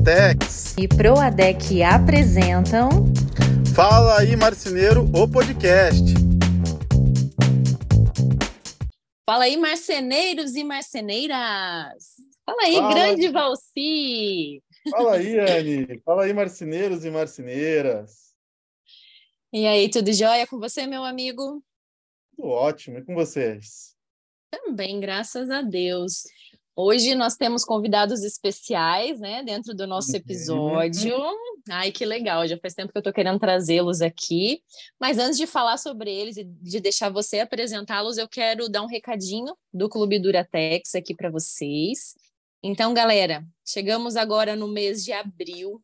Duratex e Proadec apresentam Fala aí Marceneiro, o podcast. Fala aí marceneiros e marceneiras. Fala aí, Fala. grande Valci. Fala aí, Anne. Fala aí, marceneiros e marceneiras. E aí, tudo jóia com você, meu amigo? Tudo ótimo. E com vocês? Também, graças a Deus. Hoje nós temos convidados especiais, né, dentro do nosso Uhum. episódio. Ai, que legal, já faz tempo que eu tô querendo trazê-los aqui. Mas antes de falar sobre eles e de deixar você apresentá-los, eu quero dar um recadinho do Clube Duratex aqui para vocês. Então, galera, chegamos agora no mês de abril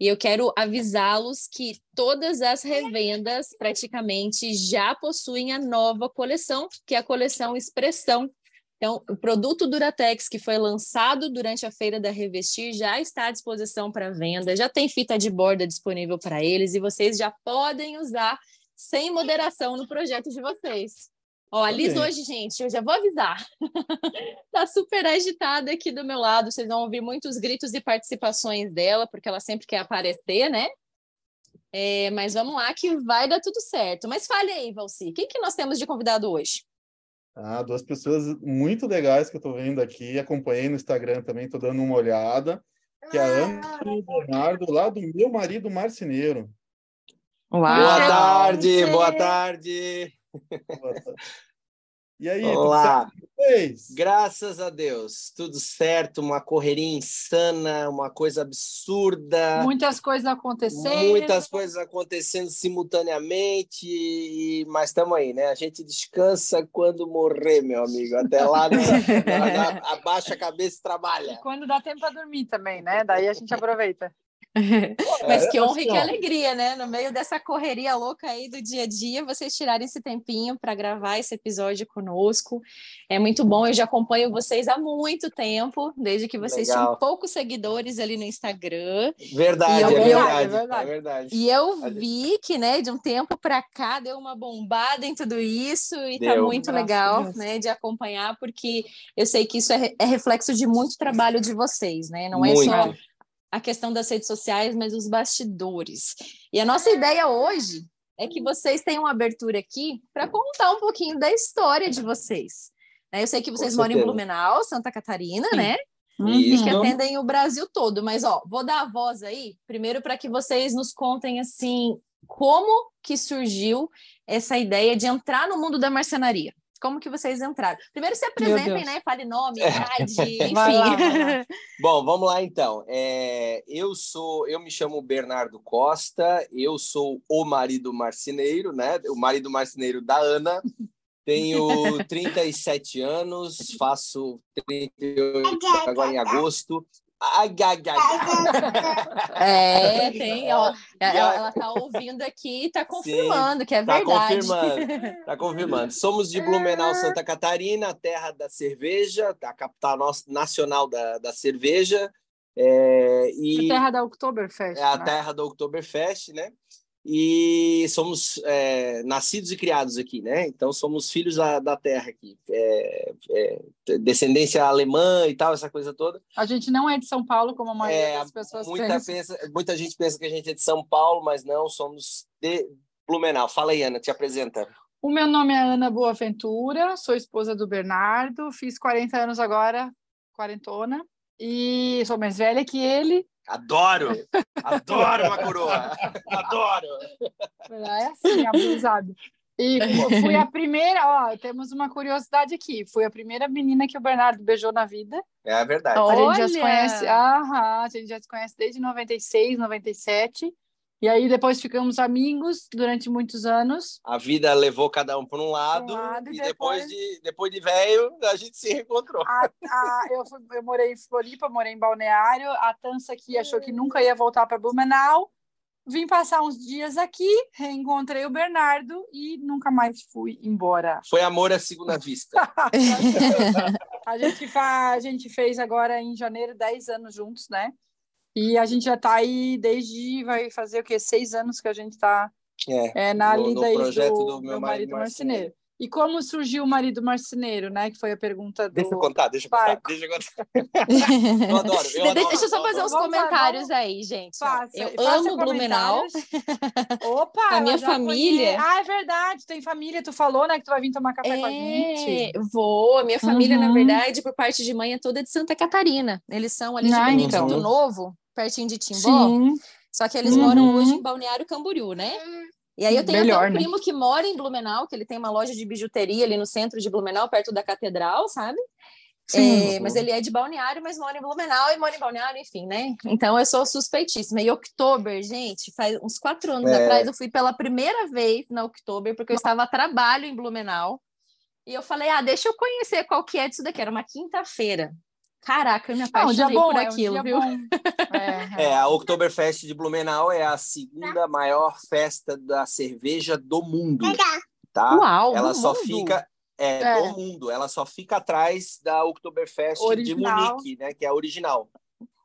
e eu quero avisá-los que todas as revendas praticamente já possuem a nova coleção, que é a coleção Expressão. Então, o produto Duratex que foi lançado durante a feira da Revestir já está à disposição para venda, já tem fita de borda disponível para eles e vocês já podem usar sem moderação no projeto de vocês. Ó, a Liz Ok. hoje, gente, eu já vou avisar. tá super agitada aqui do meu lado. Vocês vão ouvir muitos gritos e participações dela, porque ela sempre quer aparecer, né? É, mas vamos lá que vai dar tudo certo. Mas fale aí, Valci, quem que nós temos de convidado hoje? Ah, duas pessoas muito legais que eu tô vendo aqui. Acompanhei no Instagram também, tô dando uma olhada. Que é a Ana e o Bernardo, lá do meu marido marceneiro. Boa tarde, Você- boa tarde. E aí, tudo Olá, graças a Deus, tudo certo, uma correria insana, uma coisa absurda, Muitas coisas acontecendo. muitas coisas acontecendo simultaneamente, e- mas estamos aí, né? A gente descansa quando morrer, meu amigo. Até lá, né? abaixa a cabeça e trabalha. Quando dá tempo para dormir também, né? Daí a gente aproveita. Mas que É, honra e que assim, ó. alegria, né? No meio dessa correria louca aí do dia a dia, vocês tirarem esse tempinho para gravar esse episódio conosco. É muito bom, eu já acompanho vocês há muito tempo, desde que vocês Legal. tinham poucos seguidores ali no Instagram. Verdade, eu- é eu- verdade, é verdade. é verdade. E eu vi que, né, de um tempo para cá deu uma bombada em tudo isso e tá Deu. muito Graças a legal, Deus. né, de acompanhar, porque eu sei que isso é, é reflexo de muito trabalho de vocês, né? Não é só Muito. A questão das redes sociais, mas os bastidores. E a nossa ideia hoje é que vocês tenham uma abertura aqui para contar um pouquinho da história de vocês. né? Eu sei que vocês moram em. Blumenau, Santa Catarina, Sim. né? Isso. que atendem o Brasil todo. Mas, ó, vou dar a voz aí, primeiro para que vocês nos contem, assim, como que surgiu essa ideia de entrar no mundo da marcenaria. Como que vocês entraram? Primeiro se apresentem, né? Fale nome, idade, enfim. Vai lá, vai lá. Bom, vamos lá então. É, eu sou, eu me chamo Bernardo Costa, eu sou o marido marceneiro, né? O marido marceneiro da Ana. Tenho 37 anos, faço 38 agora em agosto. Ai, ai, ai. É, tem, ó. Ela, ela tá ouvindo aqui e tá confirmando que é Tá verdade. confirmando, tá confirmando. Somos de Blumenau, Santa Catarina, a terra da cerveja, a capital nacional da, da cerveja. É, e terra da Oktoberfest. é a né? terra do Oktoberfest, né? E somos é, nascidos e criados aqui, né? Então somos filhos da, da terra aqui, É, é, descendência alemã e tal, essa coisa toda. A gente não é de São Paulo, como a maioria É, das pessoas muita, pensa. pensa, muita gente pensa que a gente é de São Paulo, mas não, somos de Blumenau. Fala aí, Ana, te apresenta. O meu nome é Ana Boaventura, sou esposa do Bernardo, fiz 40 anos agora, quarentona, e sou mais velha que ele. Adoro! Adoro uma coroa! Adoro! É assim, abusado. E fui a primeira, ó, temos uma curiosidade aqui. Fui a primeira menina que o Bernardo beijou na vida. É a verdade. A gente já se conhece, aham, a gente já se conhece desde 96, 97. E aí depois ficamos amigos durante muitos anos. A vida levou cada um por um lado, lado e e depois, depois- de depois de velho, a gente se reencontrou. A- a- eu, fui- eu morei em Floripa, morei em Balneário. A Tança aqui achou que nunca ia voltar para Blumenau. Vim passar uns dias aqui, reencontrei o Bernardo e nunca mais fui embora. Foi amor à segunda vista. A gente, a gente fez agora em janeiro 10 anos juntos, né? E a gente já está aí desde, vai fazer o quê? Seis anos que a gente está É. é, na No- no lida aí projeto do, do meu marido marceneiro. E como surgiu o marido marceneiro, né? Que foi a pergunta do. Deixa eu contar, deixa eu contar, deixa eu contar. Eu adoro, eu De- adoro. Deixa eu só fazer uns comentários vamos- aí, gente. Faça- eu faça amo Blumenau. Opa! A minha família-. Ah, é verdade. Tem família. Tu falou, né? Que tu vai vir tomar café com a É, gente. vou. A minha família, na Uhum. verdade, por parte de mãe, é toda de Santa Catarina. Eles são ali de Ah, Benedito então. Novo, pertinho de Timbó. Sim. Só que eles Uhum. moram hoje em Balneário Camboriú, né? E aí eu tenho Melhor, até um né? primo que mora em Blumenau, que ele tem uma loja de bijuteria ali no centro de Blumenau, perto da catedral, sabe? Sim. É, mas ele é de Balneário, mas mora em Blumenau e mora em Balneário, enfim, né? Então eu sou suspeitíssima. E Oktober, gente, faz uns quatro anos É. atrás eu fui pela primeira vez na Oktober, porque eu estava a trabalho em Blumenau. E eu falei, ah, deixa eu conhecer qual que é disso daqui. Era uma quinta-feira. Caraca, eu me Ah, um dia apaixonei bom, por é um aquilo, dia viu? bom. É, É, a Oktoberfest de Blumenau é a segunda maior festa da cerveja do mundo, tá? Uau, Ela só mundo. fica é, É. do mundo, ela só fica atrás da Oktoberfest Original. de Munique, né, que é a original.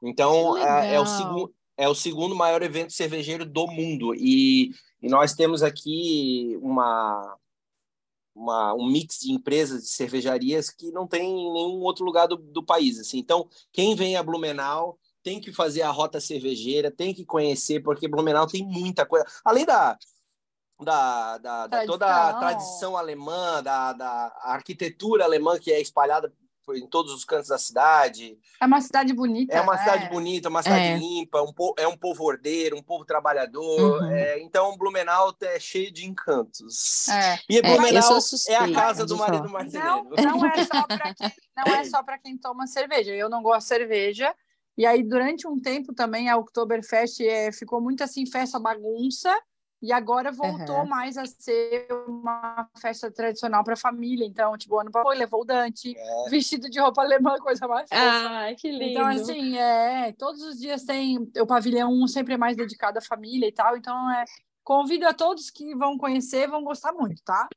Então, é, é o segundo é o segundo maior evento cervejeiro do mundo e, e nós temos aqui uma uma, um mix de empresas de cervejarias que não tem em nenhum outro lugar do, do país. Assim. Então, quem vem a Blumenau tem que fazer a rota cervejeira, tem que conhecer, porque Blumenau tem muita coisa. Além da, da, da, da toda a Tradição. alemã, da, da arquitetura alemã que é espalhada em todos os cantos da cidade. É uma cidade bonita. É uma né? cidade bonita, uma cidade É. limpa, um po é um povo ordeiro, um povo trabalhador. Uhum. é, então, Blumenau é cheio de encantos. É. E eu Blumenau é a casa do marido marceneiro. Não, não é só para quem, não é só para quem toma cerveja. Eu não gosto de cerveja. E aí, durante um tempo também, a Oktoberfest é, ficou muito assim, festa bagunça. E agora voltou Aham. mais a ser uma festa tradicional para família. Então, tipo, ano passado levou o Dante, É. vestido de roupa alemã, coisa mais. Ai, que lindo. Então, assim, é, todos os dias tem o pavilhão um sempre é mais dedicado à família e tal. Então, é, convido a todos que vão conhecer, vão gostar muito, tá?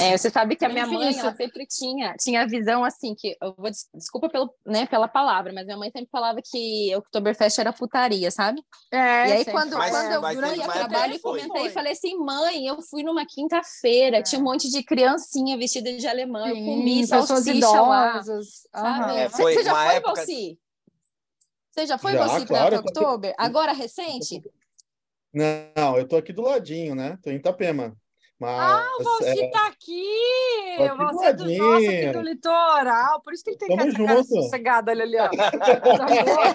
É, você sabe que a minha mãe, ela sempre tinha, tinha a visão assim, que eu vou, des- desculpa pelo, né, pela palavra, mas minha mãe sempre falava que o Oktoberfest era putaria, sabe? É, e aí, sempre. quando, Mas- quando eu mas fui teve a uma trabalho e que foi. comentei, falei assim, mãe, eu fui numa quinta-feira, É. tinha um monte de criancinha vestida de alemã, eu Sim, comi pessoas salsicha lá, idosas. Aham. É, Você- foi você já foi, época- Valci? Você já foi, Já, Valci, claro, para eu tô aqui- Oktober? Agora, recente? Não, eu tô aqui do ladinho, né? Tô em Itapema. Mas, Ah, o Valci é, tá aqui! Tô O Valci é do nosso aqui do litoral. Por isso que ele tem Tamo essa cara junto. sossegada ali, ó. Boa.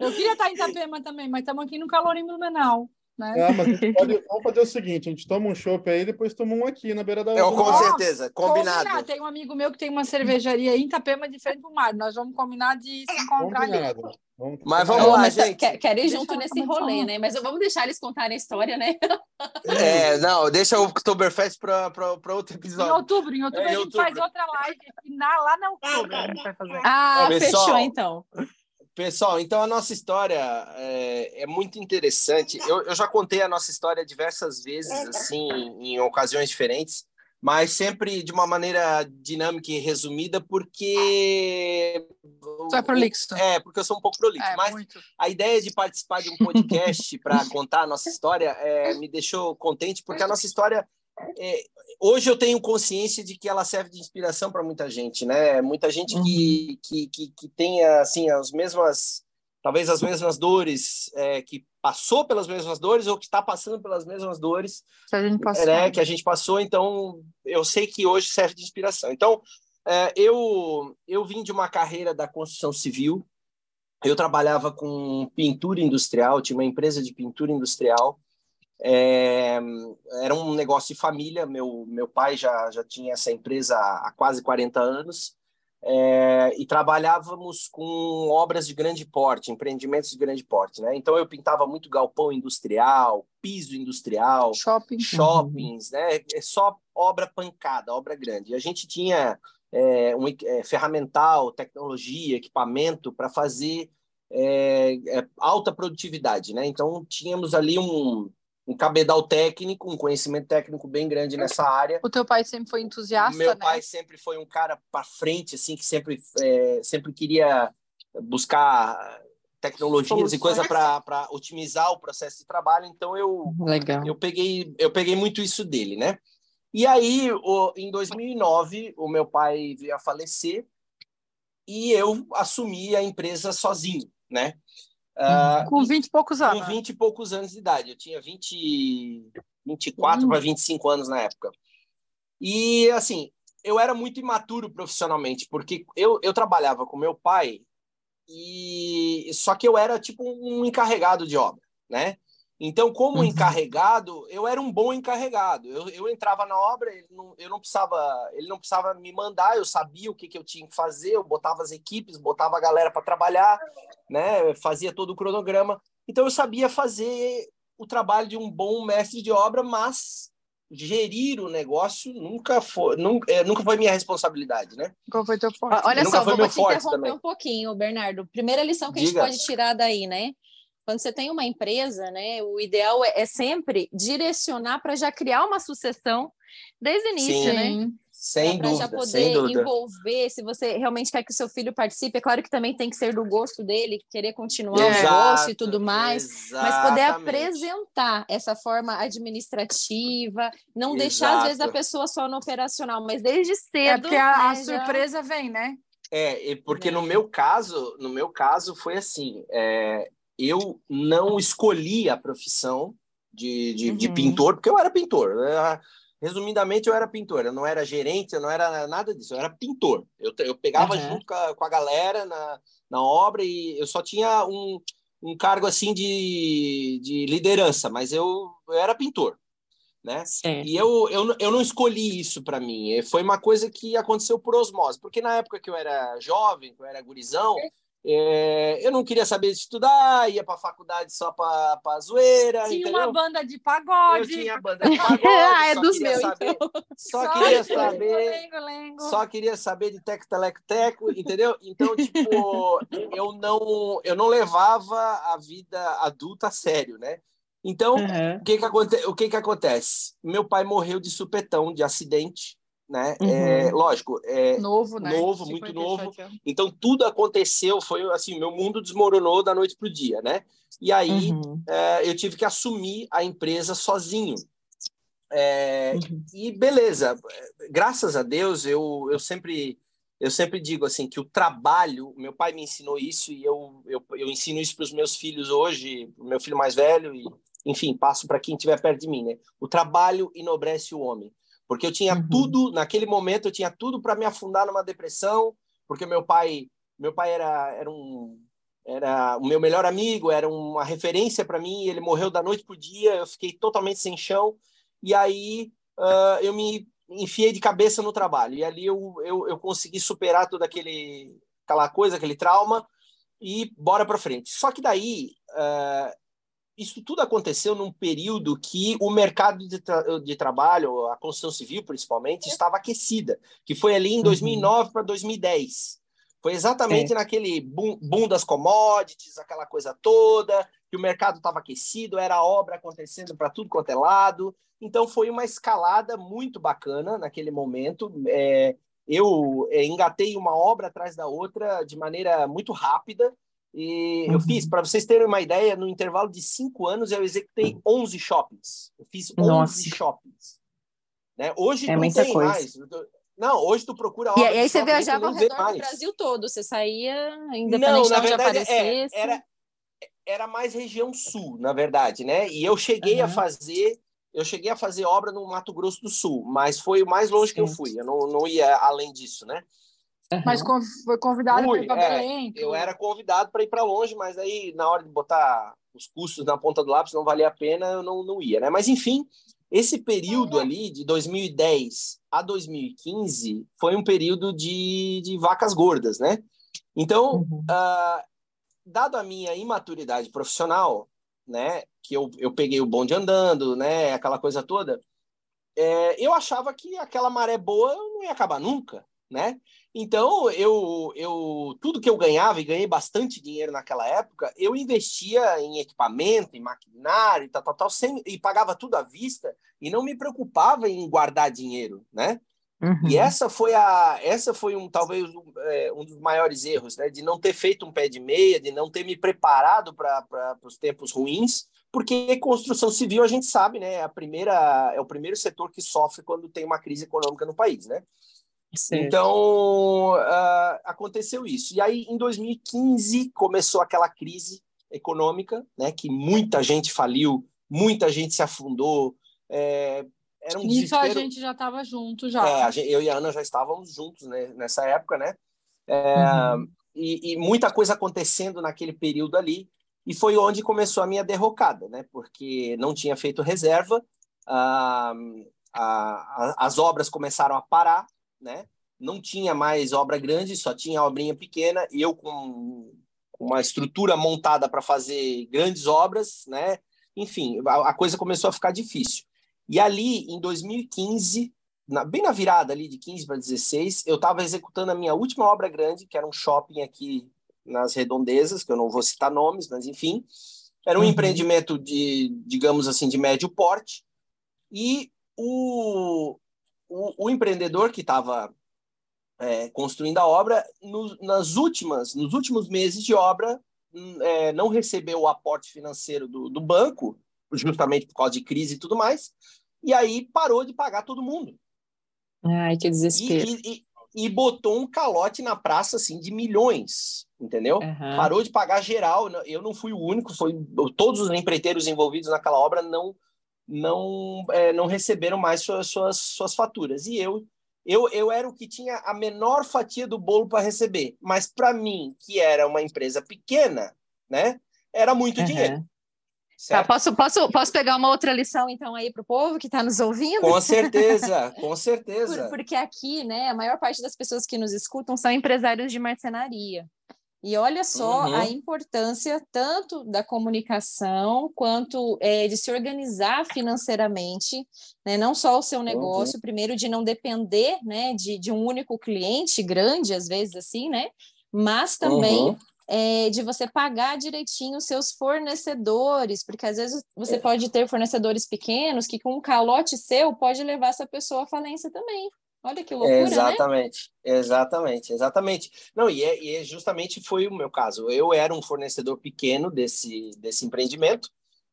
Eu queria estar em Itapema também, mas estamos aqui no calor em Blumenau. Né? é, mas a gente pode, vamos fazer o seguinte: a gente toma um chopp aí, depois toma um aqui na beira da Eu, do com certeza, combinado. Tem um amigo meu que tem uma cervejaria em Itapema de frente pro mar. Nós vamos combinar de se encontrar ali. Combinado. Vamos, Mas vamos lá, mas gente. quer- ir Deixa junto nesse rolê, né? Mas vamos deixar eles contarem a história, né? É, não, deixa o Oktoberfest para outro Em episódio. outubro, em outubro É, em a gente outubro. faz outra live na, lá na fazer. Ah, Pessoal, fechou então. Pessoal, então a nossa história é, é muito interessante. Eu, eu já contei a nossa história diversas vezes, assim, em ocasiões diferentes, mas sempre de uma maneira dinâmica e resumida, porque. Tu é prolixo. É, porque eu sou um pouco prolixo. É, mas muito. a ideia de participar de um podcast para contar a nossa história é, me deixou contente, porque a nossa história. É, hoje eu tenho consciência de que ela serve de inspiração para muita gente, né? Muita gente que, que, que, que tenha assim, as mesmas. Talvez as mesmas dores, é, que passou pelas mesmas dores ou que está passando pelas mesmas dores Se a gente passar. né, que a gente passou, então eu sei que hoje serve de inspiração. Então, é, eu, eu vim de uma carreira da construção civil, eu trabalhava com pintura industrial, tinha uma empresa de pintura industrial, é, era um negócio de família, meu, meu pai já, já tinha essa empresa há quase 40 anos, é, e trabalhávamos com obras de grande porte, empreendimentos de grande porte. Né? Então, eu pintava muito galpão industrial, piso industrial, Shopping. shoppings, né? É só obra pancada, obra grande. E a gente tinha é, um é, ferramental, tecnologia, equipamento para fazer é, é, alta produtividade, né? Então tínhamos ali um, um cabedal técnico, um conhecimento técnico bem grande nessa área. O teu pai sempre foi entusiasta, Meu né? pai sempre foi um cara para frente, assim, que sempre, é, sempre queria buscar tecnologias Soluções. e coisa para otimizar o processo de trabalho. Então eu Legal. eu peguei eu peguei muito isso dele né E aí, o, em 2009, o meu pai veio a falecer e eu assumi a empresa sozinho, né? Uh, com 20 e poucos anos. Com 20 e poucos anos de idade. Eu tinha 20, 24 para 25 anos na época. E, assim, eu era muito imaturo profissionalmente, porque eu, eu trabalhava com meu pai, e só que eu era tipo um encarregado de obra, né? Então, como uhum. encarregado, eu era um bom encarregado. Eu, eu entrava na obra, ele não, eu não precisava, ele não precisava me mandar, eu sabia o que, que eu tinha que fazer, eu botava as equipes, botava a galera para trabalhar, né? Fazia todo o cronograma. Então, eu sabia fazer o trabalho de um bom mestre de obra, mas gerir o negócio nunca foi, nunca, é, nunca foi minha responsabilidade, né? Qual foi teu forte? Olha só, vou, vou te interromper também. um pouquinho, Bernardo. Primeira lição que Diga. a gente pode tirar daí, né? Quando você tem uma empresa, né, o ideal é, é sempre direcionar para já criar uma sucessão desde o início, Sim. né? Sem para já poder envolver, se você realmente quer que o seu filho participe, é claro que também tem que ser do gosto dele, querer continuar Exato, o negócio e tudo mais, exatamente. mas poder apresentar essa forma administrativa, não Exato. deixar às vezes a pessoa só no operacional, mas desde cedo. É porque a, né, a surpresa já... vem, né? É, porque é. no meu caso, no meu caso foi assim, é, eu não escolhi a profissão de, de, uhum. de, pintor, porque eu era pintor. Né? Resumidamente, eu era pintor. Eu não era gerente, eu não era nada disso. Eu era pintor. Eu, eu pegava uhum. junto com a, com a, galera na, na obra e eu só tinha um, um cargo assim de, de liderança, mas eu, eu era pintor. Né? E eu, eu, eu não escolhi isso para mim. Foi uma coisa que aconteceu por osmose. Porque na época que eu era jovem, que eu era gurizão, é, eu não queria saber de estudar, ia para a faculdade só para zoeira. Tinha entendeu? uma banda de pagode. Eu tinha banda de pagode. ah, é dos meus. Saber, então. Só, só queria saber. Lengo, lengo. Só queria saber de teco, teleco, teco, entendeu? Então, tipo, eu não, eu não levava a vida adulta a sério, né? Então, uhum. o, que que, aconte, o que que acontece? Meu pai morreu de supetão, de acidente né? É, uhum. É, lógico, é novo, né? Novo, muito novo. Então tudo aconteceu, foi assim, meu mundo desmoronou da noite para o dia, né? E aí uhum. é, eu tive que assumir a empresa sozinho. É, uhum. E beleza, graças a Deus eu, eu sempre eu sempre digo assim que o trabalho, meu pai me ensinou isso e eu, eu, eu ensino isso para os meus filhos hoje, meu filho mais velho e enfim passo para quem estiver perto de mim, né? O trabalho enobrece o homem. Porque eu tinha uhum. tudo, naquele momento, eu tinha tudo para me afundar numa depressão, porque meu pai, meu pai era, era um era o meu melhor amigo, era uma referência para mim, ele morreu da noite pro dia, eu fiquei totalmente sem chão, e aí uh, eu me enfiei de cabeça no trabalho, e ali eu, eu, eu consegui superar toda aquele, aquela coisa, aquele trauma, e bora para frente. Só que daí, uh, isso tudo aconteceu num período que o mercado de, tra de trabalho, a construção civil principalmente, estava aquecida, que foi ali em 2009 uhum. para 2010. Foi exatamente é. naquele boom, boom, das commodities, aquela coisa toda, que o mercado estava aquecido, era obra acontecendo para tudo quanto é lado. Então foi uma escalada muito bacana naquele momento. É, eu é, engatei uma obra atrás da outra de maneira muito rápida. E uhum. eu fiz, para vocês terem uma ideia, no intervalo de cinco anos eu executei 11 shoppings. Eu fiz 11 Nossa. shoppings. Né? Hoje é não tem coisa. mais. Não, hoje tu procura E, aí você viajava ao redor do Brasil todo, você saía independente não, na verdade, de é, era, era mais região sul, na verdade, né? E eu cheguei uhum. a fazer eu cheguei a fazer obra no Mato Grosso do Sul, mas foi o mais longe Sim. que eu fui. Eu não, não ia além disso, né? Uhum. Mas foi convidado para ir para é, Belém. Eu era convidado para ir para longe, mas aí na hora de botar os custos na ponta do lápis não valia a pena, eu não, não ia, né? Mas enfim, esse período ali de 2010 a 2015 foi um período de, de vacas gordas, né? Então, uhum. uh, dado a minha imaturidade profissional, né, que eu, eu peguei o bonde andando, né, aquela coisa toda, é, eu achava que aquela maré boa não ia acabar nunca, né? Então, eu, eu tudo que eu ganhava, e ganhei bastante dinheiro naquela época, eu investia em equipamento, em maquinário, tal, tal, tal, sem, e pagava tudo à vista, e não me preocupava em guardar dinheiro, né? Uhum. E essa foi a, essa foi um talvez um, é, um, dos maiores erros, né? De não ter feito um pé de meia, de não ter me preparado para os tempos ruins, porque construção civil a gente sabe, né? É a primeira é o primeiro setor que sofre quando tem uma crise econômica no país, né? Certo. Então uh, aconteceu isso. E aí em 2015 começou aquela crise econômica, né? Que muita gente faliu, muita gente se afundou. É, era um Isso desespero. a gente já estava junto já. É, eu e a Ana já estávamos juntos né, nessa época, né? É, uhum. e, e, muita coisa acontecendo naquele período ali. E foi onde começou a minha derrocada, né? Porque não tinha feito reserva, a, a, as obras começaram a parar, né? Não tinha mais obra grande, só tinha obrinha pequena. E eu com uma estrutura montada para fazer grandes obras, né? Enfim, a, a, coisa começou a ficar difícil. E ali, em 2015, na, bem na virada ali de 15 para 16, eu estava executando a minha última obra grande, que era um shopping aqui nas redondezas, que eu não vou citar nomes, mas enfim, era um uhum. empreendimento de, digamos assim, de médio porte, e o, o, o empreendedor que estava é, construindo a obra, no, nas últimas, nos últimos meses de obra, hum, é, não recebeu o aporte financeiro do, do banco, justamente por causa de crise e tudo mais, e aí parou de pagar todo mundo. Ai, que desespero. E, e, e botou um calote na praça, assim, de milhões, entendeu? Uhum. Parou de pagar geral. Eu não fui o único, foi todos os empreiteiros envolvidos naquela obra não não é, não receberam mais suas, suas, suas faturas. E eu, eu, eu era o que tinha a menor fatia do bolo para receber. Mas para mim, que era uma empresa pequena, né, era muito uhum. dinheiro. Tá, posso, posso, posso pegar uma outra lição, então, aí para o povo que está nos ouvindo? Com certeza, com certeza. Por, porque aqui, né, a maior parte das pessoas que nos escutam são empresários de marcenaria. E olha só uhum. a importância tanto da comunicação quanto é, de se organizar financeiramente, né? não só o seu negócio, uhum. primeiro de não depender né, de, de um único cliente grande, às vezes assim, né? Mas também uhum é, de você pagar direitinho os seus fornecedores, porque às vezes você é. pode ter fornecedores pequenos que com um calote seu pode levar essa pessoa à falência também. Olha que loucura, exatamente, né? Exatamente, exatamente. Não, e, é, e é justamente foi o meu caso. Eu era um fornecedor pequeno desse, desse empreendimento,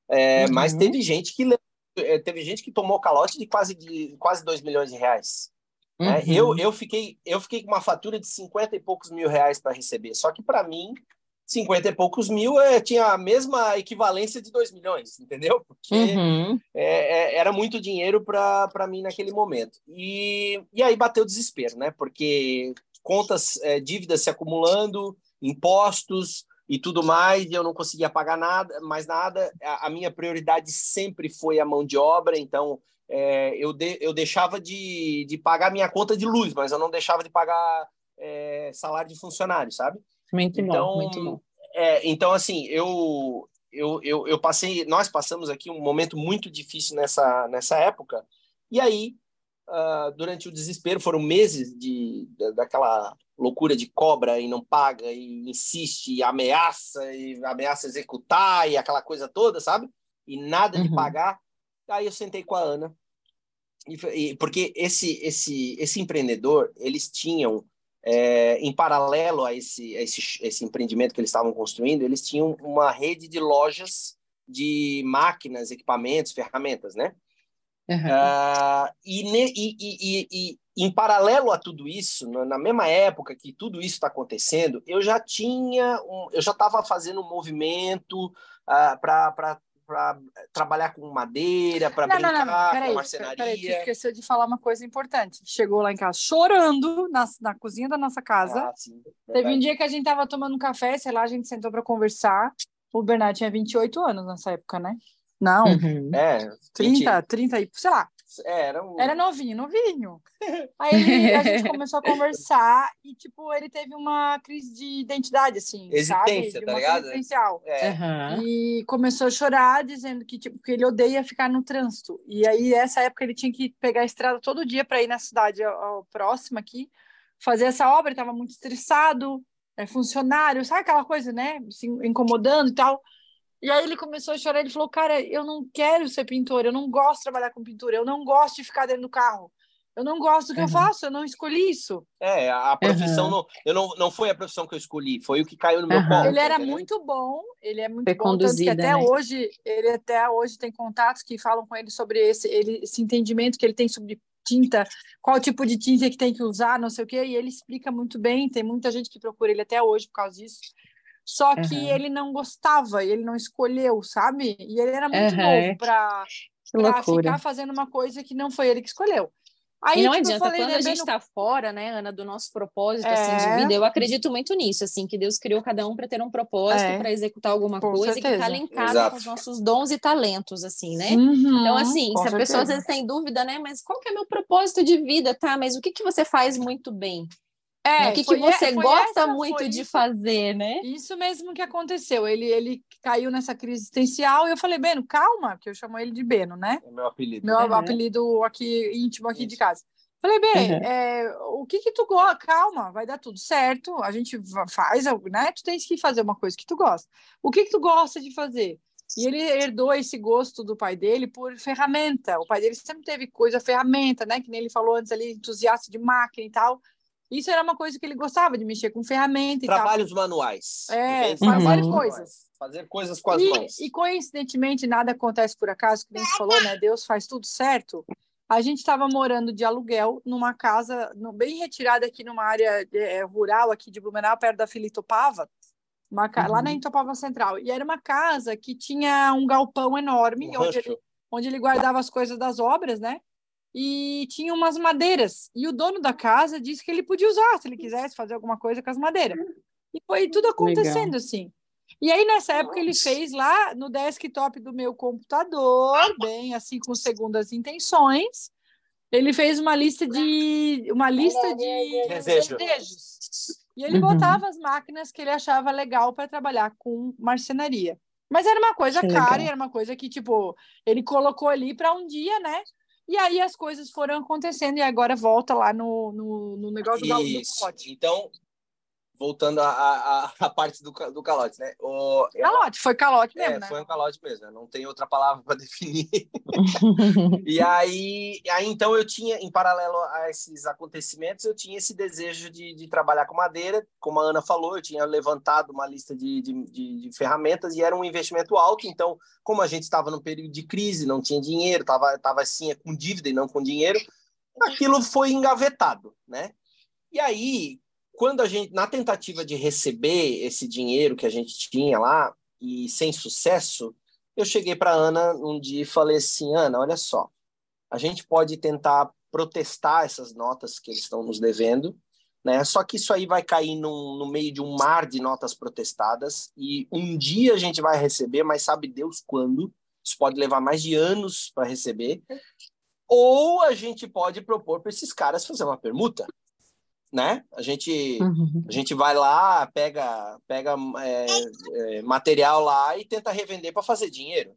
é, uhum. mas teve gente que é, teve gente que tomou calote de quase de quase 2 milhões de reais. Né? Uhum. Eu, eu, fiquei, eu fiquei com uma fatura de 50 e poucos mil reais para receber. Só que, para mim, 50 e poucos mil é, tinha a mesma equivalência de 2 milhões, entendeu? Porque uhum. é, é, era muito dinheiro para mim naquele momento. E, e aí bateu o desespero, né? Porque contas, é, dívidas se acumulando, impostos e tudo mais, e eu não conseguia pagar nada, mais nada. A, a minha prioridade sempre foi a mão de obra, então é, eu, de, eu deixava de, de pagar minha conta de luz, mas eu não deixava de pagar salário de funcionário, sabe? Muito então, bom, muito bom. É, então, assim, eu, eu, eu, eu, passei, nós passamos aqui um momento muito difícil nessa, nessa época, e aí, uh, durante o desespero, foram meses de, de, daquela loucura de cobra e não paga, e insiste, e ameaça, e ameaça executar, e aquela coisa toda, sabe? E nada de uhum. pagar. Aí eu sentei com a Ana, e, e, porque esse, esse, esse empreendedor, eles tinham, é, em paralelo a esse, a esse, esse empreendimento que eles estavam construindo, eles tinham uma rede de lojas de máquinas, equipamentos, ferramentas, né? Uhum. Uh, e, e, e, e, em paralelo a tudo isso, na mesma época que tudo isso está acontecendo, eu já tinha, um, eu já estava fazendo um movimento uh, para para trabalhar com madeira, para brincar não, não, peraí, com marcenaria. Peraí, tu esqueceu de falar uma coisa importante. Chegou lá em casa chorando na, na cozinha da nossa casa. Ah, sim, Teve um dia que a gente tava tomando um café, sei lá, a gente sentou para conversar. O Bernardo tinha 28 anos nessa época, né? Não. Uhum. É, 30, 20... 30 e, sei lá. É, era, um... era novinho, novinho. Aí ele, a gente começou a conversar e, tipo, ele teve uma crise de identidade, assim, Existência, sabe? tá ligado? Existencial. É. Uhum. E começou a chorar, dizendo que, tipo, que ele odeia ficar no trânsito. E aí, nessa época, ele tinha que pegar a estrada todo dia para ir na cidade ao, próxima aqui, fazer essa obra, ele estava muito estressado, é funcionário, sabe aquela coisa, né? Se incomodando e tal. E aí ele começou a chorar, ele falou, cara, eu não quero ser pintor, eu não gosto de trabalhar com pintura, eu não gosto de ficar dentro do carro. Eu não gosto do que uhum. eu faço, eu não escolhi isso. É, a profissão uhum. não, eu não, não foi a profissão que eu escolhi, foi o que caiu no meu colo. Ele era muito bom, ele é muito foi bom, tanto que até né? hoje, ele até hoje tem contatos que falam com ele sobre esse, ele, esse entendimento que ele tem sobre tinta, qual tipo de tinta que tem que usar, não sei o quê, e ele explica muito bem, tem muita gente que procura ele até hoje por causa disso. Só que uhum. ele não gostava, ele não escolheu, sabe? E ele era muito novo para ficar fazendo uma coisa que não foi ele que escolheu. Aí, e não tipo, adianta, falei, quando né, a gente está no... fora, né, Ana, do nosso propósito é... assim, de vida, eu acredito muito nisso, assim, que Deus criou cada um para ter um propósito, é. para executar alguma com coisa certeza. e que está linkado Exato. com os nossos dons e talentos, assim, né? Uhum, então, assim, se a pessoa às vezes tem dúvida, né, mas qual que é meu propósito de vida, tá? Mas o que, que você faz muito bem? É, né? o que, que você gosta essa, muito de isso, fazer, né? Isso mesmo que aconteceu. Ele, ele caiu nessa crise existencial e eu falei, Beno, calma, que eu chamo ele de Beno, né? É meu apelido. Meu uhum. apelido aqui íntimo aqui isso. de casa. Falei, bem, uhum. é, o que que tu gosta? Calma, vai dar tudo certo. A gente faz, né? Tu tens que fazer uma coisa que tu gosta. O que que tu gosta de fazer? E ele herdou esse gosto do pai dele por ferramenta. O pai dele sempre teve coisa ferramenta, né? Que nem ele falou antes ali, entusiasta de máquina e tal. Isso era uma coisa que ele gostava de mexer com ferramenta e Trabalhos tal. manuais. É, fazer uhum. coisas. Fazer coisas com as e, mãos. E coincidentemente, nada acontece por acaso, que nem gente falou, né? Deus faz tudo certo. A gente estava morando de aluguel numa casa no, bem retirada aqui numa área é, rural aqui de Blumenau, perto da Filitopava, uma, uhum. lá na Itopava Central. E era uma casa que tinha um galpão enorme, um onde, ele, onde ele guardava as coisas das obras, né? E tinha umas madeiras. E o dono da casa disse que ele podia usar se ele quisesse fazer alguma coisa com as madeiras. E foi tudo acontecendo Legal. assim. E aí, nessa época, ele fez lá no desktop do meu computador, bem assim, com segundas intenções. Ele fez uma lista de uma lista de Desejo. desejos. E ele uhum. botava as máquinas que ele achava legal para trabalhar com marcenaria. Mas era uma coisa que cara legal. e era uma coisa que, tipo, ele colocou ali para um dia, né? E aí as coisas foram acontecendo e agora volta lá no, no, no negócio do, do calote. Então, voltando à, parte do, do calote, né? O, calote, foi calote mesmo, é, né? Foi um calote mesmo, né? não tem outra palavra para definir. e aí, aí, então, eu tinha, em paralelo a esses acontecimentos, eu tinha esse desejo de, de trabalhar com madeira. Como a Ana falou, eu tinha levantado uma lista de, de, de, de ferramentas e era um investimento alto. Então, como a gente estava num período de crise, não tinha dinheiro, estava tava assim, com dívida e não com dinheiro, aquilo foi engavetado, né? E aí, quando a gente, na tentativa de receber esse dinheiro que a gente tinha lá, e sem sucesso, eu cheguei para Ana um dia e falei assim: Ana, olha só, a gente pode tentar protestar essas notas que eles estão nos devendo, né? Só que isso aí vai cair num, no meio de um mar de notas protestadas e um dia a gente vai receber, mas sabe Deus quando? Isso pode levar mais de anos para receber. Ou a gente pode propor para esses caras fazer uma permuta né? A gente, uhum. a gente vai lá, pega, pega é, é, material lá e tenta revender para fazer dinheiro.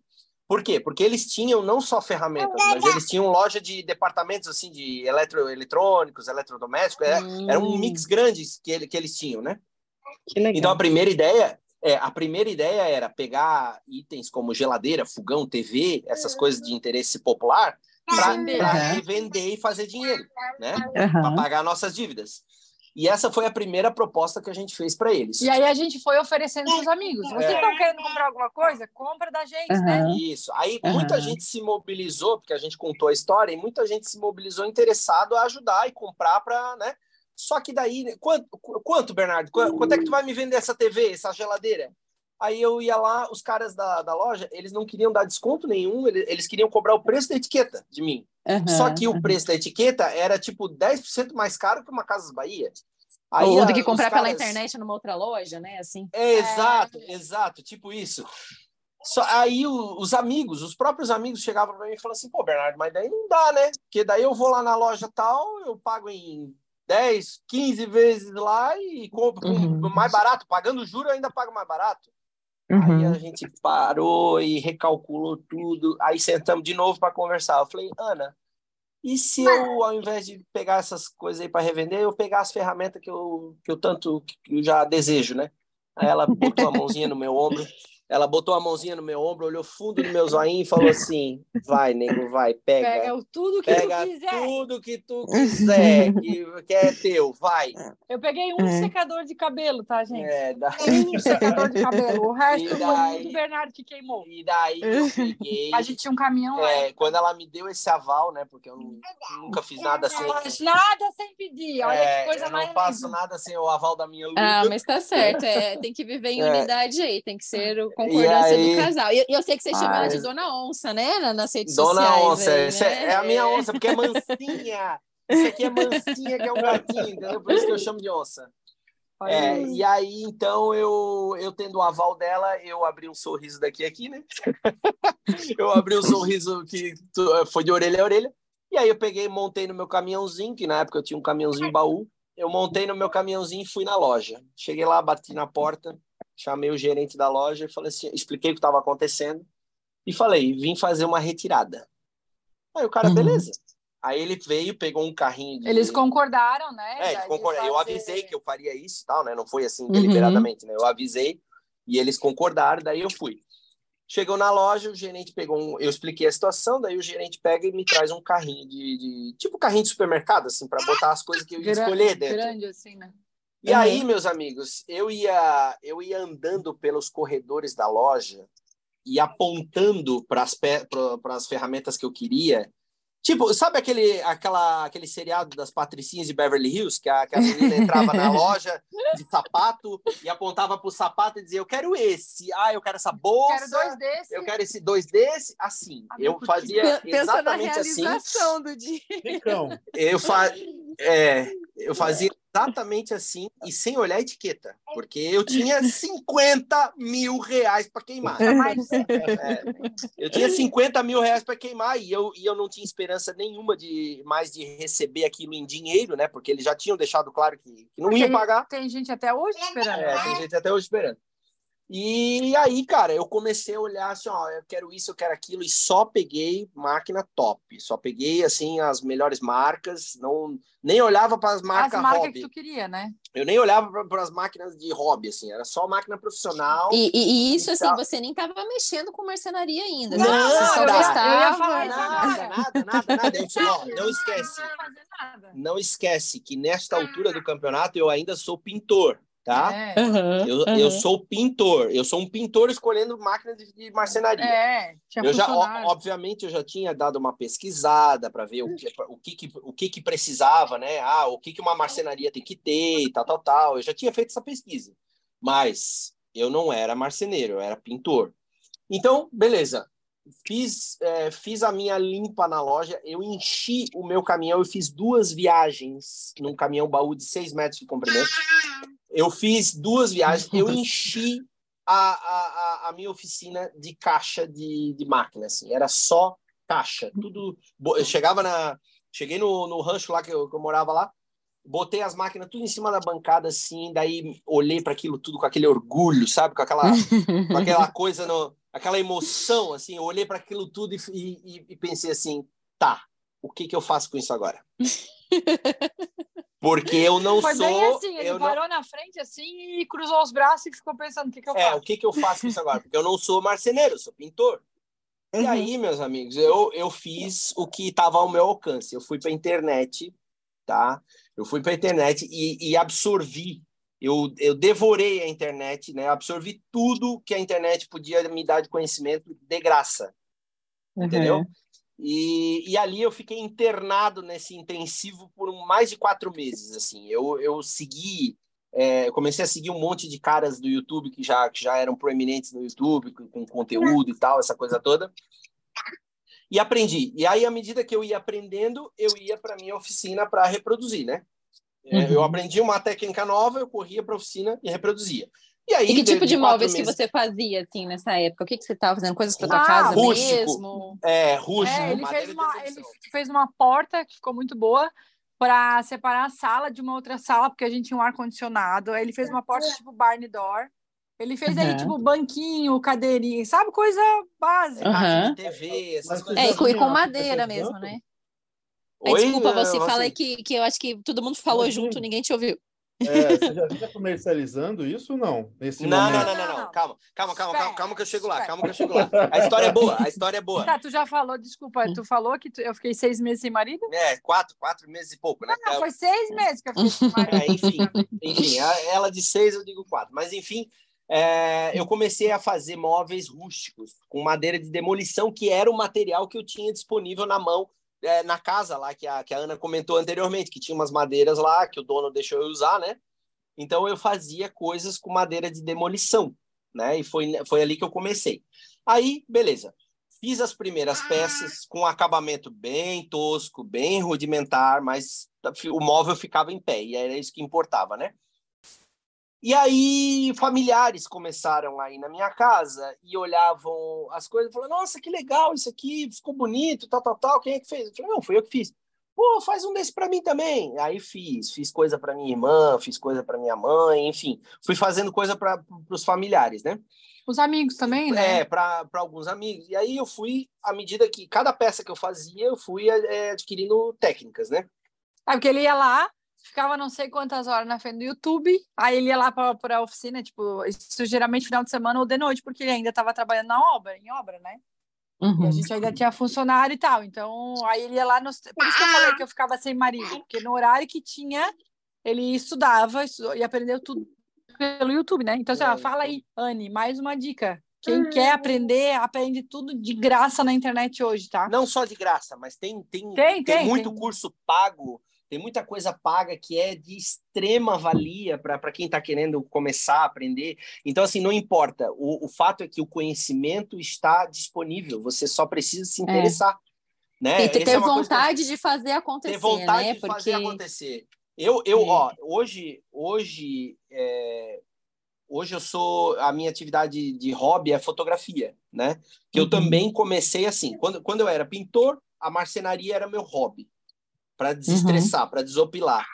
Por quê? Porque eles tinham não só ferramentas, mas eles tinham loja de departamentos assim de eletroeletrônicos, eletrodomésticos. Era, uhum. era um mix grande que, ele, que eles tinham, né? Então a primeira ideia é, a primeira ideia era pegar itens como geladeira, fogão, TV, essas coisas de interesse popular, para uhum. vender e fazer dinheiro, né? Uhum. Para pagar nossas dívidas. E essa foi a primeira proposta que a gente fez para eles. E aí a gente foi oferecendo para os amigos. Vocês é. estão querendo comprar alguma coisa? Compra da gente, uhum. né? Isso. Aí uhum. muita gente se mobilizou, porque a gente contou a história, e muita gente se mobilizou interessado a ajudar e comprar para, né? Só que daí, quanto, quanto Bernardo? Quanto é que tu vai me vender essa TV, essa geladeira? Aí eu ia lá, os caras da, da loja, eles não queriam dar desconto nenhum, eles, eles queriam cobrar o preço da etiqueta de mim. Uhum, Só que uhum. o preço da etiqueta era tipo 10% mais caro que uma Casas Bahia. Aí, Ou do que comprar caras... pela internet numa outra loja, né? Assim. É, exato, é... exato, tipo isso. Só, aí o, os amigos, os próprios amigos chegavam para mim e falavam assim, pô, Bernardo, mas daí não dá, né? Porque daí eu vou lá na loja tal, eu pago em 10, 15 vezes lá e compro uhum. mais barato, pagando juro eu ainda pago mais barato. Uhum. Aí a gente parou e recalculou tudo. Aí sentamos de novo para conversar. Eu falei, Ana, e se eu, ao invés de pegar essas coisas aí para revender, eu pegar as ferramentas que eu, que eu tanto que eu já desejo, né? Aí ela botou a mãozinha no meu ombro. Ela botou a mãozinha no meu ombro, olhou fundo no meu zoinho e falou assim: vai, nego, vai, pega. Pega o- tudo que Pega tu quiser. tudo que tu quiser, que, que é teu, vai. Eu peguei um É. secador de cabelo, tá, gente? É, da- Um secador de cabelo. O resto foi do Bernardo que queimou. E daí eu peguei. A gente tinha um caminhão lá. é, quando ela me deu esse aval, né? Porque eu nu- nunca fiz nada sem. Mas Nada sem pedir. Olha é, que coisa eu mais não faço nada sem o aval da minha luta. Ah, mas tá certo. É, tem que viver em É. unidade aí, tem que ser o concordância aí- do casal. E eu, eu sei que você chama ela de. Dona Onça, né? na- Nas redes Dona sociais. Onça, aí, né? é, é a minha onça, porque é mansinha. Isso aqui é mansinha, que é um gatinho, entendeu? Por isso que eu chamo de onça. É, e aí, então, eu, eu tendo o aval dela, eu abri um sorriso daqui aqui, né? eu abri um sorriso que foi de orelha a orelha. E aí eu peguei e montei no meu caminhãozinho, que na época eu tinha um caminhãozinho baú. Eu montei no meu caminhãozinho e fui na loja. Cheguei lá, bati na porta, chamei o gerente da loja e falei assim, expliquei o que estava acontecendo e falei, vim fazer uma retirada. Aí o cara, Uhum. beleza. Aí ele veio, pegou um carrinho de... Eles concordaram, né? É, eles. Eu avisei que eu faria isso tal, né? Não foi assim Uhum. deliberadamente, né? Eu avisei e eles concordaram, daí eu fui. Chegou na loja, o gerente pegou um. Eu expliquei a situação, daí o gerente pega e me traz um carrinho de. de- tipo carrinho de supermercado, assim, para botar as coisas que eu ia Gra- escolher dentro. Grande assim, né? E aí, meus amigos, eu ia, eu ia andando pelos corredores da loja e apontando para as ferramentas que eu queria. Tipo, sabe aquele, aquela, aquele seriado das patricinhas de Beverly Hills, que a, que a menina entrava na loja de sapato e apontava para o sapato e dizia, eu quero esse, ah, eu quero essa bolsa, Quero dois desses. eu quero esse dois desse, assim. Ah, Eu fazia Pensa na exatamente assim. realização do dia. Ricão. Eu, fa... é, eu fazia exatamente assim e sem olhar a etiqueta, porque eu tinha 50 mil reais para queimar. Mas É, eu tinha 50 mil reais para queimar e eu, e eu não tinha esperança nenhuma de mais de receber aquilo em dinheiro, né? Porque eles já tinham deixado claro que, que não iam pagar. tem gente até hoje esperando. É, tem gente até hoje esperando. E aí, cara, eu comecei a olhar assim, ó, eu quero isso, eu quero aquilo, e só peguei máquina top. Só peguei, assim, as melhores marcas, não nem olhava para as As marcas marcas hobby. que tu queria, né? Eu nem olhava para as máquinas de hobby, assim, era só máquina profissional. E, e- e isso, assim, Então- você nem tava mexendo com marcenaria ainda. Não, você só eu ia- gostava. eu ia falar isso nada, nada, nada, nada. Eu, ó, não esquece. Não. Não esquece que nesta altura do campeonato eu ainda sou pintor, tá? É, Aham, Eu, aham. eu sou pintor. Eu sou um pintor escolhendo máquina de, de marcenaria. é tinha Eu já, ó, obviamente, eu já tinha dado uma pesquisada para ver o que, o, que, que- o que, que precisava, né? Ah, o que, que uma marcenaria tem que ter e tal, tal, tal. Eu já tinha feito essa pesquisa. Mas eu não era marceneiro, eu era pintor. Então, beleza. Fiz, é, fiz a minha limpa na loja, eu enchi o meu caminhão, eu fiz duas viagens num caminhão baú de 6 metros de comprimento. Eu fiz duas viagens, eu enchi a, a, a- minha oficina de caixa de, de máquina, assim, era só caixa, tudo. Eu chegava na. Cheguei no, no rancho lá que eu, que eu morava lá, botei as máquinas tudo em cima da bancada, assim, daí olhei para aquilo tudo com aquele orgulho, sabe? Com aquela, com aquela coisa, no, aquela emoção, assim, eu olhei para aquilo tudo e, e, e pensei assim, tá, o que, que eu faço com isso agora? Porque eu não Foi sou. bem assim, ele eu não, parou na frente assim e cruzou os braços e ficou pensando o que, que eu É, faço. o que, que eu faço com isso agora? Porque eu não sou marceneiro, eu sou pintor. E Uhum. aí, meus amigos, eu, eu fiz o que estava ao meu alcance. Eu fui para a internet, tá? Eu fui para a internet e, e absorvi. Eu, eu devorei a internet, né? Absorvi tudo que a internet podia me dar de conhecimento de graça, entendeu? E, e ali eu fiquei internado nesse intensivo por mais de quatro meses, assim. Eu, eu segui, é, eu comecei a seguir um monte de caras do YouTube que já, que já eram proeminentes no YouTube, com, com conteúdo e tal, essa coisa toda. E aprendi. E aí, à medida que eu ia aprendendo, eu ia para minha oficina para reproduzir, né? É, Uhum. Eu aprendi uma técnica nova, eu corria para a oficina e reproduzia. E aí, E que tipo de, móveis que você fazia, assim, nessa época? O que, que você estava fazendo? Coisas para tua Ah, casa rústico. mesmo? É, rústico, É, ele fez, uma, ele fez uma porta que ficou muito boa para separar a sala de uma outra sala, porque a gente tinha um ar-condicionado. Aí Ele fez uma porta tipo barn door. Ele fez aí, Uhum. tipo, banquinho, cadeirinha, sabe? Coisa básica. Casa de TV, essas coisas. É, e com, Assim, madeira mesmo, né? Oi? desculpa, você Não, fala assim, que, que eu acho que todo mundo falou Assim. junto, ninguém te ouviu. É, você já está comercializando isso ou não? Nesse não, momento? não, não, não, não. Calma, calma, calma, calma, calma que eu chego lá, calma que eu chego lá. A história é boa, a história é boa. Tá, tu já falou, desculpa, tu falou que tu- eu fiquei seis meses sem marido? É, quatro, quatro meses e pouco, né? Não, foi seis meses que eu fiquei sem marido. É, enfim, enfim, ela de seis, eu digo quatro. Mas, enfim, é, eu comecei a fazer móveis rústicos com madeira de demolição, que era o material que eu tinha disponível na mão, é, na casa lá, que a, que a Ana comentou anteriormente, que tinha umas madeiras lá que o dono deixou eu usar, né? Então, eu fazia coisas com madeira de demolição, né? E foi, foi ali que eu comecei. Aí, beleza. Fiz as primeiras peças com um acabamento bem tosco, bem rudimentar, mas o móvel ficava em pé, e era isso que importava, né? E aí, familiares começaram aí na minha casa e olhavam as coisas e falaram: Nossa, que legal isso aqui, ficou bonito, tal, tal, tal. Quem é que fez? Eu falei: Não, fui eu que fiz. Pô, faz um desse para mim também. Aí fiz, fiz coisa para minha irmã, fiz coisa para minha mãe, enfim, fui fazendo coisa para os familiares, né? Os amigos também, né? É, para alguns amigos. E aí eu fui, à medida que cada peça que eu fazia, eu fui é, adquirindo técnicas, né? É, porque ele ia lá, ficava não sei quantas horas na frente do YouTube, aí ele ia lá para a oficina, tipo, isso geralmente final de semana ou de noite, porque ele ainda estava trabalhando na obra, em obra, né? E a Uhum. gente ainda tinha funcionário e tal. Então, aí ele ia lá nos. Por isso que eu falei que eu ficava sem marido, porque no horário que tinha, ele estudava estu- e aprendeu tudo pelo YouTube, né? Então, assim, É, fala aí, Anne, mais uma dica. Quem quer aprender, aprende tudo de graça na internet hoje, tá? Não só de graça, mas tem, tem, Tem, tem, muito tem. curso pago, tem muita coisa paga que é de extrema valia para quem está querendo começar a aprender. Então, assim, não importa. O, o fato é que o conhecimento está disponível, você só precisa se interessar. Né? E ter, é coisa que vontade de fazer acontecer, ter vontade né? de Porque fazer acontecer. Eu, eu É. ó, hoje, hoje, é, hoje eu sou a minha atividade de hobby é fotografia, né? Que eu Uhum. também comecei assim. Quando, quando eu era pintor, a marcenaria era meu hobby para desestressar, para desopilar.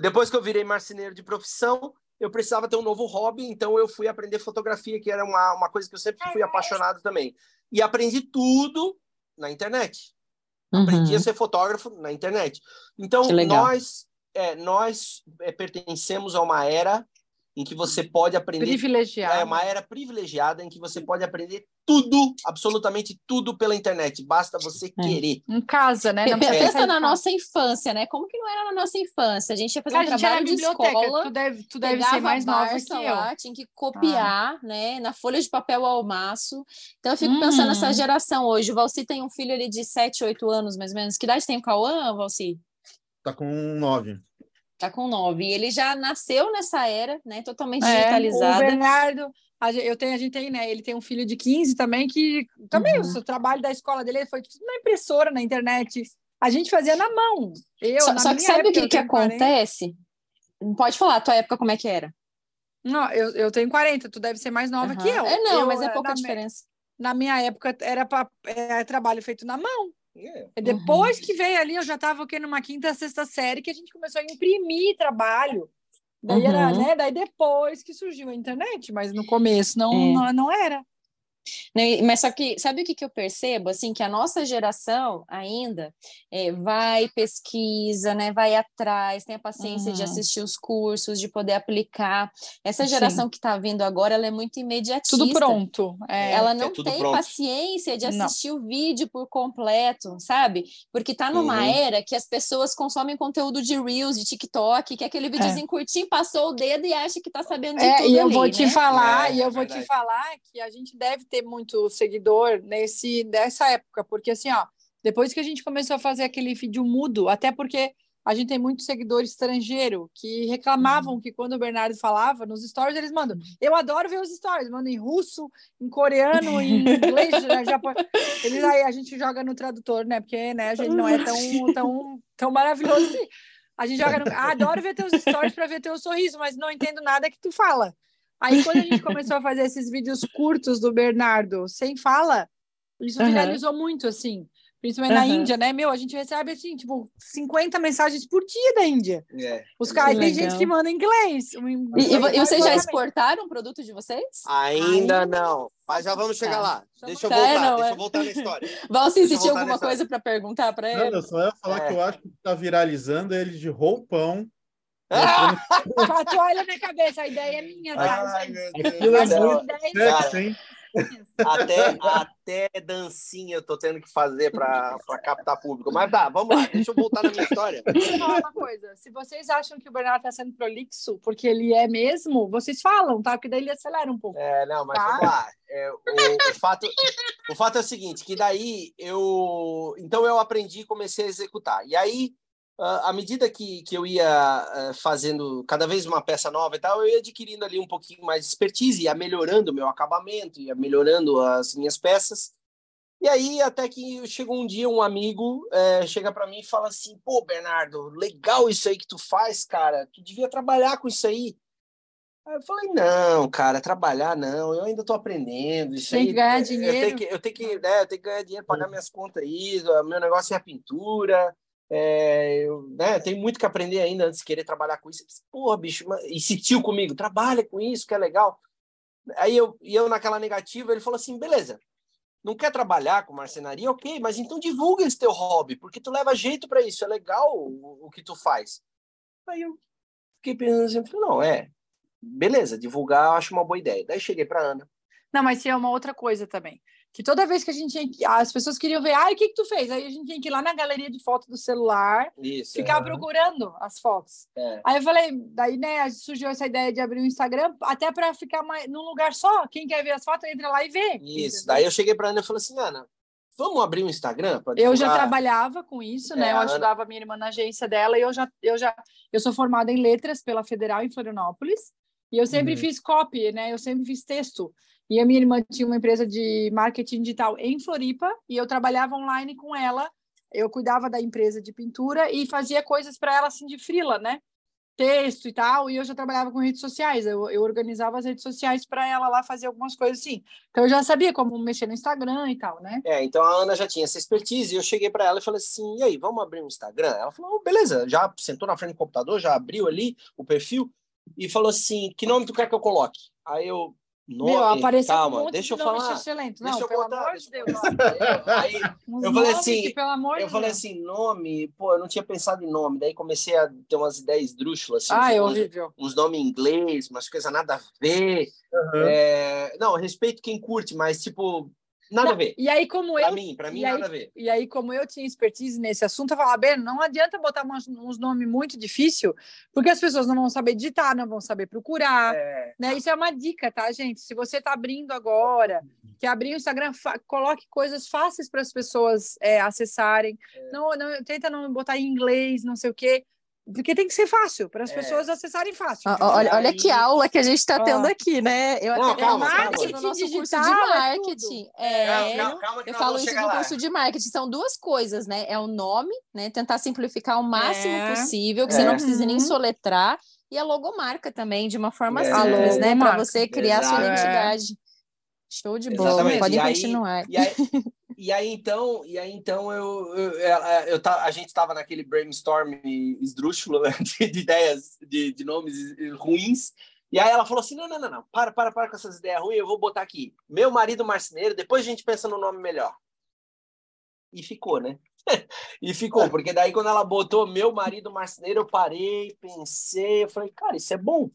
Depois que eu virei marceneiro de profissão, eu precisava ter um novo hobby, então eu fui aprender fotografia, que era uma, uma coisa que eu sempre fui apaixonado também. E aprendi tudo na internet aprendi a Uhum. ser fotógrafo na internet. Então, nós, é, nós é, pertencemos a uma era em que você pode aprender. Privilegiado. É uma era privilegiada em que você pode aprender tudo, absolutamente tudo pela internet. Basta você É. querer. Em casa, né? Pensa na nossa infância, né? Como que não era na nossa infância? A gente ia fazer Cara, um a gente era trabalho de biblioteca. escola, Tu deve, tu deve ser mais nova que eu. lá, tinha que copiar, né? Na folha de papel ao maço. Então eu fico Hum. pensando nessa geração hoje. O Valci tem um filho ali de 7, 8 anos, mais ou menos. Que idade tem o Cauã, Valci? Tá com nove. Tá com 9. E ele já nasceu nessa era, né? Totalmente É, o digitalizada. Bernardo, a gen- eu tenho, a gente tem, né? Ele tem um filho de 15 também, que também Uhum. o seu trabalho da escola dele foi tudo na impressora, na internet. A gente fazia na mão. Eu, Só, só que sabe o que, que tenho 40. acontece? Pode falar, a tua época como é que era? Não, eu, eu tenho 40, tu deve ser mais nova que Aham. eu. É, não, Eu, mas é pouca me- diferença. na minha época era para é, trabalho feito na mão. É. Depois Uhum. que veio ali, eu já estava o quê? numa quinta, sexta série, que a gente começou a imprimir trabalho. Daí, era, Uhum. né? Daí depois que surgiu a internet, mas no começo não, É. não, não era. Não, e- Mas só que, sabe o que, que eu percebo? Assim, que a nossa geração ainda é, vai, pesquisa, né? Vai atrás, tem a paciência de Uhum. assistir os cursos, de poder aplicar. Essa Sim. geração que está vindo agora, ela é muito imediatista. Tudo pronto. É. Ela não tudo tem pronto. paciência de Não. assistir o vídeo por completo, sabe? Porque tá numa Uhum. era que as pessoas consomem conteúdo de Reels, de TikTok, que é aquele videozinho curtinho, passou o dedo e acha que tá sabendo de É, tudo e eu ali, vou te né? falar, É, e eu é vou te falar que a gente deve ter muito seguidor nesse dessa época, porque assim, ó, depois que a gente começou a fazer aquele vídeo mudo, até porque a gente tem muito seguidor estrangeiro que reclamavam Uhum. que quando o Bernardo falava nos stories, eles mandam. Eu adoro ver os stories, mandam em russo, em coreano, em inglês, né, japonês. Eles aí a gente joga no tradutor, né? Porque né, a gente não é tão tão tão maravilhoso assim. A gente joga no. Ah, adoro ver teus stories para ver teu sorriso, mas não entendo nada que tu fala. Aí, quando a gente começou a fazer esses vídeos curtos do Bernardo sem fala, isso Aham. viralizou muito, assim. Principalmente na Aham. Índia, né? Meu, a gente recebe, assim, tipo, 50 mensagens por dia da Índia. É. Os caras, tem gente que manda em inglês. um E, e, e vocês já exportaram o produto de vocês? Ainda Ainda não. Mas já vamos chegar Tá. lá. Deixa eu Tá, voltar, não, deixa é. eu voltar na história. Valci, Deixa se tinha alguma coisa para perguntar para Não, ele? eu só ia falar É. que eu acho que tá viralizando ele de roupão, Com a toalha na cabeça, a ideia é minha, tá? Ai, meu Aquilo é muito sexy, hein? Até, até dancinha eu tô tendo que fazer para captar público. Mas tá, vamos lá, deixa eu voltar na minha história. Deixa eu falar uma coisa. Se vocês acham que o Bernardo está sendo prolixo, porque ele é mesmo, vocês falam, tá? Porque daí ele acelera um pouco. É, não, mas Tá. vamos lá. É, o, o fato, o fato é o seguinte, que daí eu... Então eu aprendi e comecei a executar. E aí, ah, à medida que, que eu ia ah, fazendo cada vez uma peça nova e tal, eu ia adquirindo ali um pouquinho mais de expertise, ia melhorando o meu acabamento, ia melhorando as minhas peças. E aí, até que chegou um dia, um amigo eh, chega para mim e fala assim: pô, Bernardo, legal isso aí que tu faz, cara. Tu devia trabalhar com isso aí. Aí eu falei, não, cara, trabalhar não, eu ainda tô aprendendo. Isso Tem aí, que ganhar dinheiro. Eu tenho que, eu tenho que, né, eu tenho que ganhar dinheiro, pagar minhas contas aí, meu negócio é a pintura. É, eu né, muito que aprender ainda antes de querer trabalhar com isso. Porra, bicho, insistiu comigo, trabalha com isso, que é legal. Aí eu, e eu naquela negativa, ele falou assim, beleza, não quer trabalhar com marcenaria? Ok, mas então divulga esse teu hobby, porque tu leva jeito para isso, é legal o, o que tu faz. Aí eu fiquei pensando assim, falei, não, é, beleza, divulgar eu acho uma boa ideia. Daí cheguei para Ana. Não, mas tinha uma outra coisa também. Que toda vez que a gente tinha que. As pessoas queriam ver, ah, o que, que tu fez? Aí a gente tinha que ir lá na galeria de foto do celular, Isso. ficar procurando as fotos. É. Aí eu falei, daí, né, surgiu essa ideia de abrir um Instagram, até para ficar mais, num lugar só. Quem quer ver as fotos, entra lá e vê. Isso. entendeu? Daí eu cheguei para Ana e falei assim, Ana, vamos abrir um Instagram? Eu já divulgar?" trabalhava com isso, É, né? Eu a Ana- ajudava a minha irmã na agência dela e eu já, eu já, eu sou formada em letras pela Federal em Florianópolis e eu sempre Uhum. fiz copy, né? Eu sempre fiz texto. E a minha irmã tinha uma empresa de marketing digital em Floripa e eu trabalhava online com ela. Eu cuidava da empresa de pintura e fazia coisas para ela assim de frila, né? Texto e tal. E eu já trabalhava com redes sociais. Eu, eu organizava as redes sociais para ela lá fazer algumas coisas assim. Então eu já sabia como mexer no Instagram e tal, né? É, então a Ana já tinha essa expertise e eu cheguei para ela e falei assim: e aí, vamos abrir um Instagram? Ela falou: "Oh, beleza, já sentou na frente do computador, já abriu ali o perfil e falou assim: que nome tu quer que eu coloque? Aí eu, nome, Meu, apareceu calma, um monte deixa eu de nome falar. excelente. Deixa Não, eu pelo contar, amor deixa de eu Deus. Aí Eu falei assim, que, pelo amor eu de falei Deus. assim, nome, pô, eu não tinha pensado em nome, daí comecei a ter umas ideias esdrúxulas, assim, Ah, é uns, horrível. uns nomes em inglês, umas coisas nada a ver. Aham. É, Não, eu respeito quem curte, mas, tipo, nada a ver. E aí, como Pra eu mim, pra mim, e aí- nada a ver. E aí, como eu tinha expertise nesse assunto, eu falava, bem, não adianta botar umas- uns nomes muito difíceis, porque as pessoas não vão saber digitar, não vão saber procurar. É, Né? Isso é uma dica, tá, gente? Se você está abrindo agora, que abrir o Instagram, coloque coisas fáceis para as pessoas é, acessarem. Não, não, tenta não botar em inglês, não sei o quê, porque tem que ser fácil, para as É. pessoas acessarem fácil. Olha, olha que aula que a gente está tendo Ah. aqui, né? Eu Não, até calma, eu calma. faço no nosso curso de é marketing. tudo. É, Calma, calma, eu falo isso no lá. curso de marketing. São duas coisas, né? É o nome, né? Tentar simplificar o máximo É. possível, que você É. não precise nem Uhum. soletrar. E a logomarca também, de uma forma É. simples, né? Para você criar sua Exato. identidade. Show de bola. Exatamente. Podem continuar. E aí, e aí então, e aí então eu, eu, eu, eu a gente estava naquele brainstorm esdrúxulo né, de, de ideias de, de nomes ruins. E aí ela falou assim: não, não, não, não, para, para, para com essas ideias ruins, eu vou botar aqui. Meu marido marceneiro, depois a gente pensa no nome melhor. E ficou, né? e ficou, porque daí quando ela botou meu marido marceneiro, eu parei, pensei, eu falei, cara, isso é bom.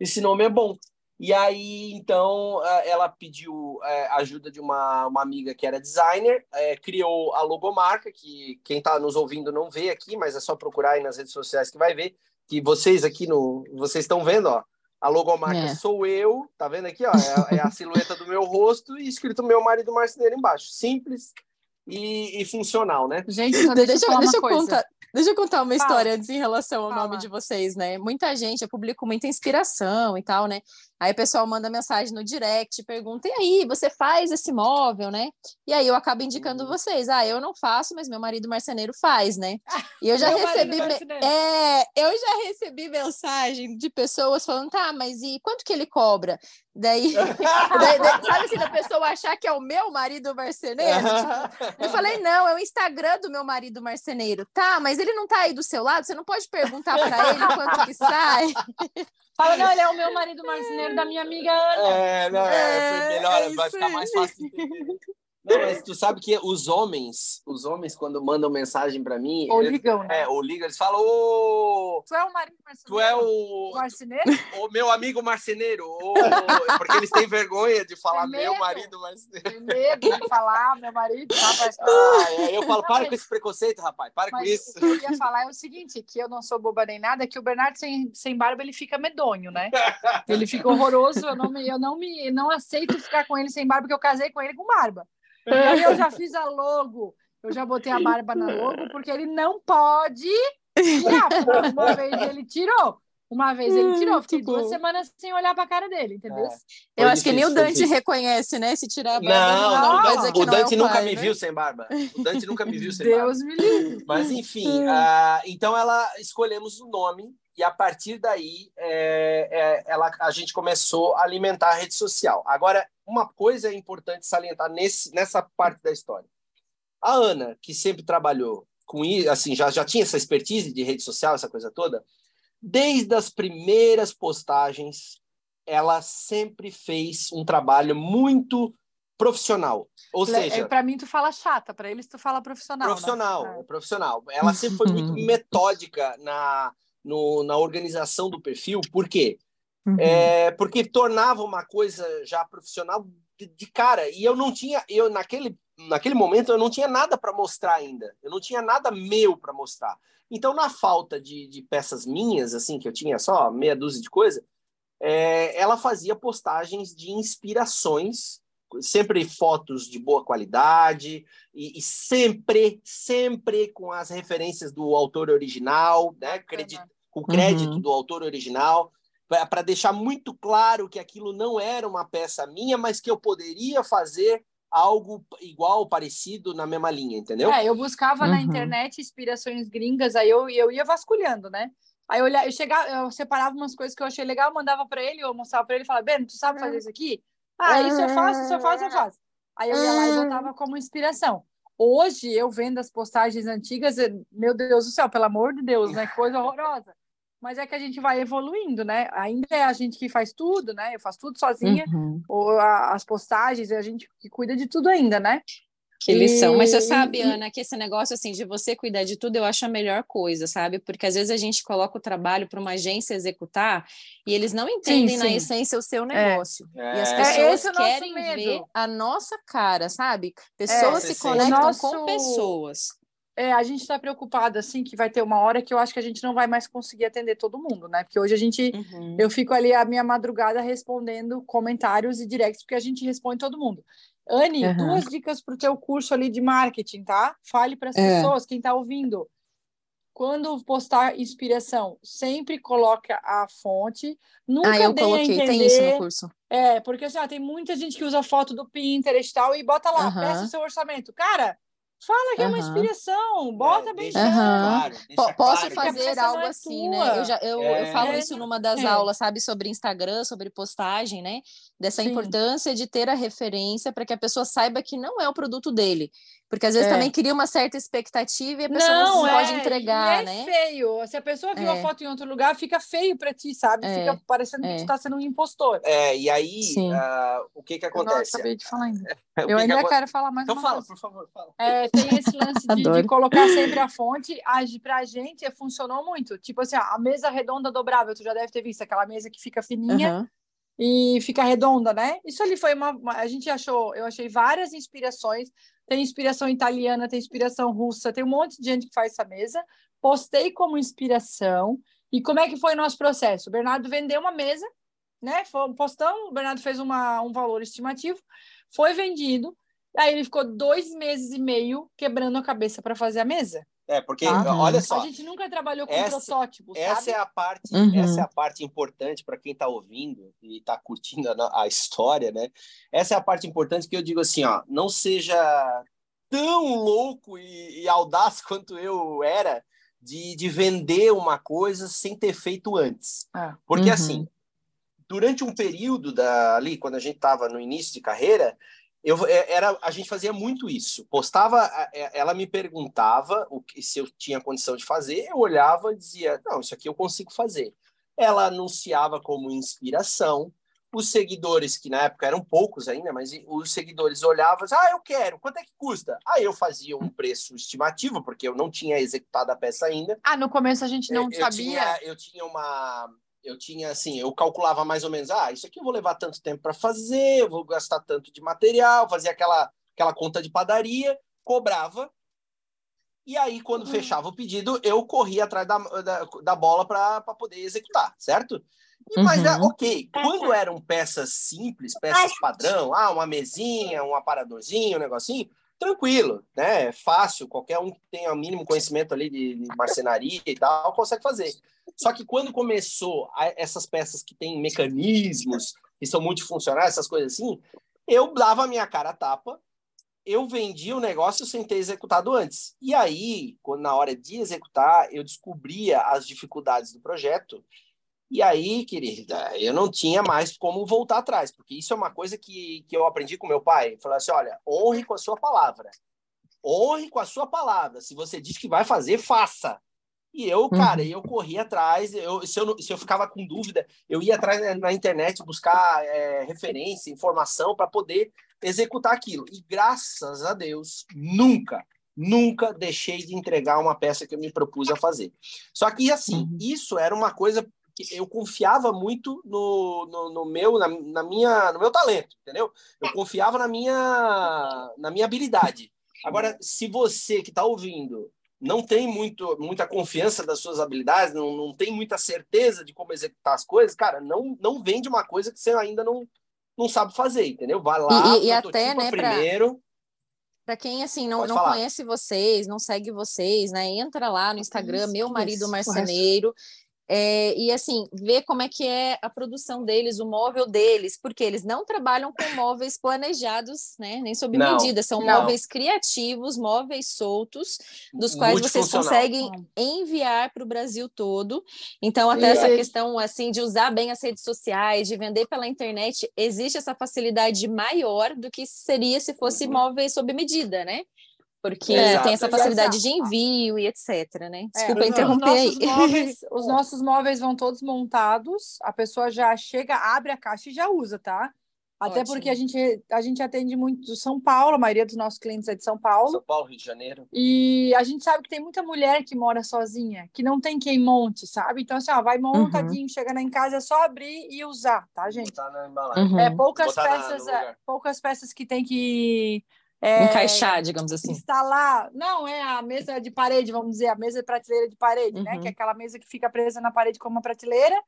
Esse nome é bom. E aí, então, ela pediu eh, ajuda de uma, uma amiga que era designer, eh, criou a logomarca, que quem está nos ouvindo não vê aqui, mas é só procurar aí nas redes sociais que vai ver, que vocês aqui no. Vocês estão vendo, ó. A logomarca É. sou eu, tá vendo aqui, ó? É, a- é a silhueta do meu rosto e escrito meu marido marceneiro embaixo. Simples e, e funcional, né? Gente, deixa, Deixa, eu deixa eu contar, deixa eu contar uma Fala. história antes em relação ao Fala. nome de vocês, né? Muita gente, eu publico muita inspiração e tal, né? Aí o pessoal manda mensagem no direct, pergunta, e aí, você faz esse móvel, né? E aí eu acabo indicando Uhum. vocês. Ah, eu não faço, mas meu marido marceneiro faz, né? E eu já recebi. É, eu já recebi mensagem de pessoas falando, tá, mas e quanto que ele cobra? Daí, daí- daí- sabe assim, da pessoa achar que é o meu marido marceneiro? Tipo, eu falei, não, é o Instagram do meu marido marceneiro. Tá, mas ele não tá aí do seu lado? Você não pode perguntar para ele quanto que sai? Fala, não, ele é o meu marido marceneiro da minha amiga Ana. É, não, é, foi É, melhor, é vai ficar mais fácil entender. Não, mas tu sabe que os homens, os homens, quando mandam mensagem para mim. Ou eles- ligam, né? É, ou ligam, eles falam, ô. Tu é o marido marceneiro? Tu é o, marceneiro? o meu amigo marceneiro. ô, porque eles têm vergonha de falar meu marido marceneiro. Tem medo de falar, meu marido, rapaz. Ah, é, eu falo, Não, para mas- com esse preconceito, rapaz, para com Mas isso. o que eu ia falar é o seguinte, que eu não sou boba nem nada, que o Bernardo sem, sem barba ele fica medonho, né? Ele fica horroroso, eu não me, eu não me não aceito ficar com ele sem barba, porque eu casei com ele com barba. Aí eu já fiz a logo, eu já botei a barba na logo, porque ele não pode tirar. Uma vez ele tirou, uma vez ele tirou, fiquei Muito duas bom. semanas sem olhar pra cara dele, entendeu? É. Eu Foi acho que nem o difícil, Dante difícil. reconhece, né? Se tirar a barba. Não, não, não. o não é Dante nunca pai, me né? viu sem barba. O Dante nunca me viu sem barba. Deus me livre. Mas enfim, ah, então ela escolhemos o nome e a partir daí é, é, ela, a gente começou a alimentar a rede social. Agora, uma coisa é importante salientar nesse, nessa parte da história. A Ana, que sempre trabalhou com isso, assim, já, já tinha essa expertise de rede social, essa coisa toda, desde as primeiras postagens, ela sempre fez um trabalho muito profissional. Ou seja, Para mim tu fala chata, para eles tu fala profissional. né? Profissional, É. é profissional. Ela sempre foi muito metódica na, no- na organização do perfil, por quê? Uhum. É, porque tornava uma coisa já profissional de, de cara. E eu não tinha, eu naquele, naquele momento eu não tinha nada para mostrar ainda. Eu não tinha nada meu para mostrar. Então, na falta de, de peças minhas, assim, que eu tinha só meia dúzia de coisa, é, ela fazia postagens de inspirações, sempre fotos de boa qualidade, e, e sempre, sempre com as referências do autor original, né? Credi com o crédito Uhum. do autor original, para deixar muito claro que aquilo não era uma peça minha, mas que eu poderia fazer algo igual, parecido, na mesma linha, entendeu? É, eu buscava na Uhum. internet inspirações gringas, aí eu, eu ia vasculhando, né? Aí eu, olhava, eu chegava, eu separava umas coisas que eu achei legal, mandava para ele, eu mostrava para ele e falava, Ben, tu sabe fazer isso aqui? Ah, isso eu faço, isso eu faço, eu faço. Aí eu ia lá e botava como inspiração. Hoje, eu vendo as postagens antigas, eu- meu Deus do céu, pelo amor de Deus, né? Coisa horrorosa. Mas é que a gente vai evoluindo, né? Ainda é a gente que faz tudo, né? Eu faço tudo sozinha, Uhum. ou a- as postagens, é a gente que cuida de tudo ainda, né? Que lição. Mas você sabe, Ana, que esse negócio assim de você cuidar de tudo, eu acho a melhor coisa, sabe? Porque às vezes a gente coloca o trabalho para uma agência executar e eles não entendem na sim. essência o seu negócio. E as É. pessoas É o nosso querem medo. ver a nossa cara, sabe? Pessoas É, se sim. conectam nosso- com pessoas. É, a gente está preocupado assim que vai ter uma hora que eu acho que a gente não vai mais conseguir atender todo mundo, né? Porque hoje a gente Uhum. eu fico ali a minha madrugada respondendo comentários e directs porque a gente responde todo mundo. Anne, Uhum. duas dicas para o teu curso ali de marketing, tá? Fale para as É. pessoas, quem está ouvindo. Quando postar inspiração, sempre coloca a fonte. Nunca Ah, eu dê a coloquei, entender. tem isso no curso. É, porque assim, ó, tem muita gente que usa foto do Pinterest e tal e bota lá, Aham. peça o seu orçamento. Cara, fala que é uma inspiração, bota É, bem deixa Aham. claro, deixa Posso claro. fazer algo é assim, tua. né? Eu, já, eu, eu É. falo É. isso numa das É. aulas, sabe, sobre Instagram, sobre postagem, né? Dessa Sim. importância de ter a referência para que a pessoa saiba que não é o produto dele. Porque às vezes É. também cria uma certa expectativa e a pessoa não, Não, pode é, entregar, e é né? feio. Se a pessoa viu a É. foto em outro lugar, fica feio para ti, sabe? É, Fica parecendo é. que tu tá sendo um impostor. É, e aí, ah, o que que Eu não acontece? acabei de falar ainda. Eu que que ainda aco- quero falar mais Então uma fala, coisa. por favor, fala. É, tem esse lance de, de colocar sempre a fonte. A, pra gente funcionou muito. Tipo assim, a mesa redonda dobrável, tu já deve ter visto aquela mesa que fica fininha Aham. E fica redonda, né? Isso ali foi uma, uma- A gente achou, eu achei várias inspirações. Tem inspiração italiana, tem inspiração russa, tem um monte de gente que faz essa mesa. Postei como inspiração. E como é que foi o nosso processo? O Bernardo vendeu uma mesa, né? Foi- Postamos, o Bernardo fez uma, um valor estimativo, foi vendido. Aí ele ficou dois meses e meio quebrando a cabeça para fazer a mesa. É, porque, Tá. olha A só, gente nunca trabalhou com Essa- protótipo, essa sabe? é a parte, Uhum. essa é a parte importante para quem está ouvindo e está curtindo a, a história, né? Essa é a parte importante que eu digo assim, ó, não seja tão louco e, e audaz quanto eu era de, de vender uma coisa sem ter feito antes. É. Porque Uhum. assim, durante um período da, ali, quando a gente estava no início de carreira, eu, é, era, a gente fazia muito isso. Postava, é, ela me perguntava o que, se eu tinha condição de fazer, eu olhava e dizia, não, isso aqui eu consigo fazer. Ela anunciava como inspiração, os seguidores, que na época eram poucos ainda, mas os seguidores olhavam, ah, eu quero, quanto é que custa? Aí eu fazia um preço estimativo, porque eu não tinha executado a peça ainda. Ah, no começo a gente não eu, sabia? Tinha, eu tinha uma... Eu tinha assim, eu calculava mais ou menos, ah, isso aqui eu vou levar tanto tempo para fazer, eu vou gastar tanto de material, fazia aquela, aquela conta de padaria, cobrava, e aí, quando uhum. fechava o pedido, eu corria atrás da, da, da bola para poder executar, certo? E, uhum. Mas, é, ok, quando eram peças simples, peças padrão, ah, uma mesinha, um aparadorzinho, um negocinho, tranquilo, né? Fácil, qualquer um que tenha o mínimo conhecimento ali de, de marcenaria e tal, consegue fazer. Só que quando começou a, essas peças que têm mecanismos, que são multifuncionais, essas coisas assim, eu dava a minha cara a tapa, eu vendi o negócio sem ter executado antes. E aí, quando, na hora de executar, eu descobria as dificuldades do projeto e aí, querida, eu não tinha mais como voltar atrás, porque isso é uma coisa que, que eu aprendi com meu pai. Falou assim: olha, honre com a sua palavra. Honre com a sua palavra. Se você diz que vai fazer, faça. E eu, cara, uhum. eu corri atrás. Eu, se, eu, se eu ficava com dúvida, eu ia atrás na internet buscar é, referência, informação para poder executar aquilo. E graças a Deus, nunca, nunca deixei de entregar uma peça que eu me propus a fazer. Só que, assim, uhum. isso era uma coisa eu confiava muito no, no, no meu na, na, minha no meu talento entendeu? Eu confiava na minha na minha habilidade. Agora se você que está ouvindo não tem muito muita confiança das suas habilidades não, não tem muita certeza de como executar as coisas cara não não vende uma coisa que você ainda não não sabe fazer entendeu? Vai lá e, e até né primeiro. Pra... Para quem assim não, não conhece vocês, não segue vocês, né? Entra lá no Instagram, meu marido marceneiro, é, e assim, ver como é que é a produção deles, o móvel deles, porque eles não trabalham com móveis planejados, né? Nem sob não, medida, são não. móveis criativos, móveis soltos, dos quais vocês conseguem enviar para o Brasil todo. Então, até e essa aí... questão assim de usar bem as redes sociais, de vender pela internet, existe essa facilidade maior do que seria se fosse uhum. móveis sob medida, né? Porque é, tem essa facilidade de envio e etc, né? É, Desculpa é, interromper aí. Móveis, os nossos móveis vão todos montados, a pessoa já chega, abre a caixa e já usa, tá? Até Ótimo. porque a gente, a gente atende muito do São Paulo, a maioria dos nossos clientes é de São Paulo. São Paulo, Rio de Janeiro. E a gente sabe que tem muita mulher que mora sozinha, que não tem quem monte, sabe? Então, assim, ó, vai montadinho, uhum. chega em casa, é só abrir e usar, tá, gente? Botar na embalagem. Uhum. É, poucas Botar peças, na, é, poucas peças que tem que é, Encaixar, digamos assim. Instalar. Não, é a mesa de parede, vamos dizer, a mesa de prateleira de parede, uhum. né? Que é uhum. aquela mesa que fica presa na parede como uma prateleira.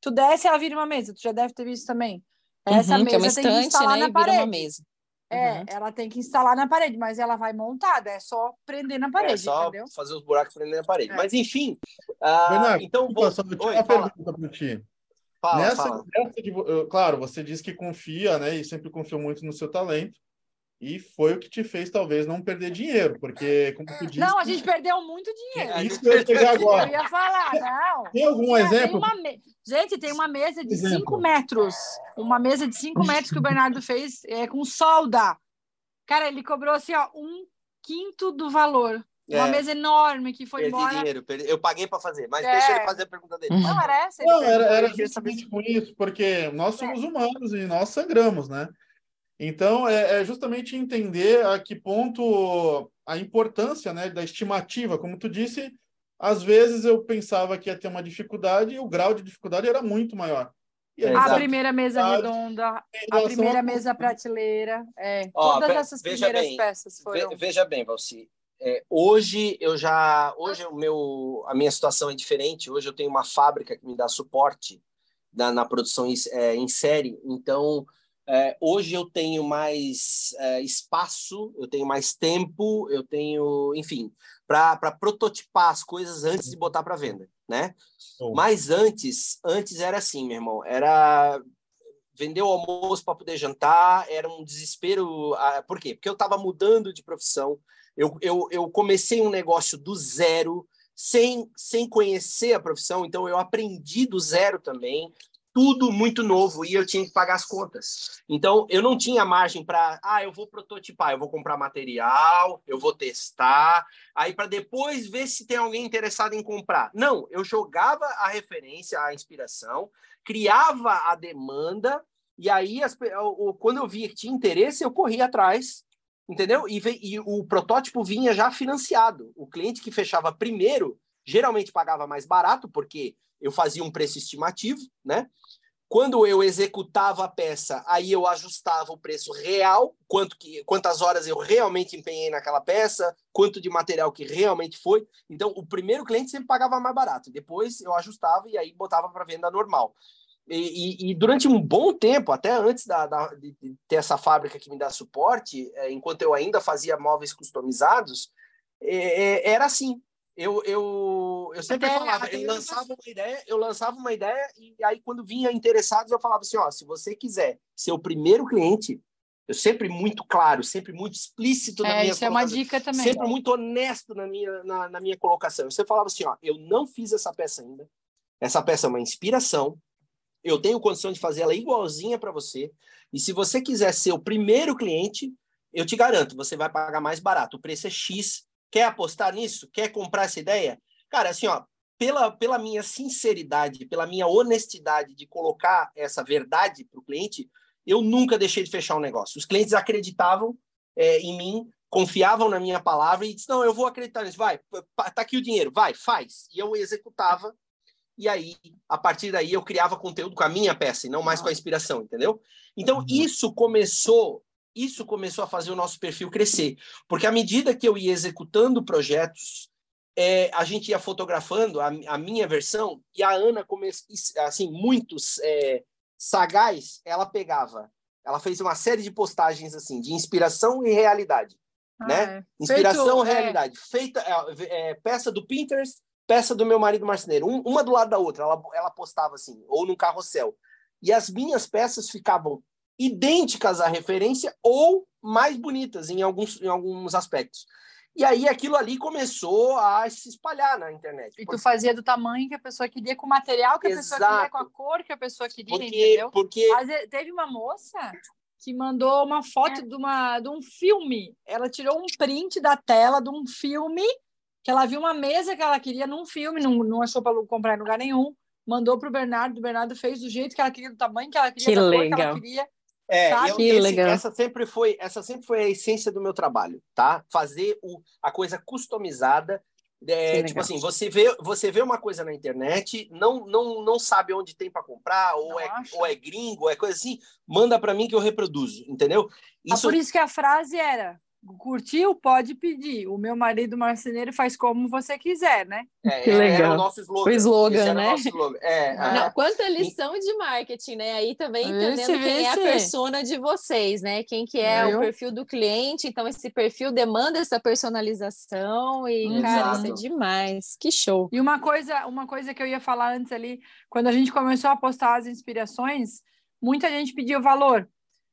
Tu desce, ela vira uma mesa. Tu já deve ter visto também. Essa uhum, mesa que é uma estante, tem que instalar né? Na parede. Vira uma mesa. É, uhum. ela tem que instalar na parede, mas ela vai montada, é só prender na parede, é só entendeu? fazer os buracos prender na parede. É. Mas enfim, uh, Bernardo, então vou... Só, Oi, uma fala. pergunta para ti. Fala, nessa, fala. Nessa de, claro, você diz que confia, né, e sempre confiou muito no seu talento. E foi o que te fez, talvez, não perder dinheiro, porque, como tu disse... Não, a gente perdeu muito dinheiro. Isso que eu ia chegar agora. Eu ia falar, não. Tem algum exemplo? Tem me... Gente, tem uma mesa de 5 metros. Uma mesa de 5 metros que o Bernardo fez é, com solda. Cara, ele cobrou, assim, ó, um quinto do valor. É. Uma mesa enorme que foi perdi embora. dinheiro, perdi... eu paguei para fazer, mas é. deixa ele fazer a pergunta dele. Não, era essa. Não, era, era justamente com isso, porque nós somos é. humanos e nós sangramos, né? Então, é, é, justamente entender a que ponto a importância né, da estimativa. Como tu disse, às vezes eu pensava que ia ter uma dificuldade e o grau de dificuldade era muito maior. a primeira mesa redonda, a primeira a... mesa prateleira, é, Ó, todas essas primeiras bem, peças foram. Veja bem, Valci, é, hoje eu já, hoje o meu, a minha situação é diferente. Hoje eu tenho uma fábrica que me dá suporte na, na produção é, em série, então é, hoje eu tenho mais é, espaço, eu tenho mais tempo, eu tenho, enfim, para prototipar as coisas antes de botar para venda, né? Oh. Mas antes, antes era assim, meu irmão, era vender o almoço para poder jantar, era um desespero. Por quê? Porque eu estava mudando de profissão, eu, eu, eu comecei um negócio do zero, sem, sem conhecer a profissão, então eu aprendi do zero também tudo muito novo e eu tinha que pagar as contas. Então, eu não tinha margem para, ah, eu vou prototipar, eu vou comprar material, eu vou testar, aí para depois ver se tem alguém interessado em comprar. Não, eu jogava a referência, a inspiração, criava a demanda E aí, as, quando eu via que tinha interesse, eu corria atrás, entendeu? E, e o protótipo vinha já financiado. O cliente que fechava primeiro geralmente pagava mais barato, porque eu fazia um preço estimativo, né? Quando eu executava a peça, aí eu ajustava o preço real, quanto que, quantas horas eu realmente empenhei naquela peça, quanto de material que realmente foi. Então, o primeiro cliente sempre pagava mais barato, depois eu ajustava e aí botava para venda normal. E, e, e, durante um bom tempo, até antes da, da, de ter essa fábrica que me dá suporte, é, enquanto eu ainda fazia móveis customizados, é, é, era assim eu, eu, eu sempre até, falava, eu lançava uma ideia, eu lançava uma ideia e aí quando vinha interessados eu falava assim, ó, se você quiser ser o primeiro cliente, eu sempre muito claro, sempre muito explícito na é, minha isso é uma dica também. Sempre muito honesto na minha, na, na minha colocação. Você falava assim, ó, eu não fiz essa peça ainda. Essa peça é uma inspiração. Eu tenho condição de fazer ela igualzinha para você. E se você quiser ser o primeiro cliente, eu te garanto, você vai pagar mais barato. O preço é X Quer apostar nisso? Quer comprar essa ideia? Cara, assim, ó, pela, pela minha sinceridade, pela minha honestidade de colocar essa verdade para o cliente, eu nunca deixei de fechar um negócio. Os clientes acreditavam é, em mim, confiavam na minha palavra e disseram, não, eu vou acreditar nisso, vai, tá aqui o dinheiro, vai, faz. E eu executava, e aí, a partir daí, eu criava conteúdo com a minha peça e não mais com a inspiração, entendeu? Então, uhum. isso começou isso começou a fazer o nosso perfil crescer, porque à medida que eu ia executando projetos, é, a gente ia fotografando a, a, minha versão e a Ana começou assim muitos é, sagaz, ela pegava, ela fez uma série de postagens assim de inspiração e realidade, ah, né? É. Inspiração e é. realidade, feita é, é, peça do Pinterest, peça do meu marido marceneiro, um, uma do lado da outra, ela, ela postava assim, ou no carrossel. E as minhas peças ficavam idênticas à referência ou mais bonitas em alguns, em alguns aspectos. E aí aquilo ali começou a se espalhar na internet. E tu fazia do tamanho que a pessoa queria, com o material que a Exato. pessoa queria, com a cor que a pessoa queria, porque, entendeu? Porque... Mas teve uma moça que mandou uma foto é. de, uma, de um filme. Ela tirou um print da tela de um filme, que ela viu uma mesa que ela queria num filme, não, não achou para comprar em lugar nenhum. Mandou para o Bernardo, o Bernardo fez do jeito que ela queria, do tamanho que ela queria, que da legal. cor que ela queria. É, eu, que esse, legal. essa sempre foi essa sempre foi a essência do meu trabalho, tá? Fazer o, a coisa customizada. É, tipo assim, você vê, você vê uma coisa na internet, não não, não sabe onde tem para comprar, ou é, ou é gringo, ou é coisa assim, manda para mim que eu reproduzo, entendeu? Isso... Ah, por isso que a frase era Curtiu? Pode pedir. O meu marido marceneiro faz como você quiser, né? É, que legal. É o nosso slogan. O slogan, né? slogan. É, Não, quanta lição de marketing, né? Aí também entendendo esse, quem esse. é a persona de vocês, né? Quem que é Eu? o perfil do cliente. Então, esse perfil demanda essa personalização e, Exato. cara, isso é demais. Que show. E uma coisa, uma coisa que eu ia falar antes ali, quando a gente começou a postar as inspirações, muita gente pediu valor.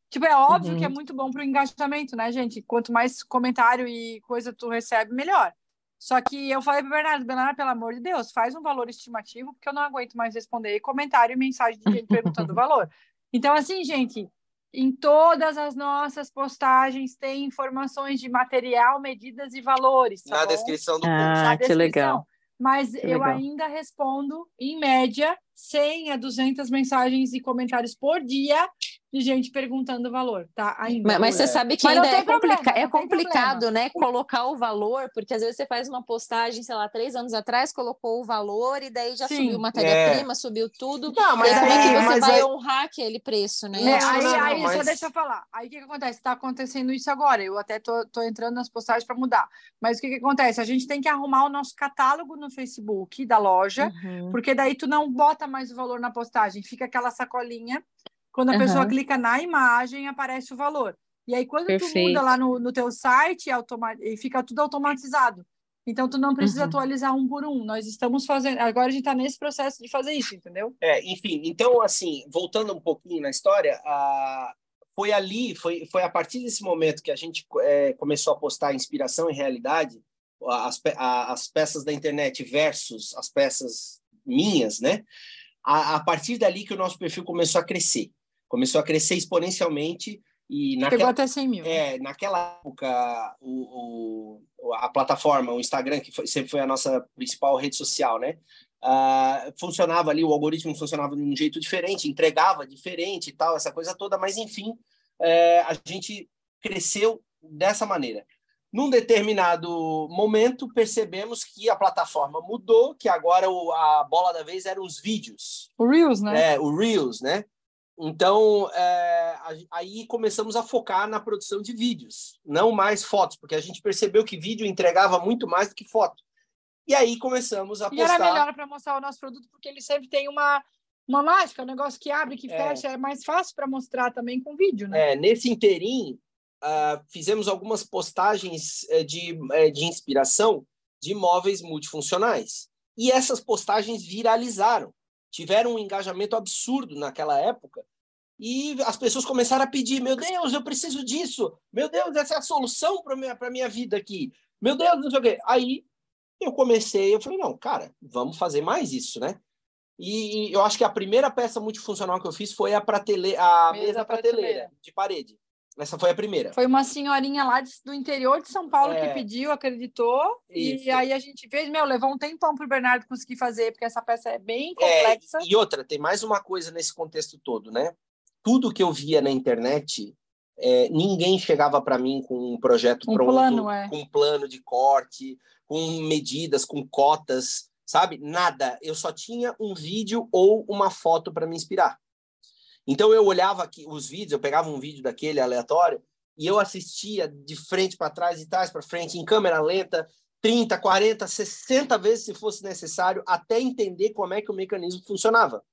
Tipo, é óbvio uhum. que é uhum. muito bom para o engajamento, né, gente? Quanto mais comentário e coisa tu recebe, melhor. Só que eu falei para Bernardo, Bernardo, pelo amor de Deus, faz um valor estimativo, porque eu não aguento mais responder comentário e mensagem de gente perguntando o valor. Então, assim, gente, em todas as nossas postagens tem informações de material, medidas e valores. Tá Na bom? descrição do ah, post. Ah, que legal. Mas que eu legal. ainda respondo, em média, 100 a 200 mensagens e comentários por dia de gente perguntando o valor, tá? Ainda. Mas, mas você sabe que ainda é, complica é complicado, problema. né? Colocar o valor, porque às vezes você faz uma postagem, sei lá, três anos atrás, colocou o valor e daí já Sim. subiu matéria-prima, é. subiu tudo. Não, mas aí é, que você vai é... honrar aquele preço, né? É, aí, não, aí mas... só deixa eu falar. Aí o que, que acontece? Está acontecendo isso agora. Eu até tô, tô entrando nas postagens para mudar. Mas o que, que acontece? A gente tem que arrumar o nosso catálogo no Facebook da loja, uhum. porque daí tu não bota mais o valor na postagem, fica aquela sacolinha quando a uhum. pessoa clica na imagem, aparece o valor. E aí, quando Perfeito. tu muda lá no, no teu site, automa fica tudo automatizado. Então, tu não precisa uhum. atualizar um por um. Nós estamos fazendo. Agora a gente está nesse processo de fazer isso, entendeu? É, enfim, então, assim, voltando um pouquinho na história, a... foi ali, foi, foi a partir desse momento que a gente é, começou a postar inspiração e realidade, as, pe as peças da internet versus as peças minhas, né? A, a partir dali que o nosso perfil começou a crescer começou a crescer exponencialmente e naquela, Chegou até 100 mil. É, naquela época, o, o, a plataforma, o Instagram, que foi, sempre foi a nossa principal rede social, né? Uh, funcionava ali, o algoritmo funcionava de um jeito diferente, entregava diferente e tal, essa coisa toda, mas enfim, é, a gente cresceu dessa maneira. Num determinado momento, percebemos que a plataforma mudou, que agora o, a bola da vez eram os vídeos. O Reels, né? É, o Reels, né? Então, é, aí começamos a focar na produção de vídeos, não mais fotos, porque a gente percebeu que vídeo entregava muito mais do que foto. E aí começamos a e postar... era melhor para mostrar o nosso produto, porque ele sempre tem uma, uma mágica, um negócio que abre, que é. fecha, é mais fácil para mostrar também com vídeo, né? É, nesse interim, uh, fizemos algumas postagens uh, de, uh, de inspiração de móveis multifuncionais. E essas postagens viralizaram tiveram um engajamento absurdo naquela época e as pessoas começaram a pedir: meu Deus, eu preciso disso, meu Deus, essa é a solução para minha para minha vida aqui, meu Deus, não sei o quê. Aí eu comecei, eu falei: não, cara, vamos fazer mais isso, né? E, e eu acho que a primeira peça multifuncional que eu fiz foi a prateleira, a mesa, mesa prateleira, prateleira de parede. Essa foi a primeira. Foi uma senhorinha lá do interior de São Paulo é. que pediu, acreditou. Isso. E aí a gente fez, meu, levou um tempão para o Bernardo conseguir fazer, porque essa peça é bem complexa. É, e outra, tem mais uma coisa nesse contexto todo, né? Tudo que eu via na internet, é, ninguém chegava para mim com um projeto um pronto, plano, é. com um plano de corte, com medidas, com cotas, sabe? Nada. Eu só tinha um vídeo ou uma foto para me inspirar. Então eu olhava aqui os vídeos, eu pegava um vídeo daquele aleatório e eu assistia de frente para trás e trás para frente em câmera lenta, 30, 40, 60 vezes se fosse necessário, até entender como é que o mecanismo funcionava.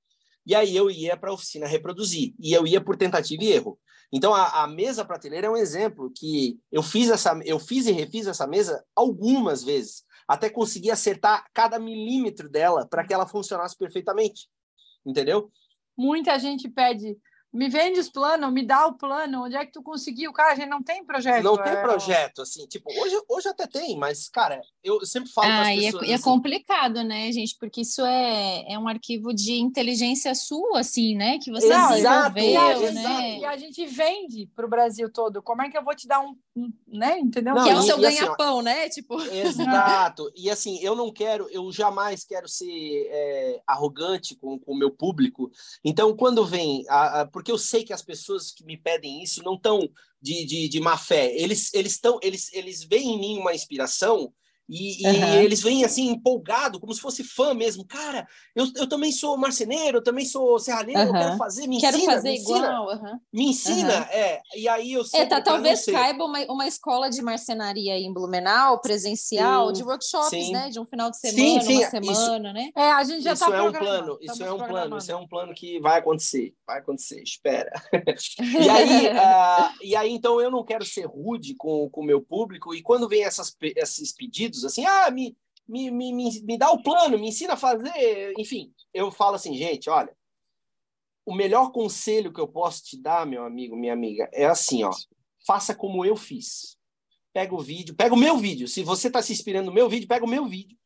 E aí eu ia para a oficina reproduzir, e eu ia por tentativa e erro. Então a, a, mesa prateleira é um exemplo que eu fiz essa, eu fiz e refiz essa mesa algumas vezes, até conseguir acertar cada milímetro dela para que ela funcionasse perfeitamente. Entendeu? Muita gente pede, me vende os planos, me dá o plano, onde é que tu conseguiu? Cara, a gente não tem projeto. Não tem é... projeto, assim, tipo, hoje, hoje até tem, mas, cara, eu sempre falo ah, e é, pessoas... E é, assim, complicado, né, gente? Porque isso é, é um arquivo de inteligência sua, assim, né? Que você não, desenvolveu, a gente, né? E a gente vende para o Brasil todo. Como é que eu vou te dar um, um né? Entendeu? Não, que é o seu assim, ganha-pão, assim, né? Tipo... Exato. e assim, eu não quero, eu jamais quero ser é, arrogante com o meu público. Então, quando vem, a, a, porque eu sei que as pessoas que me pedem isso não estão de, de, de má fé. Eles eles estão eles eles veem em mim uma inspiração e, uhum. e, eles vêm assim empolgado, como se fosse fã mesmo. Cara, eu, eu também sou marceneiro, eu também sou serralheiro, uhum. eu quero fazer, me quero ensina. fazer me igual. ensina, uhum. Me ensina, é. E aí eu sei. É, tá, talvez caiba uma, uma escola de marcenaria em Blumenau, presencial, sim, de workshops, sim. né? De um final de semana, sim, sim. uma semana, isso, né? É, a gente já isso tá é um plano, isso é um plano, isso é um plano que vai acontecer, vai acontecer, espera. e aí, uh, e aí, então eu não quero ser rude com o meu público, e quando vem essas, esses pedidos, assim, ah, me me, me, me, me dá o plano, me ensina a fazer, enfim. Eu falo assim, gente, olha, o melhor conselho que eu posso te dar, meu amigo, minha amiga, é assim, ó, faça como eu fiz. Pega o vídeo, pega o meu vídeo. Se você está se inspirando no meu vídeo, pega o meu vídeo.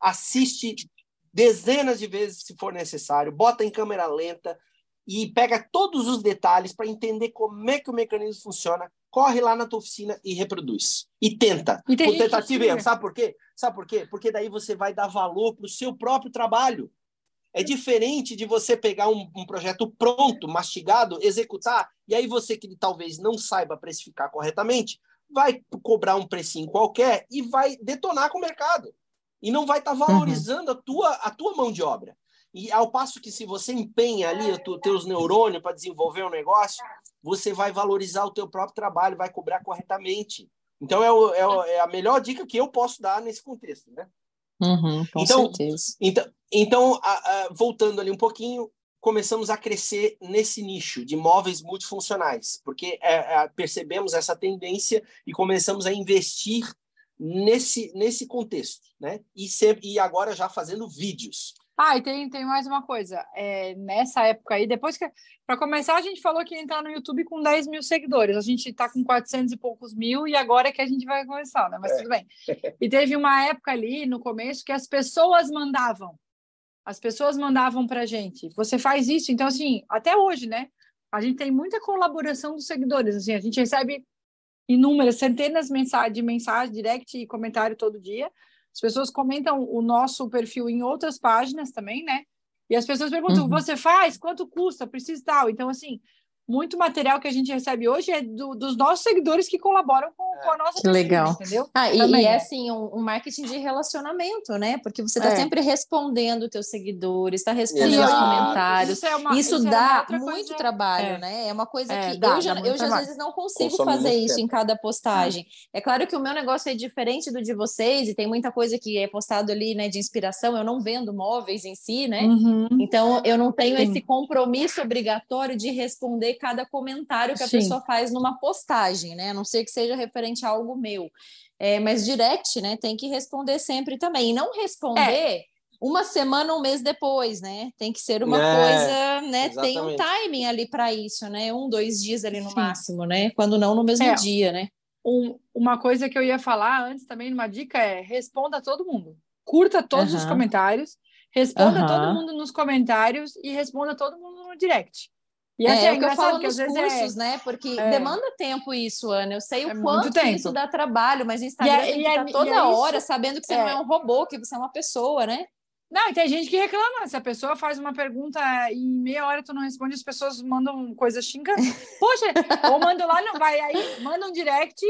Assiste dezenas de vezes se for necessário, bota em câmera lenta e pega todos os detalhes para entender como é que o mecanismo funciona corre lá na tua oficina e reproduz. E tenta. E com tentativa e erro. Sabe por quê? Sabe por quê? Porque daí você vai dar valor para o seu próprio trabalho. É diferente de você pegar um, um, projeto pronto, mastigado, executar, e aí você que talvez não saiba precificar corretamente, vai cobrar um precinho qualquer e vai detonar com o mercado. E não vai estar tá valorizando uhum. a, tua, a tua mão de obra. E ao passo que se você empenha ali os teus neurônios para desenvolver um negócio, você vai valorizar o teu próprio trabalho, vai cobrar corretamente. Então é, o, é, o, é a melhor dica que eu posso dar nesse contexto, né? Uhum, com então, certeza. Então, então a, a, voltando ali um pouquinho, começamos a crescer nesse nicho de móveis multifuncionais, porque é, é, percebemos essa tendência e começamos a investir nesse, nesse contexto, né? E, sempre, e agora já fazendo vídeos. Ah, e tem, tem mais uma coisa. É, nessa época aí, depois que. Para começar, a gente falou que ia entrar no YouTube com 10 mil seguidores. A gente está com 400 e poucos mil e agora é que a gente vai começar, né? Mas é. tudo bem. E teve uma época ali no começo que as pessoas mandavam. As pessoas mandavam para gente. Você faz isso. Então, assim, até hoje, né? A gente tem muita colaboração dos seguidores. Assim, a gente recebe inúmeras, centenas de mensagens, de mensagem, direct e comentário todo dia as pessoas comentam o nosso perfil em outras páginas também, né? E as pessoas perguntam: uhum. você faz? Quanto custa? Precisa tal. Então, assim, muito material que a gente recebe hoje é do, dos nossos seguidores que colaboram com, com a nossa que pesquisa, legal. entendeu? Ah, e, e, é assim, um, um, marketing de relacionamento, né? Porque você está é. sempre respondendo os teus seguidores, está respondendo os comentários. Isso, é uma, isso, isso é dá é muito coisa... trabalho, é. né? É uma coisa é, que dá, eu, já, eu já às vezes não consigo Consome fazer isso tempo. em cada postagem. É claro que o meu negócio é diferente do de vocês, e tem muita coisa que é postado ali, né, de inspiração. Eu não vendo móveis em si, né? Uhum. Então eu não tenho Sim. esse compromisso obrigatório de responder cada comentário que a Sim. pessoa faz numa postagem, né? A não ser que seja referente a algo meu. É, mas direct, né? Tem que responder sempre também. E não responder. É uma semana, um mês depois, né? Tem que ser uma é, coisa, né? Exatamente. Tem um timing ali para isso, né? Um, dois dias ali no Sim. máximo, né? Quando não no mesmo é, dia, né? Um, uma coisa que eu ia falar antes também, uma dica é responda a todo mundo. Curta todos os comentários, responda todo mundo nos comentários e responda todo mundo no direct. E assim, é, é, o que eu falo nos cursos, é... né? Porque é. demanda tempo isso, Ana. Eu sei o é quanto isso dá trabalho, mas o Instagram e, é, tá toda hora sabendo que você não é um robô, que você é uma pessoa, né? Não, e tem gente que reclama. Se a pessoa faz uma pergunta e em meia hora tu não responde, as pessoas mandam coisas xingando. Poxa, ou manda lá, não vai. Aí manda um direct,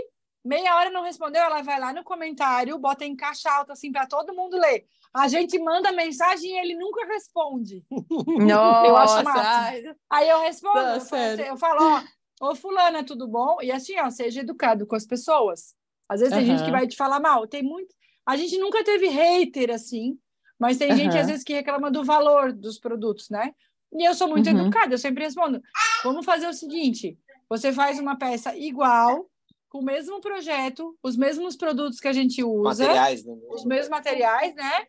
meia hora não respondeu, ela vai lá no comentário, bota em caixa alta assim para todo mundo ler. A gente manda mensagem e ele nunca responde. Nossa. eu acho massa. Aí eu respondo, tá, eu, falo, eu falo, ó, ô fulana, tudo bom? E assim, ó, seja educado com as pessoas. Às vezes uhum. tem gente que vai te falar mal. Tem muito. A gente nunca teve hater assim, mas tem uhum. gente às vezes que reclama do valor dos produtos, né? E eu sou muito uhum. educada, eu sempre respondo: vamos fazer o seguinte: você faz uma peça igual, com o mesmo projeto, os mesmos produtos que a gente usa, materiais, né? os mesmos materiais, né?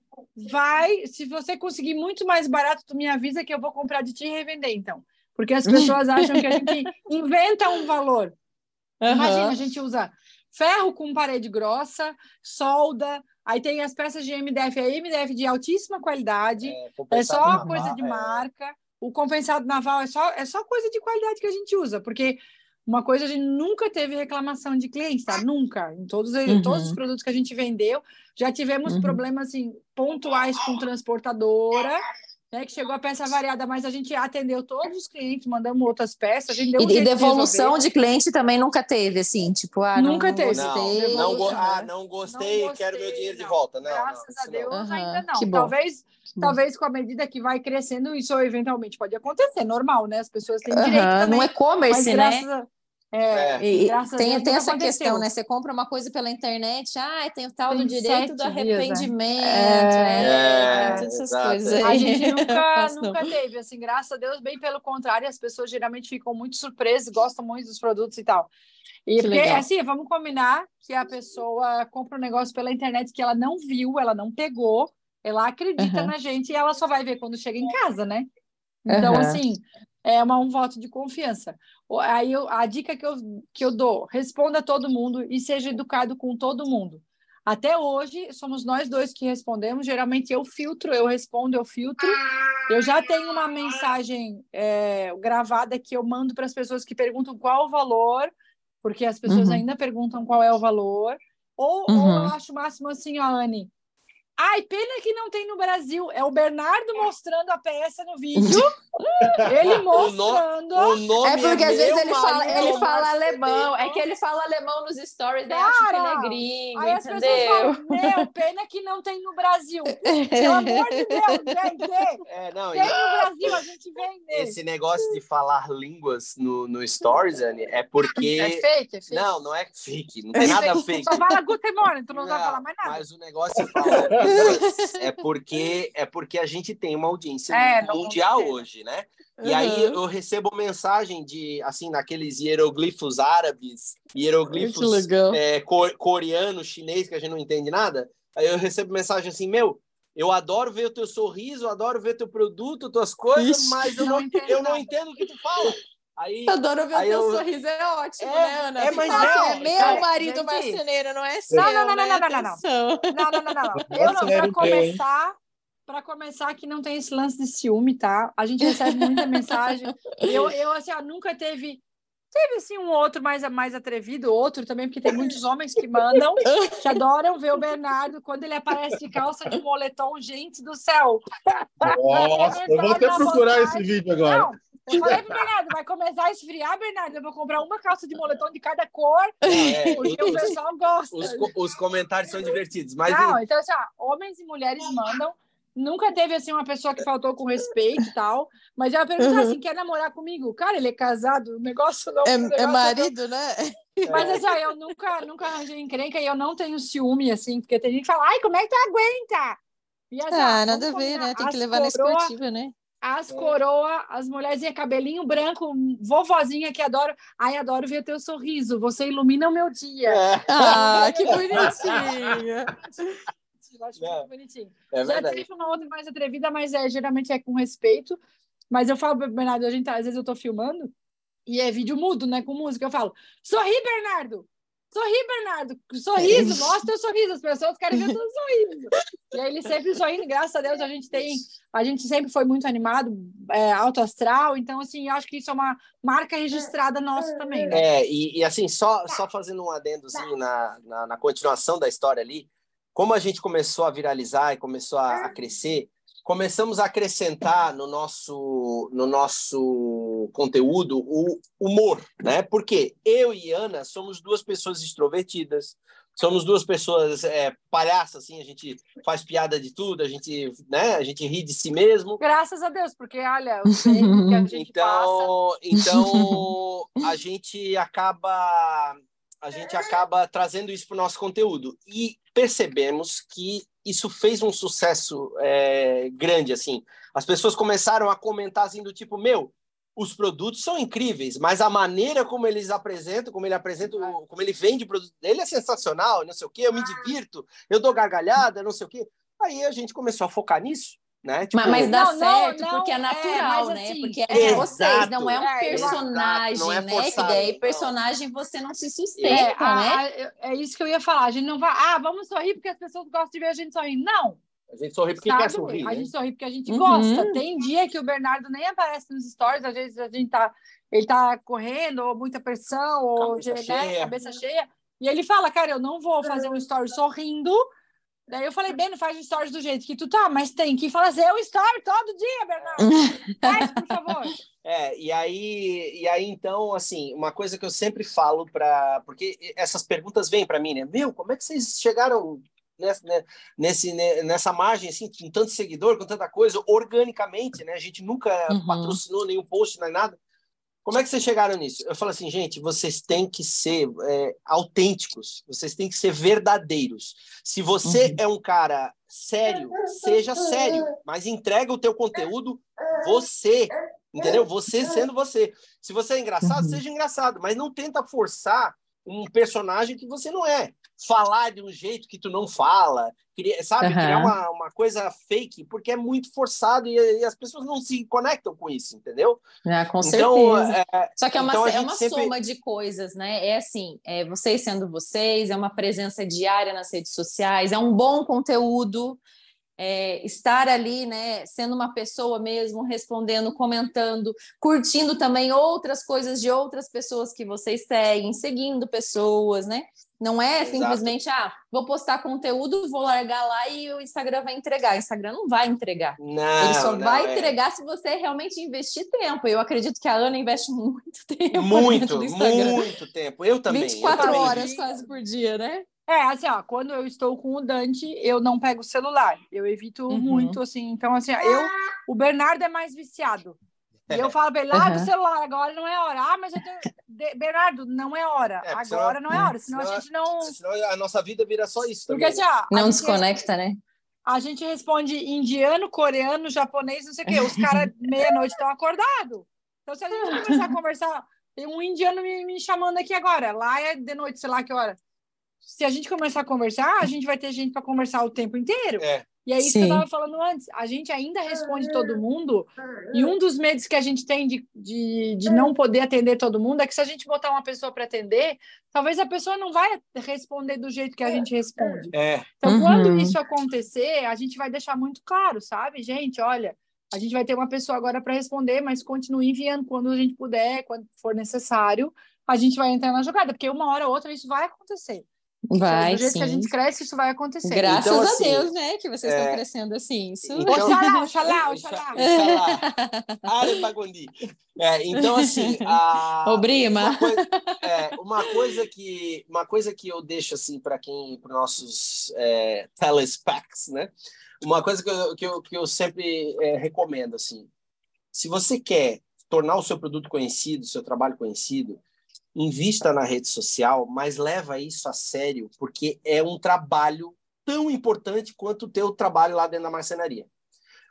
Vai, se você conseguir muito mais barato, tu me avisa que eu vou comprar de ti e revender, então. Porque as pessoas acham que a gente inventa um valor. Uhum. Imagina, a gente usa ferro com parede grossa, solda, aí tem as peças de MDF, a MDF de altíssima qualidade, é, é só naval, coisa de é. marca. O compensado naval é só, é só coisa de qualidade que a gente usa, porque uma coisa, a gente nunca teve reclamação de clientes, tá? Nunca. Em todos, uhum. todos os produtos que a gente vendeu, já tivemos uhum. problemas assim, pontuais com transportadora, né? Que chegou a peça variada, mas a gente atendeu todos os clientes, mandamos outras peças. A gente deu um e, devolução de, de, cliente também nunca teve, assim, tipo, ah, nunca não teve. Gostei. Não, não, ah, não gostei, não gostei, quero meu dinheiro não. de volta. Não, Graças a Deus, uhum. ainda não. Talvez talvez com a medida que vai crescendo, isso eventualmente pode acontecer, normal, né? As pessoas têm direito uhum, também. No e-commerce, né? A, é, é. E, tem, tem essa aconteceu. questão, né? Você compra uma coisa pela internet, ah, tem o tal tem do direito do né? arrependimento, é, é, todas essas exato. coisas. Aí. A gente nunca, nunca teve, assim, graças a Deus, bem pelo contrário, as pessoas geralmente ficam muito surpresas, gostam muito dos produtos e tal. E que porque, legal. assim, vamos combinar que a pessoa compra um negócio pela internet que ela não viu, ela não pegou, ela acredita uhum. na gente e ela só vai ver quando chega em casa, né? Então, uhum. assim, é uma, um voto de confiança. Aí eu, a dica que eu, que eu dou: responda a todo mundo e seja educado com todo mundo. Até hoje, somos nós dois que respondemos. Geralmente eu filtro, eu respondo, eu filtro. Eu já tenho uma mensagem é, gravada que eu mando para as pessoas que perguntam qual o valor, porque as pessoas uhum. ainda perguntam qual é o valor. Ou, uhum. ou eu acho o máximo assim, ó, Anne, Ai, pena que não tem no Brasil. É o Bernardo mostrando a peça no vídeo. ele mostrando. O, no, o é porque às vezes ele fala, ele fala alemão. É que ele fala alemão nos stories, daí acha que ele é gringo, aí entendeu? As pessoas falam, meu, pena que não tem no Brasil. Pelo amor de Deus, gente. É, não, tem e... no Brasil, a gente vende. Esse negócio de falar línguas no, no stories, Anne, é porque... É fake, é fake. Não, não é fake. Não tem nada fake. Só fala good morning, tu não, não vai falar mais nada. Mas o negócio é falar é porque é porque a gente tem uma audiência é, mundial hoje, né? E uhum. aí eu recebo mensagem de assim naqueles hieroglifos árabes, hieroglifos é, coreano, chinês que a gente não entende nada. Aí eu recebo mensagem assim, meu, eu adoro ver o teu sorriso, adoro ver teu produto, tuas coisas, Ixi, mas eu não, não eu não entendo o que tu fala. Aí, eu adoro ver o teu eu... sorriso, é ótimo, é, né, Ana? É, mas assim, é, meu é, marido gente... marceneiro, não é seu, não, não, não, né? não, não, não, não, não, não, não, não, não. Eu não, começar, para começar, que não tem esse lance de ciúme, tá? A gente recebe muita mensagem. Eu, eu assim, ó, nunca teve Teve assim um outro mais, mais atrevido, outro também, porque tem muitos homens que mandam, que adoram ver o Bernardo quando ele aparece de calça de moletom, gente do céu. Nossa, eu vou até procurar esse vídeo agora. Não, eu falei pro Bernardo, vai começar a esfriar, Bernardo. Eu vou comprar uma calça de moletom de cada cor, É, porque o pessoal gosta. Os, os comentários são divertidos, mas Não, então assim, ó, homens e mulheres mandam. Nunca teve assim uma pessoa que faltou com respeito e tal. Mas eu pergunto Uhum. assim: quer namorar comigo? Cara, ele é casado, o negócio não. o É, negócio é não- marido, né? Mas assim, ó, eu nunca, nunca arranjei encrenca e eu não tenho ciúme, assim, porque tem gente que fala, ai, como é que tu aguenta? E assim, Ah, nada a ver, né? Tem que levar na coroa- esportiva, né? As coroa, as mulherzinhas, cabelinho branco, vovozinha que adoro. Ai, adoro ver teu sorriso, você ilumina o meu dia. é, Ah, que bonitinho! Eu acho É. muito bonitinho. é Já teve uma outra mais atrevida, mas é, geralmente é com respeito. Mas eu falo pro Bernardo, a gente, às vezes eu tô filmando e é vídeo mudo, né? Com música. Eu falo, sorri, Bernardo! Sorri, Bernardo! Sorriso, mostra teu sorriso. As pessoas querem ver teu sorriso. E aí ele sempre sorrindo, graças a Deus, a gente tem. A gente sempre foi muito animado, é, alto astral. Então, assim, eu acho que isso é uma marca registrada nossa também. Né? É, e, e assim, só, só fazendo um adendozinho na, na, na continuação da história ali, como a gente começou a viralizar e começou a, a crescer, começamos a acrescentar no nosso, no nosso conteúdo o humor, né? Porque eu e Ana somos duas pessoas extrovertidas, somos duas pessoas é, palhaças, assim, a gente faz piada de tudo, a gente, né, a gente ri de si mesmo. Graças a Deus, porque olha, o que a gente passa. Então, então a gente acaba a gente acaba trazendo isso para o nosso conteúdo e percebemos que isso fez um sucesso é, grande assim. As pessoas começaram a comentar assim do tipo meu, os produtos são incríveis, mas a maneira como eles apresentam, como ele apresenta, como ele vende o produto dele é sensacional, não sei o quê, eu me divirto, eu dou gargalhada, não sei o quê. Aí a gente começou a focar nisso, né? Tipo, Mas, mas dá Não, certo não, porque é é, natural, mas né? assim, porque é de Exato. vocês, não é um É, personagem, é né? Que daí não. personagem você não se É, sustenta, a- né? a- é isso que eu ia falar. A gente não vai, ah, vamos sorrir porque as pessoas gostam de ver a gente sorrindo. Não, a gente sorri porque sabe? quer sorrir. A né? gente sorri porque a gente Uhum. gosta. Tem dia que o Bernardo nem aparece nos stories, às vezes a gente tá, ele tá correndo, ou muita pressão, ou Cabeça né, cheia. cabeça cheia. E ele fala, cara, eu não vou fazer um story sorrindo. Daí eu falei, Beno, faz um stories do jeito que tu tá, mas tem que fazer o story todo dia, Bernardo. Faz, por favor. É, e aí, e aí então, assim, uma coisa que eu sempre falo para, porque essas perguntas vêm para mim, né? Meu, como é que vocês chegaram nessa, né, nesse, né, nessa margem assim, com tanto seguidor, com tanta coisa, organicamente, né? A gente nunca Uhum. patrocinou nenhum post nem nada. Como é que vocês chegaram nisso? Eu falo assim, gente, vocês têm que ser é, autênticos, vocês têm que ser verdadeiros. Se você Uhum. é um cara sério, seja sério, mas entrega o teu conteúdo você, entendeu? Você sendo você. Se você é engraçado, Uhum. seja engraçado, mas não tenta forçar um personagem que você não é. Falar de um jeito que tu não fala, sabe? Aham. Criar uma, uma coisa fake, porque é muito forçado e, e as pessoas não se conectam com isso, entendeu? Ah, com então, certeza. é, Só que é uma, então é uma sempre- soma de coisas, né? É assim, é vocês sendo vocês, é uma presença diária nas redes sociais, é um bom conteúdo, é, estar ali, né, sendo uma pessoa mesmo, respondendo, comentando, curtindo também outras coisas de outras pessoas que vocês seguem, seguindo pessoas, né? Não é Exato. simplesmente, ah, vou postar conteúdo, vou largar lá e o Instagram vai entregar. O Instagram não vai entregar. não, Ele só não, vai é entregar se você realmente investir tempo. Eu acredito que a Ana investe muito tempo muito, dentro do Instagram. muito tempo. Eu também. eu 24 também. horas quase por dia, né? É, assim, ó, quando eu estou com o Dante, eu não pego o celular. Eu evito Uhum. muito, assim. Então, assim, ó, eu, o Bernardo é mais viciado. E eu falo pra ele, larga Uhum. o celular, agora não é hora. Ah, mas eu tenho... De- Bernardo, não é hora. É, agora senão- não é hora, senão a senão- gente não... Senão a nossa vida vira só isso Porque também. assim, ó, a Não gente- desconecta, né? A gente responde indiano, coreano, japonês, não sei o quê. Os caras, meia-noite, estão acordados. Então, se a gente começar a conversar, tem um indiano me, me chamando aqui agora. Lá é de noite, sei lá que hora. Se a gente começar a conversar, a gente vai ter gente para conversar o tempo inteiro. É. E é isso que eu Sim. estava falando antes. A gente ainda responde todo mundo. E um dos medos que a gente tem de, de, de não poder atender todo mundo é que se a gente botar uma pessoa para atender, talvez a pessoa não vai responder do jeito que a gente responde. É, Então, Uhum. quando isso acontecer, a gente vai deixar muito claro, sabe, gente? Olha, A gente vai ter uma pessoa agora para responder, mas continue enviando quando a gente puder, quando for necessário, a gente vai entrar na jogada, porque uma hora ou outra isso vai acontecer. Vai, Do jeito sim. que a gente cresce, isso vai acontecer. Graças Então, a assim, Deus, né? Que vocês estão é, crescendo assim. Isso. Então- Oxalá, oxalá, oxalá. Oxalá. É, então, assim, a, Ô, Brima. Uma coisa, é, uma coisa que uma coisa que eu deixo assim para quem para nossos é, telespecs, né? Uma coisa que eu, que eu, que eu sempre é, recomendo assim, se você quer tornar o seu produto conhecido, seu trabalho conhecido, invista na rede social, mas leva isso a sério, porque é um trabalho tão importante quanto o teu trabalho lá dentro da marcenaria.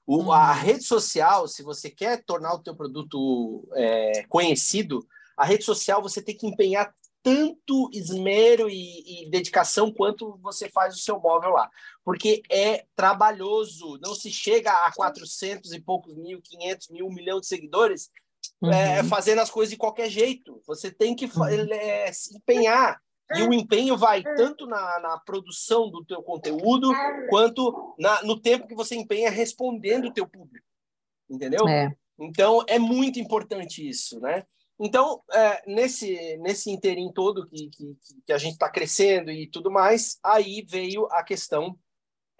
O, Uhum. A rede social, se você quer tornar o teu produto é, conhecido, a rede social você tem que empenhar tanto esmero e, e dedicação quanto você faz o seu móvel lá. Porque é trabalhoso. Não se chega a 400 e poucos mil, 500 mil, um milhão de seguidores é, Uhum. fazendo as coisas de qualquer jeito. Você tem que Uhum. é, se empenhar. E o empenho vai tanto na, na produção do teu conteúdo, quanto na, no tempo que você empenha respondendo o teu público. Entendeu? É. Então, é muito importante isso, né? Então, é, nesse, nesse interim todo que, que, que a gente está crescendo e tudo mais, aí veio a questão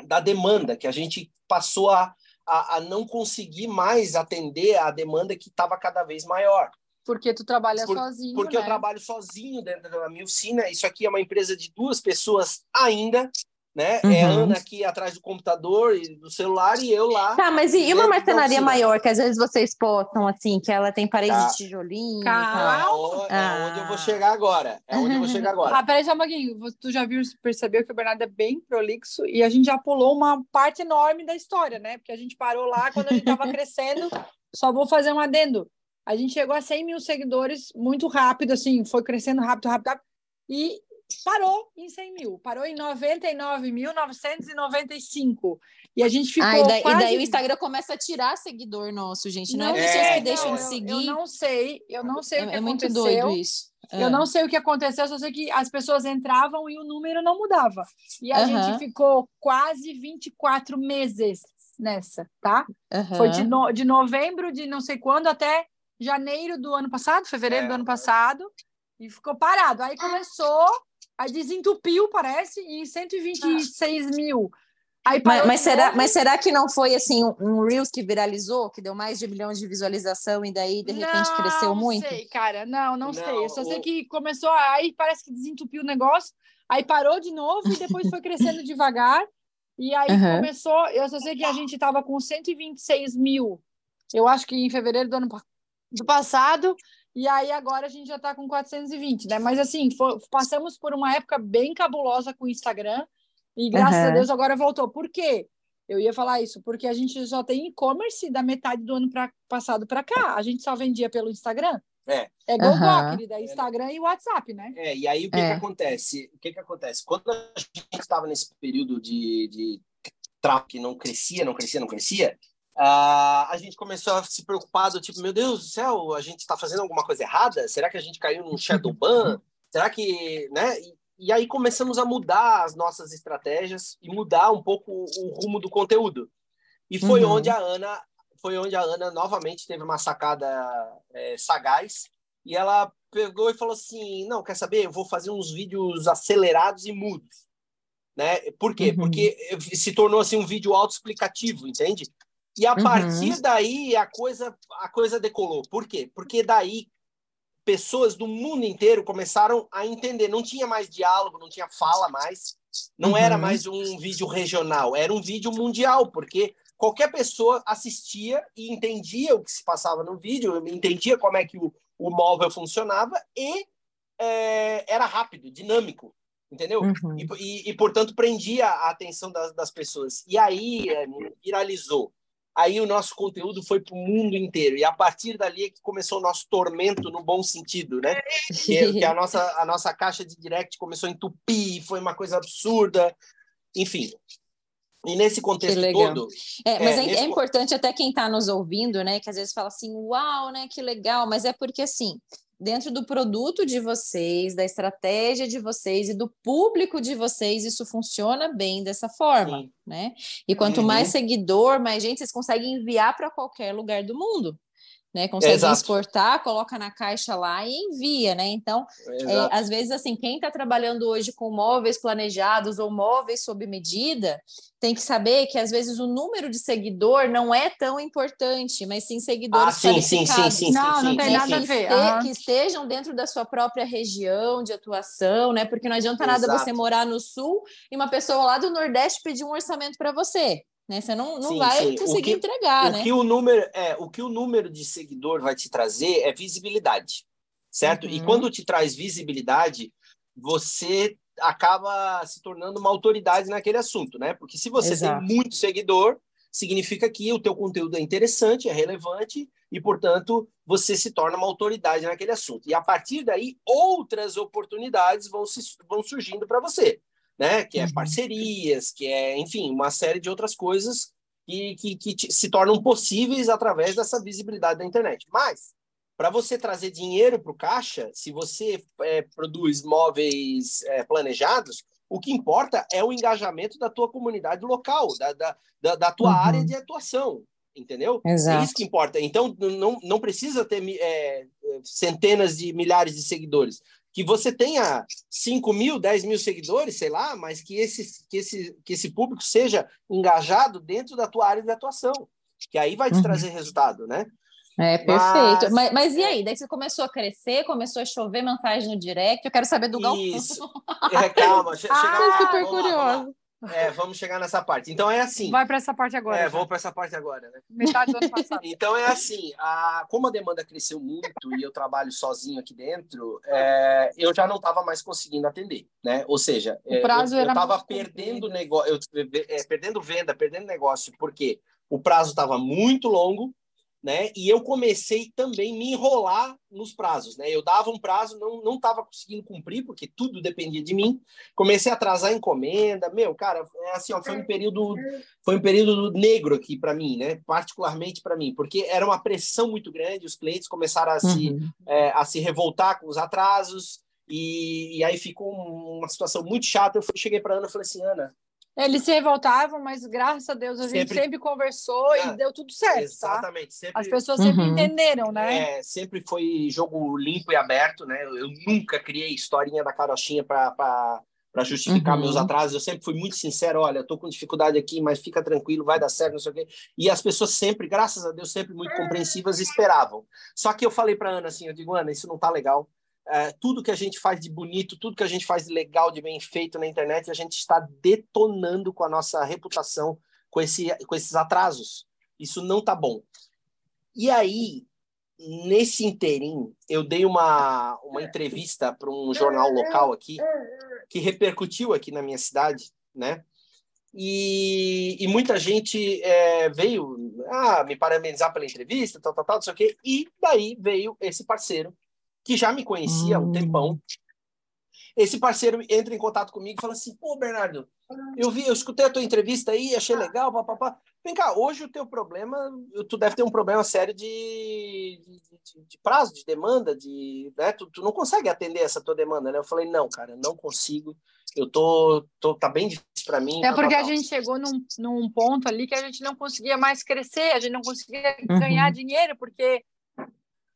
da demanda, que a gente passou a, a, a não conseguir mais atender a demanda que estava cada vez maior. Porque tu trabalha Por- sozinho, Porque né? eu trabalho sozinho dentro da minha oficina. Isso aqui é uma empresa de duas pessoas ainda, né? É a Uhum. Ana aqui atrás do computador e do celular e eu lá. Tá, mas e, e uma marcenaria maior, que às vezes vocês postam assim, que ela tem parede Tá. de tijolinho Calma. É, o- é onde eu vou Ah. chegar agora. É onde eu vou chegar agora. Ah, peraí só um pouquinho. Tu já viu, percebeu que o Bernardo é bem prolixo e a gente já pulou uma parte enorme da história, né? Porque a gente parou lá quando a gente estava crescendo. Só vou fazer um adendo. A gente chegou a 100 mil seguidores muito rápido, assim, foi crescendo rápido, rápido, rápido. E parou em 100 mil. Parou em 99.995. E a gente ficou Ah, e daí, e quase... daí o Instagram começa a tirar seguidor nosso, gente. Não, Não é sei, pessoas que não, deixam de eu- seguir. Eu não sei, eu não sei o que é, é muito aconteceu. doido isso. Eu É. não sei o que aconteceu, só sei que as pessoas entravam e o número não mudava. E a Aham. gente ficou quase 24 meses nessa, tá? Aham. Foi de, no- de novembro de não sei quando até janeiro do ano passado, fevereiro É. do ano passado, e ficou parado. Aí começou, aí desentupiu, parece, em 126 mil. Aí Mas, mas será, novo. mas será que não foi assim um, Reels que viralizou, que deu mais de milhão de visualização e daí de repente cresceu muito? Não sei, cara. Não, não, Não, sei. Eu só sei que começou, aí parece que desentupiu o negócio, aí parou de novo e depois foi crescendo devagar. E aí Aham. começou. Eu só sei que a gente estava com 126 mil, eu acho que em fevereiro do ano do passado. E aí agora a gente já está com 420, né? Mas assim, fo- passamos por uma época bem cabulosa com o Instagram e graças a Aham. Deus agora voltou. Por quê? Eu ia falar isso, porque a gente só tem e-commerce da metade do ano pra, passado para cá. A gente só vendia pelo Instagram. É. É Google, Aham. querida, é Instagram e WhatsApp, né? É, e aí o que, É. que acontece? O que, que acontece? Quando a gente estava nesse período de, de tráfego que não crescia, não crescia, não crescia, ah, a gente começou a se preocupar do tipo, meu Deus do céu, a gente está fazendo alguma coisa errada? Será que a gente caiu num shadow ban? Será que, né? E, e aí começamos a mudar as nossas estratégias e mudar um pouco o, o rumo do conteúdo. E foi Uhum. onde a Ana, foi onde a Ana novamente teve uma sacada é, sagaz e ela pegou e falou assim: não, quer saber? Eu vou fazer uns vídeos acelerados e mudos. Né? Por quê? Uhum. Porque se tornou assim um vídeo autoexplicativo, entende? E a Uhum. partir daí a coisa, a coisa decolou. Por quê? Porque daí pessoas do mundo inteiro começaram a entender. Não tinha mais diálogo, não tinha fala mais. Não Uhum. era mais um vídeo regional, era um vídeo mundial, porque qualquer pessoa assistia e entendia o que se passava no vídeo, entendia como é que o, o móvel funcionava e é, era rápido, dinâmico, entendeu? Uhum. E, e, e, portanto, prendia a atenção das, das pessoas. E aí é, viralizou. Aí o nosso conteúdo foi para o mundo inteiro. E a partir dali é que começou o nosso tormento no bom sentido, né? Que, que a, nossa, a nossa caixa de direct começou a entupir, foi uma coisa absurda. Enfim. E nesse contexto todo. É, mas É, é, é importante até quem está nos ouvindo, né? Que às vezes fala assim, uau, né? Que legal, mas é porque assim. Dentro do produto de vocês, da estratégia de vocês e do público de vocês, isso funciona bem dessa forma, Sim. né? E quanto Uhum. mais seguidor, mais gente, vocês conseguem enviar para qualquer lugar do mundo. Né, consegue Exato. exportar, coloca na caixa lá e envia, né? Então, é, às vezes, assim, quem está trabalhando hoje com móveis planejados ou móveis sob medida, tem que saber que às vezes o número de seguidor não é tão importante, mas sim seguidores Ah, sim, sim, sim, sim, Não, sim, não tem sim, nada sim. a que, ver. aham. que estejam dentro da sua própria região de atuação, né? Porque não adianta nada Exato. você morar no sul e uma pessoa lá do Nordeste pedir um orçamento para você, né? Você não, não Sim, vai sim. Conseguir que- entregar, o né? que o número é o que o número de seguidor vai te trazer é visibilidade certo e Uhum. quando te traz visibilidade você acaba se tornando uma autoridade naquele assunto né porque se você Exato. tem muito seguidor significa que o teu conteúdo é interessante é relevante e portanto você se torna uma autoridade naquele assunto e a partir daí outras oportunidades vão se vão surgindo para você né que é Uhum. parcerias que é enfim uma série de outras coisas que, que, que se tornam possíveis através dessa visibilidade da internet. Mas, para você trazer dinheiro para o caixa, se você é, produz móveis é, planejados, o que importa é o engajamento da tua comunidade local, da, da, da, da tua Uhum. área de atuação, entendeu? É Exato. isso que importa. Então, não, não precisa ter é, centenas de milhares de seguidores. Que você tenha 5 mil, 10 mil seguidores, sei lá, mas que esse, que, esse, que esse público seja engajado dentro da tua área de atuação. Que aí vai te Uhum. trazer resultado, né? É Mas- perfeito. Mas, mas e aí? Daí você começou a crescer, começou a chover mensagem no direct. Eu quero saber do Galpão. Isso. É, calma, che- Ah, chegar lá, super lá, curiosa. É, vamos chegar nessa parte. Então é assim. Vai para essa parte agora. É, já. vou para essa parte agora, né? Metade do ano passado. Então é assim, a, como a demanda cresceu muito e eu trabalho sozinho aqui dentro, é, eu já não estava mais conseguindo atender, né? Ou seja, O é, prazo eu estava perdendo negócio, eu, é, perdendo venda, perdendo negócio, porque o prazo estava muito longo, né? E eu comecei também me enrolar nos prazos, né? Eu dava um prazo, não não estava conseguindo cumprir porque tudo dependia de mim. Comecei a atrasar a encomenda, meu, cara, é assim, ó, foi um período foi um período negro aqui para mim, né? Particularmente para mim, porque era uma pressão muito grande, os clientes começaram a se Uhum. é, a se revoltar com os atrasos e, e aí ficou uma situação muito chata. Eu cheguei para Ana e falei assim, Ana, Eles se revoltavam, mas graças a Deus a gente Sempre- sempre conversou Ah, e deu tudo certo, tá? exatamente, sempre As pessoas sempre Uhum. entenderam, né? É, sempre foi jogo limpo e aberto, né? Eu, nunca criei historinha da carochinha para justificar Uhum. meus atrasos. Eu sempre fui muito sincero, olha, eu tô com dificuldade aqui, mas fica tranquilo, vai dar certo, não sei o quê. E as pessoas sempre, graças a Deus, sempre muito compreensivas, esperavam. Só que eu falei para Ana assim, eu digo, Ana, isso não tá legal. É, tudo que a gente faz de bonito, tudo que a gente faz de legal, de bem feito na internet, a gente está detonando com a nossa reputação, com, esse, com esses atrasos. Isso não tá bom. E aí, nesse interim, eu dei uma, uma entrevista para um jornal local aqui, que repercutiu aqui na minha cidade, né? E, e muita gente é, veio ah, me parabenizar pela entrevista, tal, tal, tal, não sei o quê. E daí veio esse parceiro, que já me conhecia há um Hum. tempão. Esse parceiro entra em contato comigo e fala assim: pô, Bernardo, eu vi, eu escutei a tua entrevista aí, achei legal, papapá. Vem cá, hoje o teu problema, tu deve ter um problema sério de, de, de- de prazo, de demanda, de, né? Tu, tu não consegue atender essa tua demanda, né? Eu falei, não, cara, não consigo. Eu tô, tô tá bem difícil para mim. É tal, porque tal, a tal. gente chegou num, num ponto ali que a gente não conseguia mais crescer, a gente não conseguia Uhum. ganhar dinheiro, porque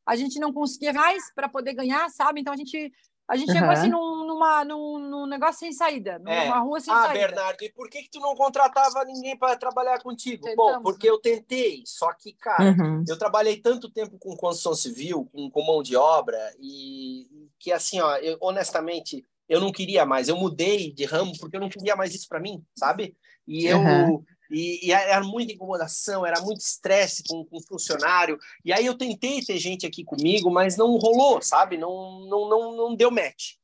a gente não conseguia mais para poder ganhar, sabe? Então a gente, a gente chegou Uhum. assim num, numa, num, num negócio sem saída, numa É. rua sem Ah, saída. Bernardo, e por que que tu não contratava ninguém para trabalhar contigo? Bom, Tentamos, porque né? eu tentei, só que, cara, Uhum. eu trabalhei tanto tempo com construção civil, com, com mão de obra, e que assim, ó, eu, honestamente, eu não queria mais. Eu mudei de ramo porque eu não queria mais isso para mim, sabe? E eu. Uhum. E, e era muita incomodação, era muito estresse com, com o funcionário. E aí eu tentei ter gente aqui comigo, mas não rolou, sabe? Não, não, não, não deu match.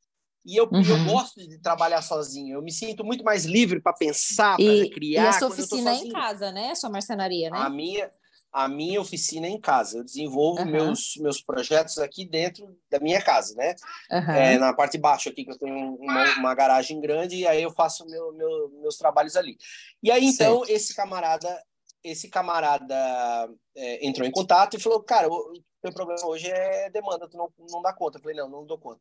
E eu, Uhum. eu gosto de trabalhar sozinho. Eu me sinto muito mais livre para pensar, para criar. e a sua oficina é em casa, né? Sua marcenaria, né? A minha, a minha oficina em casa. Eu desenvolvo Aham. meus, meus projetos aqui dentro da minha casa, né? Aham. É, na parte de baixo aqui, que eu tenho uma, uma garagem grande, e aí eu faço meu, meu- meus trabalhos ali. E aí, então, esse camarada esse camarada é, entrou em contato e falou, cara, o teu problema hoje é demanda, tu não, não dá conta. Eu falei, não, não dou conta.